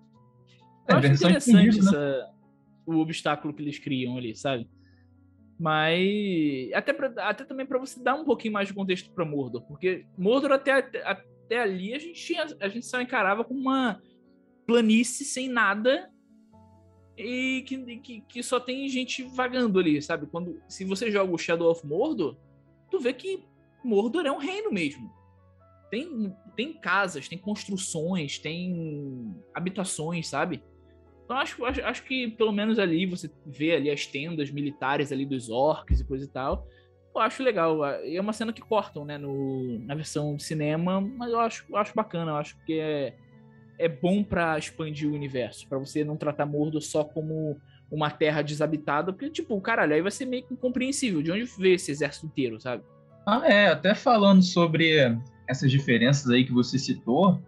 Eu É, acho versão interessante estendida, essa- o obstáculo que eles criam ali, sabe? Mas até, pra- até também para você dar um pouquinho mais de contexto para Mordor, porque Mordor até, até, ali a gente tinha, a gente só encarava como uma planície sem nada e que, que, que só tem gente vagando ali, sabe? Quando se você joga o Shadow of Mordor, tu vê que Mordor é um reino mesmo. Tem, tem casas, tem construções, tem habitações, sabe? Então acho, acho, acho que pelo menos ali você vê ali as tendas militares ali dos orcs e coisa e tal. Eu acho legal. E é uma cena que cortam, né, no, na versão de cinema, mas eu acho, eu acho bacana. Eu acho que é, é bom pra expandir o universo, pra você não tratar Mordor só como uma terra desabitada, porque, tipo, caralho, aí vai ser meio que incompreensível. De onde veio esse exército inteiro, sabe? Ah, é, até falando sobre essas diferenças aí que você citou,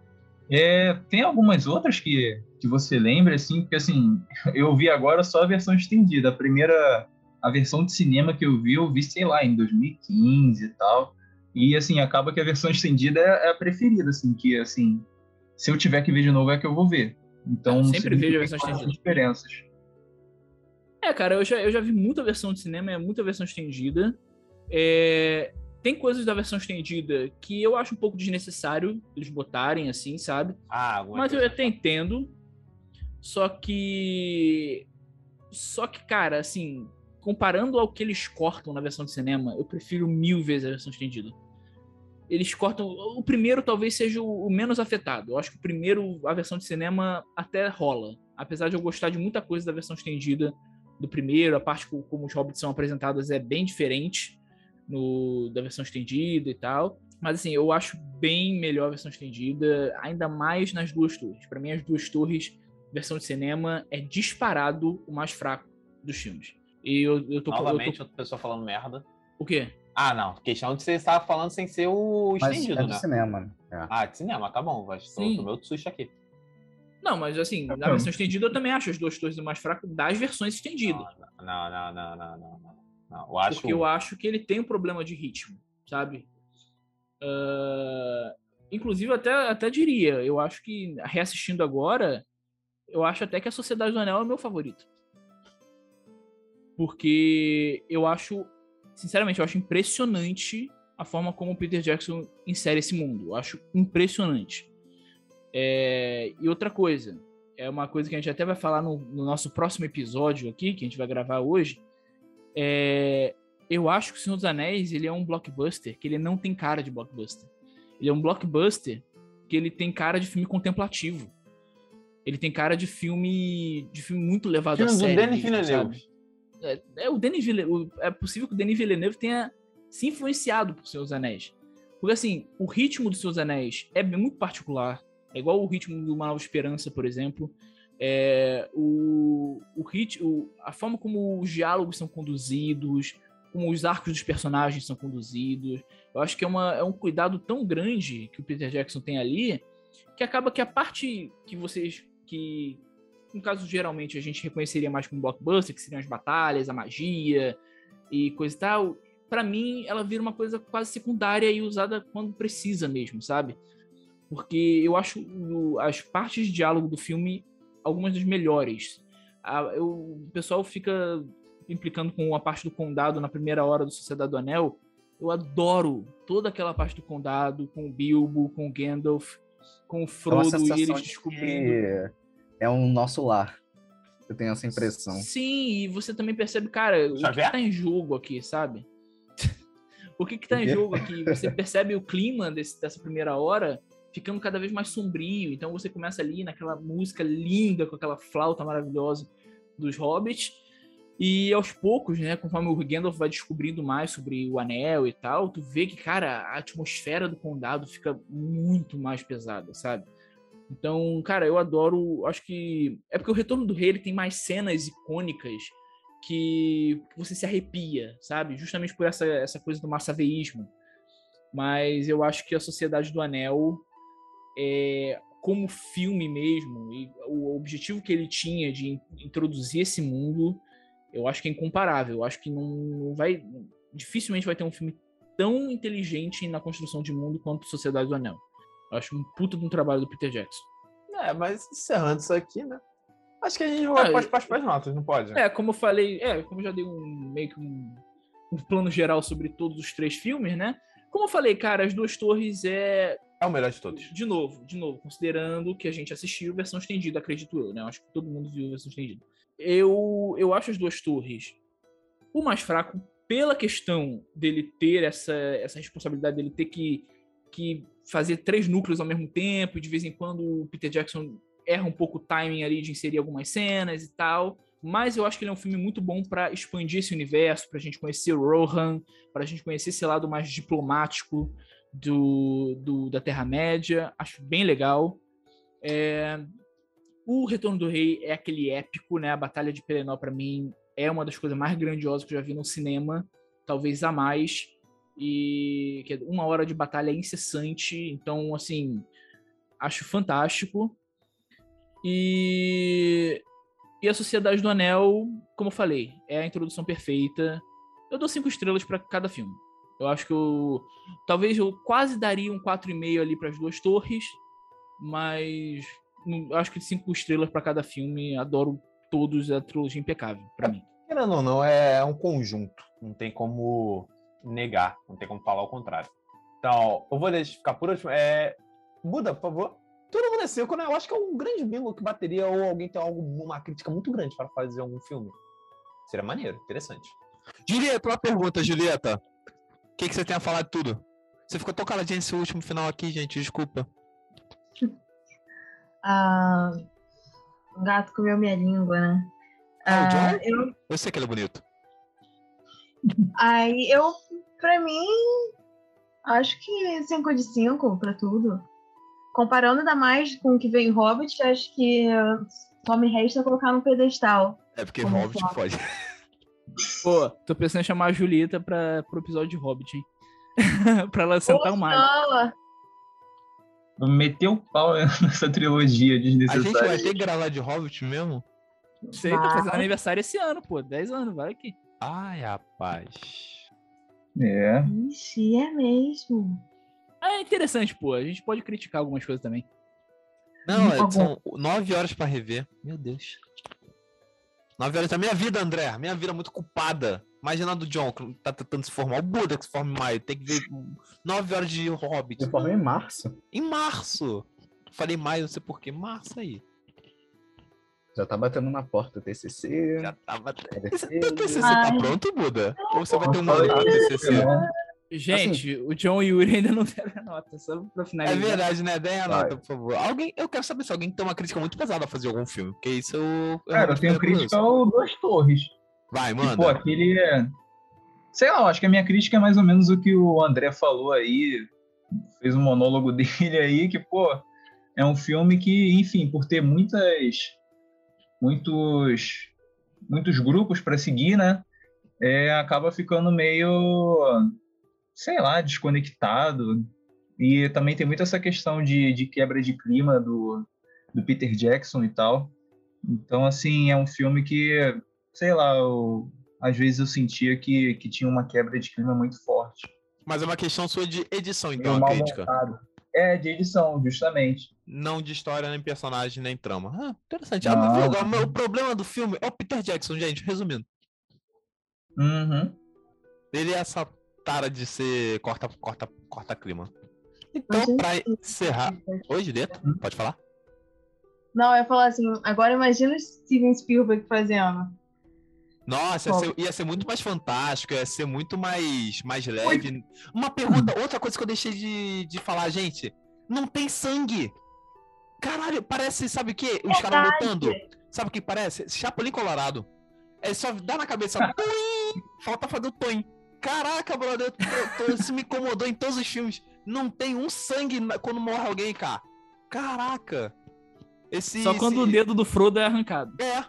é, tem algumas outras que, que você lembra, assim, porque assim, eu vi agora só a versão estendida. A primeira, a versão de cinema que eu vi, eu vi, sei lá, em 2015 e tal. E assim, acaba que a versão estendida é, é a preferida, assim, que assim, se eu tiver que ver de novo é que eu vou ver. Então, Eu sempre vejo a versão estendida. diferenças. É, cara, eu já, eu já vi muita versão de cinema, é muita versão estendida. É, tem coisas da versão estendida que eu acho um pouco desnecessário eles botarem assim, sabe? Ah, Mas eu até entendo. Só que. Só que, cara, assim, comparando ao que eles cortam na versão de cinema, eu prefiro mil vezes a versão estendida. Eles cortam. O primeiro talvez seja o menos afetado. Eu acho que o primeiro, a versão de cinema, até rola. Apesar de eu gostar de muita coisa da versão estendida do primeiro, a parte co- como os hobbits são apresentados é bem diferente no, da versão estendida e tal. Mas assim, eu acho bem melhor a versão estendida, ainda mais nas duas torres. Pra mim, as duas torres, versão de cinema, é disparado o mais fraco dos filmes. E eu, eu tô eu Novamente, tô- outra pessoa falando merda. O quê? Ah, não. Questão de você estar falando sem ser o Mas estendido, é do né? cinema. É. Ah, de cinema, tá bom. Vai, tomei outro susto aqui. Não, mas assim, na versão estendida eu também acho as duas torres o mais fraco das versões estendidas. Não, não, não, não, não, não. Não. Eu acho. Porque eu acho que ele tem um problema de ritmo, sabe? Ah, inclusive, até, até diria, eu acho que, reassistindo agora, eu acho até que a Sociedade do Anel é o meu favorito. Porque eu acho, sinceramente, eu acho impressionante a forma como o Peter Jackson insere esse mundo. Eu acho impressionante. É, e outra coisa, é uma coisa que a gente até vai falar no, no nosso próximo episódio aqui, que a gente vai gravar hoje. É, eu acho que o Senhor dos Anéis ele é um blockbuster que ele não tem cara de blockbuster. Ele é um blockbuster que ele tem cara de filme contemplativo. Ele tem cara de filme de filme muito levado Filme a do sério. Denis Villeneuve. É, é o Denis Villeneuve, é possível que o Denis Villeneuve tenha se influenciado por Senhor dos Anéis. Porque assim, o ritmo do Senhor dos Anéis é muito particular. É igual o ritmo do Uma Nova Esperança, por exemplo. É, o, o ritmo, a forma como os diálogos são conduzidos, como os arcos dos personagens são conduzidos. Eu acho que é, uma, é um cuidado tão grande que o Peter Jackson tem ali, que acaba que a parte que vocês. que no caso geralmente a gente reconheceria mais como blockbuster, que seriam as batalhas, a magia, e coisa e tal, para mim ela vira uma coisa quase secundária e usada quando precisa mesmo, sabe? Porque eu acho o- as partes de diálogo do filme algumas das melhores. A- eu- o pessoal fica implicando com a parte do condado na primeira hora do Sociedade do Anel. Eu adoro toda aquela parte do condado, com o Bilbo, com o Gandalf, com o É Frodo e sensação eles de descobrindo. que é um nosso lar. Eu tenho essa impressão. Sim, e você também percebe, cara, o que, que tá em jogo aqui, sabe? o que que tá em jogo aqui? Você percebe o clima desse- dessa primeira hora ficando cada vez mais sombrio. Então você começa ali naquela música linda, com aquela flauta maravilhosa dos hobbits. E aos poucos, né, conforme o Gandalf vai descobrindo mais sobre o anel e tal, tu vê que, cara, a atmosfera do condado fica muito mais pesada, sabe? Então, cara, eu adoro. Acho que. É porque o Retorno do Rei ele tem mais cenas icônicas que você se arrepia, sabe? Justamente por essa, essa coisa do massaveísmo. Mas eu acho que a Sociedade do Anel, é, como filme mesmo, e o objetivo que ele tinha de in- introduzir esse mundo, eu acho que é incomparável. Eu acho que não, não vai. Dificilmente vai ter um filme tão inteligente na construção de mundo quanto Sociedade do Anel. Eu acho um puta de um trabalho do Peter Jackson. É, mas encerrando isso aqui, né? Acho que a gente vai para as notas, não pode? É, como eu falei, é, como eu já dei um meio que um, um plano geral sobre todos os três filmes, né? Como eu falei, cara, as duas torres é. É o melhor de todos. De novo, de novo, considerando que a gente assistiu versão estendida, acredito eu, né? Acho que todo mundo viu a versão estendida. Eu, eu acho as duas torres o mais fraco pela questão dele ter essa, essa responsabilidade, dele ter que, que fazer três núcleos ao mesmo tempo, e de vez em quando o Peter Jackson erra um pouco o timing ali de inserir algumas cenas e tal. Mas eu acho que ele é um filme muito bom para expandir esse universo, pra gente conhecer o Rohan, pra gente conhecer esse lado mais diplomático do, do- da Terra-média. Acho bem legal. É, O Retorno do Rei é aquele épico, né? A Batalha de Pelennor, pra mim, é uma das coisas mais grandiosas que eu já vi no cinema, talvez a mais. E que é uma hora de batalha incessante, então, assim, acho fantástico. E, e a Sociedade do Anel, como eu falei, é a introdução perfeita. Eu dou cinco estrelas para cada filme. Eu acho que eu. Talvez eu quase daria um 4,5 ali para as duas torres, mas não- eu acho que cinco estrelas para cada filme. Adoro todos, a trilogia impecável, para mim. Querendo ou não, é um conjunto. Não tem como negar, não tem como falar o contrário. Então, eu vou deixar ficar por último. É... Buda, por favor. Todo mundo é né? Eu acho que é um grande bingo que bateria ou alguém tem algo, uma crítica muito grande para fazer algum filme. Seria maneiro, interessante. Julieta, uma pergunta, Julieta. O que, que você tem a falar de tudo? Você ficou tão caladinha nesse último final aqui, gente, desculpa. Ah, o gato comeu minha língua, né? O Ah, John? eu, Eu sei que ele é bonito. aí eu, pra mim, acho que 5 de 5 pra tudo. Comparando ainda mais com o que veio em Hobbit, acho que ah, só me resta colocar no pedestal. É porque Hobbit pode. Pô, tô pensando em chamar a Julieta pra, pro episódio de Hobbit, hein? pra ela sentar o. Vou meter o pau nessa trilogia A desnecessária. gente vai ter que gravar de Hobbit mesmo? Sei, tá fazendo aniversário esse ano, pô. 10 anos, vai aqui. Ai, rapaz. É. Ixi, é mesmo. É interessante, pô. A gente pode criticar algumas coisas também. Não, são nove horas pra rever. Meu Deus. Nove horas da minha vida, André. Minha vida é muito culpada. Imagina a do John, que tá tentando se formar. O Buda que se forma em maio. Tem que ver nove horas de Hobbit. Eu formei em março. Em março. Falei maio, não sei porquê. Março aí. Já tá batendo na porta o TCC. Já Esse defesa. teu TCC tá Ai. pronto, Buda? Ou você vai ter um ano TCC? não. Gente, o John e o Yuri ainda não deram a nota, só pra É finalizar. verdade, né? Dê a Vai. nota, por favor. Alguém, eu quero saber se alguém tem uma crítica muito pesada a fazer algum filme. Porque isso eu. Cara, eu tenho crítica ao Duas Torres. Vai, manda. pô, aquele é. Sei lá, acho que a minha crítica é mais ou menos o que o André falou aí. Fez um monólogo dele aí, que, pô, é um filme que, enfim, por ter muitas. Muitos. Muitos grupos para seguir, né? É, acaba ficando meio. Sei lá, desconectado. E também tem muito essa questão de, de quebra de clima do, do Peter Jackson e tal. Então, assim, é um filme que sei lá, eu às vezes eu sentia que, que tinha uma quebra de clima muito forte. Mas é uma questão sua de edição, então, a crítica. montado. É, de edição, justamente. Não de história, nem personagem, nem trama. Ah, interessante. Ah, viu, o problema do filme é o Peter Jackson, gente, resumindo. Uhum. Ele é essa tara de ser corta, corta, corta clima. Então, pra encerrar. Oi, Julieta, Hum? pode falar? Não, eu ia falar assim, agora imagina o Steven Spielberg fazendo. Nossa, ia ser, ia ser muito mais fantástico, ia ser muito mais, mais leve. Uma pergunta, outra coisa que eu deixei de, de falar, gente. Não tem sangue. Caralho, parece, sabe o quê? Os caras lutando. Sabe o que parece? Chapolin Colorado. É só dar na cabeça. Falta fazer o Toim. Caraca, brother, eu tô- tô- isso me incomodou em todos os filmes. Não tem um sangue quando morre alguém, cara. Caraca. Esse, Só quando o esse- dedo do Frodo é arrancado. é.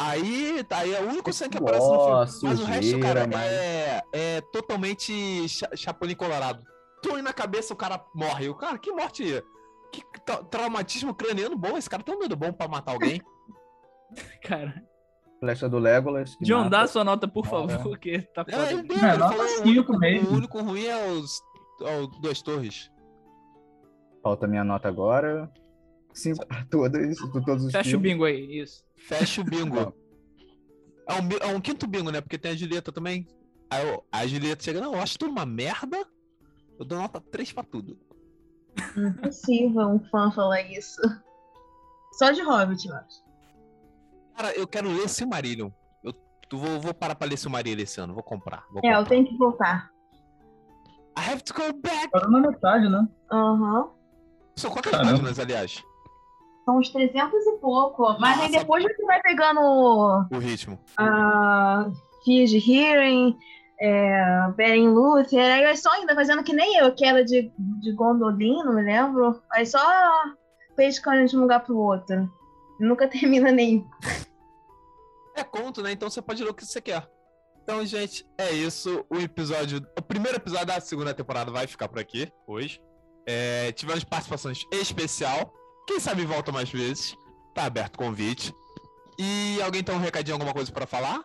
Aí, tá aí é o único sangue que aparece no filme. Mas o resto, cara, mas- é, é totalmente cha Chapolin Colorado. Tô na cabeça, o cara morre. O cara, que morte. Que tra- traumatismo craniano bom. Esse cara tem um dedo bom pra matar alguém. Cara, Flecha do Legolas. John, mata. dá sua nota, por favor, porque tá É, foda. ele deu, É, ele falou, o, único, mesmo. o único ruim é os, é o Duas Torres. Falta minha nota agora. Cinco pra todas, todos os Fecha o filmes. bingo aí, isso. Fecha o bingo. É um, é um quinto bingo, né? Porque tem a Julieta também. Aí eu- a Julieta chega, não, eu acho tudo uma merda. Eu dou nota 3 pra tudo. Impossível um fã falar isso. Só de Hobbit, eu acho. Cara, eu quero ler Silmarillion. Eu tu- vou, vou parar pra ler Silmarillion esse ano. Vou comprar. Vou É, eu comprar. tenho que voltar. I have to go back. Parou na metade, né? Aham. São quantas Caramba. páginas, aliás? São uns 300 e pouco. Mas aí Nossa. depois você vai pegando O ritmo. a Fear de Hearing, é, Beren Luther, aí é só ainda fazendo que nem eu, que era de, de Gondolin, não me lembro. Aí só pescando de um lugar pro outro. Nunca termina nenhum. É conto, né? Então você pode ler o que você quer. Então, gente, é isso. O episódio. O primeiro episódio da segunda temporada vai ficar por aqui hoje. É, tivemos participações especial. Quem sabe volta mais vezes. Tá aberto o convite. E alguém tem um recadinho, alguma coisa pra falar?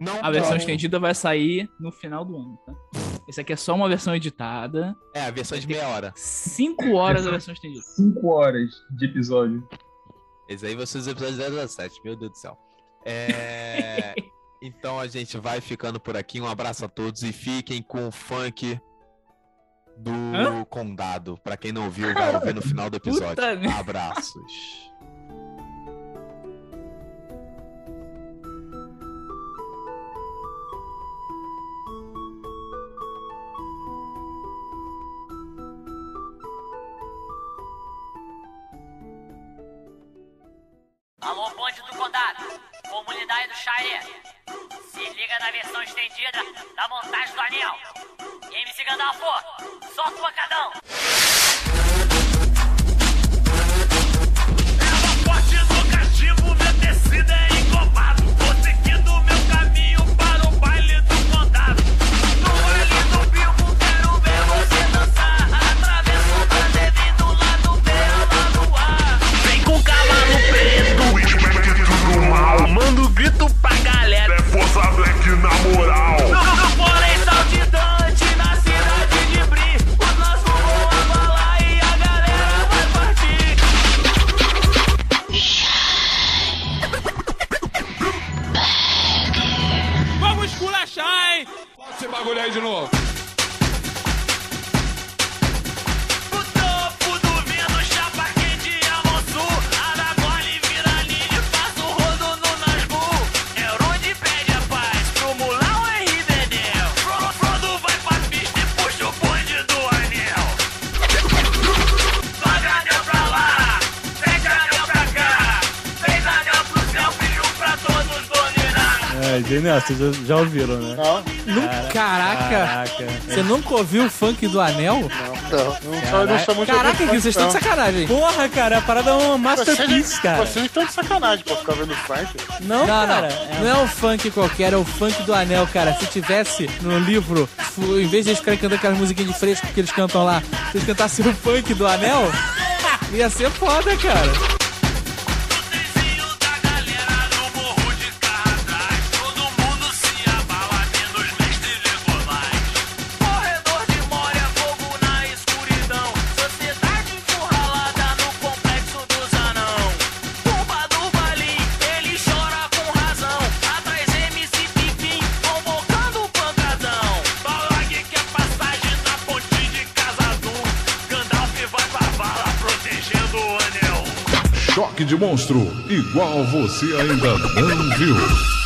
Não? A versão Então- estendida vai sair no final do ano, tá? Esse aqui é só uma versão editada. É, a versão de meia hora. Cinco horas a versão estendida. Cinco horas de episódio. Esse aí vai ser os episódios 17, meu Deus do céu. É, então a gente vai ficando por aqui. Um abraço a todos e fiquem com o funk do Hã? Condado. Pra quem não ouviu, vai ouvir no final do episódio. Puta. Abraços. Alô, bonde do condado, comunidade do Xaré. Se liga na versão estendida da montagem do anel. MC Gandalfo, solta o pancadão. Vocês já, já ouviram, né? Nu- Caraca! Caraca. Você nunca ouviu o funk do anel? Eu não sou muito Caraca, Gui, vocês estão de sacanagem. Porra, cara, a parada é uma não. masterpiece, Vocês, cara. vocês estão de sacanagem pra ficar vendo funk. Não, Não, cara. não. Não é um funk qualquer, é o funk do anel, cara. Se tivesse no livro, em vez de eles ficarem cantando aquelas musiquinhas de fresco que eles cantam lá, se eles cantassem o funk do anel, ia ser foda, cara. Igual você ainda não viu.